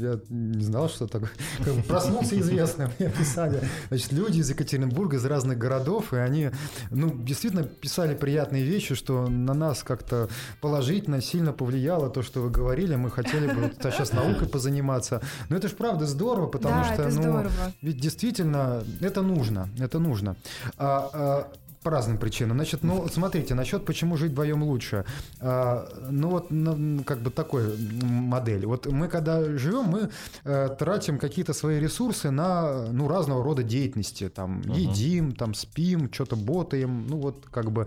я не знал, что так, как бы проснулся известно, мне писали, значит, люди из Екатеринбурга, из разных городов, и они, ну, действительно писали приятные вещи, что на нас как-то положительно, сильно повлияло то, что вы говорили, мы хотели бы сейчас наукой позаниматься. Но это же правда здорово, потому да, что это ну, здорово. ведь действительно это нужно, это нужно. А, а, по разным причинам. Значит, ну, смотрите, насчет почему жить вдвоем лучше. А, ну, вот ну, как бы такой модель. Вот мы, когда живем, мы э, тратим какие-то свои ресурсы на, ну, разного рода деятельности. Там, uh-huh. едим, там, спим, что-то ботаем. Ну, вот, как бы.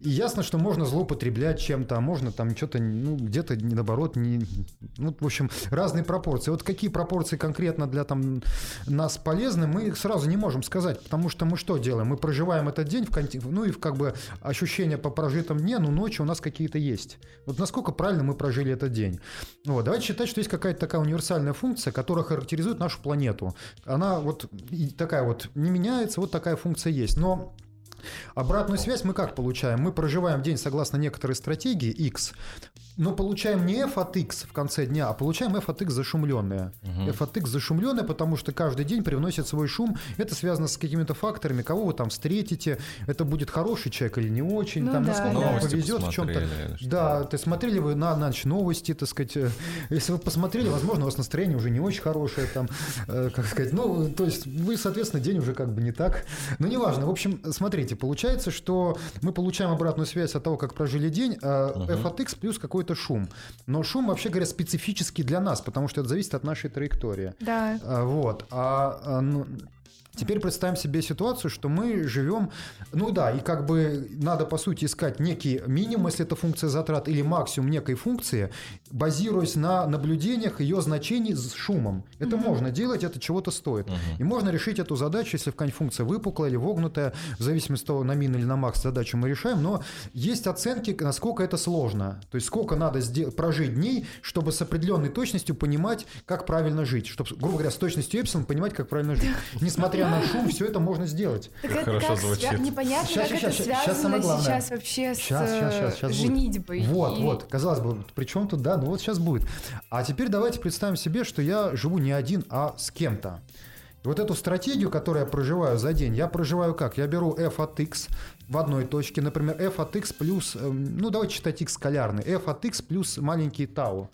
И ясно, что можно злоупотреблять чем-то, а можно там что-то, ну, где-то, наоборот, не... Ну, в общем, разные пропорции. Вот какие пропорции конкретно для там нас полезны, мы сразу не можем сказать, потому что мы что делаем? Мы проживаем этот день в контексте ну и как бы ощущения по прожитым дне, ну ночи у нас какие-то есть. Вот насколько правильно мы прожили этот день. Вот, давайте считать, что есть какая-то такая универсальная функция, которая характеризует нашу планету. Она вот такая вот не меняется, вот такая функция есть. Но Обратную связь мы как получаем? Мы проживаем день согласно некоторой стратегии X, но получаем не f от x в конце дня, а получаем f от x зашумленное. Угу. f от x зашумленное, потому что каждый день привносит свой шум. Это связано с какими-то факторами, кого вы там встретите, это будет хороший человек или не очень, ну, там, да, насколько вам повезет в чем-то. Да, ты смотрели вы на ночь новости, так сказать. Э, если вы посмотрели, возможно, у вас настроение уже не очень хорошее, там, э, как сказать, ну, то есть вы, соответственно, день уже как бы не так. Но неважно. В общем, смотрите, получается, что мы получаем обратную связь от того, как прожили день, а угу. f от x плюс какой-то шум. Но шум, вообще говоря, специфический для нас, потому что это зависит от нашей траектории. Да. А, вот. А, а ну, Теперь представим себе ситуацию, что мы живем, ну да, и как бы надо, по сути, искать некий минимум, если это функция затрат, или максимум некой функции, базируясь на наблюдениях ее значений с шумом. Это mm-hmm. можно делать, это чего-то стоит. Mm-hmm. И можно решить эту задачу, если какая-нибудь функция выпуклая или вогнутая, в зависимости от того, на мин или на макс задачу мы решаем, но есть оценки, насколько это сложно. То есть сколько надо прожить дней, чтобы с определенной точностью понимать, как правильно жить. Чтобы, грубо говоря, с точностью эпсилон понимать, как правильно жить. Несмотря на шум, все это можно сделать. Так это Хорошо как звучит. Свя... Непонятно, сейчас, как сейчас, это связано сейчас, самое главное. сейчас вообще сейчас, с сейчас, сейчас, сейчас женитьбой. Вот, и... вот, казалось бы, при чем тут, да, ну вот сейчас будет. А теперь давайте представим себе, что я живу не один, а с кем-то. Вот эту стратегию, которую я проживаю за день, я проживаю как? Я беру f от x в одной точке, например, f от x плюс, эм, ну давайте читать x скалярный, f от x плюс маленький тау.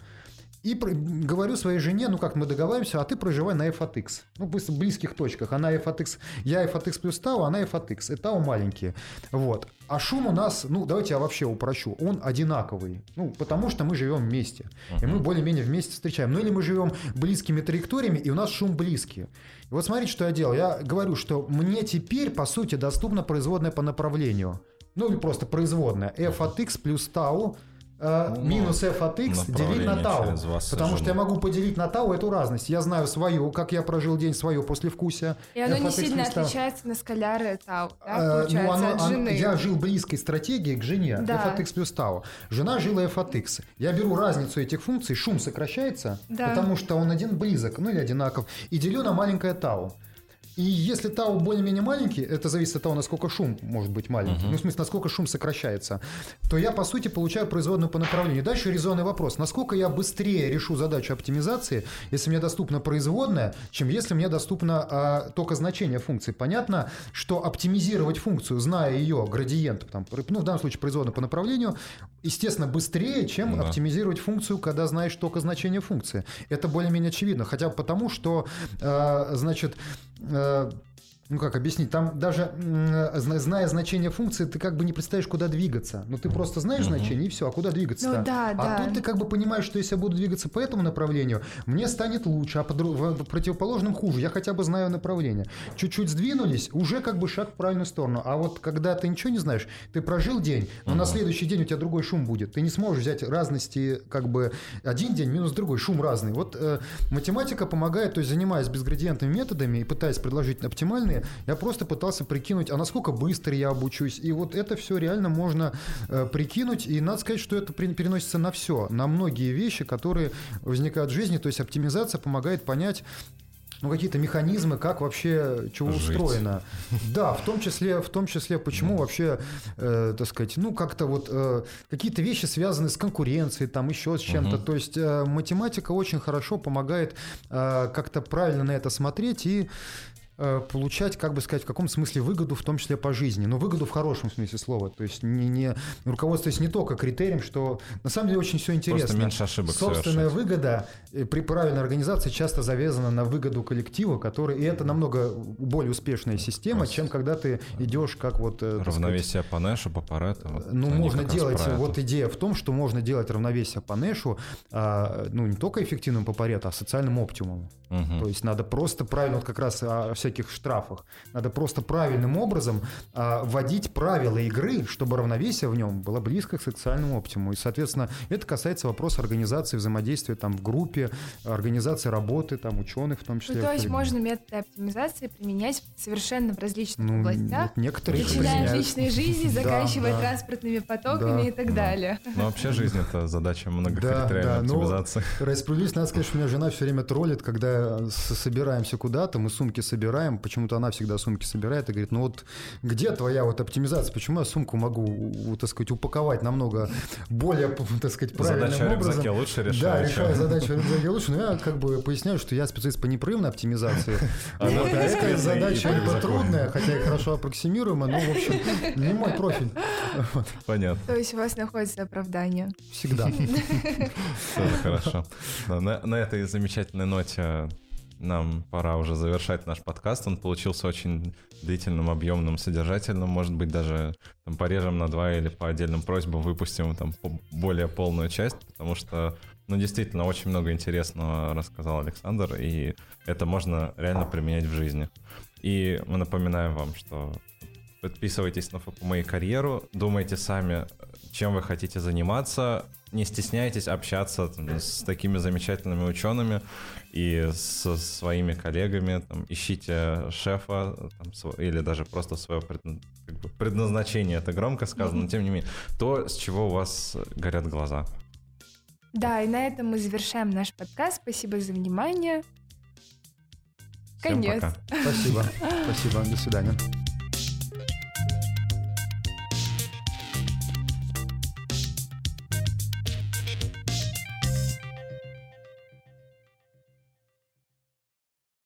И говорю своей жене, ну как мы договариваемся, а ты проживай на f от x. Ну, в близких точках. Она f от x, я f от x плюс тау, она f от x. И тау маленькие. Вот. А шум у нас, ну, давайте я вообще упрощу, он одинаковый. Ну, потому что мы живем вместе. Uh-huh. И мы более-менее вместе встречаем. Ну, или мы живем близкими траекториями, и у нас шум близкий. И вот смотрите, что я делал. Я говорю, что мне теперь, по сути, доступна производная по направлению. Ну, или просто производная. f от x плюс тау – Э, ну, минус f от x делить на тау. Потому что я могу поделить на тау эту разность. Я знаю свою, как я прожил день свое послевкусие. И оно не сильно отличается на скаляры тау, да, э, ну, оно, от жены. Я жил близкой стратегией к жене, да. f от x плюс тау. Жена жила f от x. Я беру разницу этих функций, шум сокращается, да. потому что он один близок, ну или одинаков, и делю на маленькое тау. И если тау более-менее маленький, это зависит от того, насколько шум может быть маленький, uh-huh. ну, в смысле, насколько шум сокращается, то я, по сути, получаю производную по направлению. Дальше резонный вопрос. Насколько я быстрее решу задачу оптимизации, если мне доступна производная, чем если мне доступно а, только значение функции. Понятно, что оптимизировать функцию, зная ее градиент, там, ну, в данном случае производную по направлению, естественно, быстрее, чем да. оптимизировать функцию, когда знаешь только значение функции. Это более-менее очевидно. Хотя бы потому, что, а, значит, а, ну как объяснить, там даже зная значение функции, ты как бы не представляешь, куда двигаться. Ну ты просто знаешь угу. значение и все, а куда двигаться-то? Ну, да, а да. тут ты как бы понимаешь, что если я буду двигаться по этому направлению, мне станет лучше, а по в противоположном хуже. Я хотя бы знаю направление. Чуть-чуть сдвинулись, уже как бы шаг в правильную сторону. А вот когда ты ничего не знаешь, ты прожил день, но угу. на следующий день у тебя другой шум будет. Ты не сможешь взять разности как бы один день минус другой, шум разный. Вот э, математика помогает, то есть занимаясь безградиентными методами и пытаясь предложить оптимальные, я просто пытался прикинуть, а насколько быстро я обучусь. И вот это все реально можно э, прикинуть. И надо сказать, что это переносится на все, на многие вещи, которые возникают в жизни. То есть оптимизация помогает понять, ну, какие-то механизмы, как вообще чего Жить. устроено. Да, в том числе, в том числе, почему mm. вообще, э, так сказать, ну, как-то вот э, какие-то вещи связаны с конкуренцией, там еще с чем-то. Mm-hmm. То есть э, математика очень хорошо помогает э, как-то правильно на это смотреть и получать, как бы сказать, в каком смысле выгоду, в том числе по жизни. Но выгоду в хорошем смысле слова. То есть не, не руководствуясь не только критерием, что на самом деле очень все интересно. Просто меньше ошибок Собственная совершать. выгода э, при правильной организации часто завязана на выгоду коллектива, который... И это намного более успешная система, Просто... чем когда ты идешь как вот... Э, равновесие сказать, по Нэшу, по Парету. Вот ну, можно делать... Вот идея в том, что можно делать равновесие по Нэшу, а, ну, не только эффективным по Парету, а социальным оптимумом. Угу. То есть надо просто правильно, вот как раз о всяких штрафах, надо просто правильным образом а, вводить правила игры, чтобы равновесие в нем было близко к социальному оптимуму. И, соответственно, это касается вопроса организации взаимодействия там в группе, организации работы там ученых в том числе. Ну, то есть можно методы оптимизации применять совершенно в различных ну, областях. Вот некоторые Начиная от личной жизни, заканчивая да, транспортными потоками да, и так да. далее. Ну, вообще жизнь — это задача многокритериальной да, да, оптимизации. Но, ради надо сказать, что у меня жена все время троллит, когда собираемся куда-то, мы сумки собираем, почему-то она всегда сумки собирает и говорит, ну вот где твоя вот оптимизация, почему я сумку могу, так сказать, упаковать намного более, так сказать, правильным Задача образом. рюкзаке лучше решает. Да, решаю задачу рюкзаке лучше, но я как бы поясняю, что я специалист по непрерывной оптимизации. Это задача трудная, хотя и хорошо аппроксимируемая, но, в общем, не мой профиль. Понятно. То есть у вас находится оправдание? Всегда. Все хорошо. На этой замечательной ноте нам пора уже завершать наш подкаст. Он получился очень длительным, объемным, содержательным. Может быть, даже там, порежем на два или по отдельным просьбам выпустим там более полную часть, потому что, ну, действительно, очень много интересного рассказал Александр, и это можно реально применять в жизни. И мы напоминаем вам, что подписывайтесь на ФПМ карьеру, думайте сами, чем вы хотите заниматься, не стесняйтесь общаться там, с такими замечательными учеными и со своими коллегами, там, ищите шефа там, или даже просто свое пред, как бы предназначение, это громко сказано, но тем не менее, то, с чего у вас горят глаза. Да, и на этом мы завершаем наш подкаст. Спасибо за внимание. Конец. Всем пока. Спасибо. Спасибо. До свидания.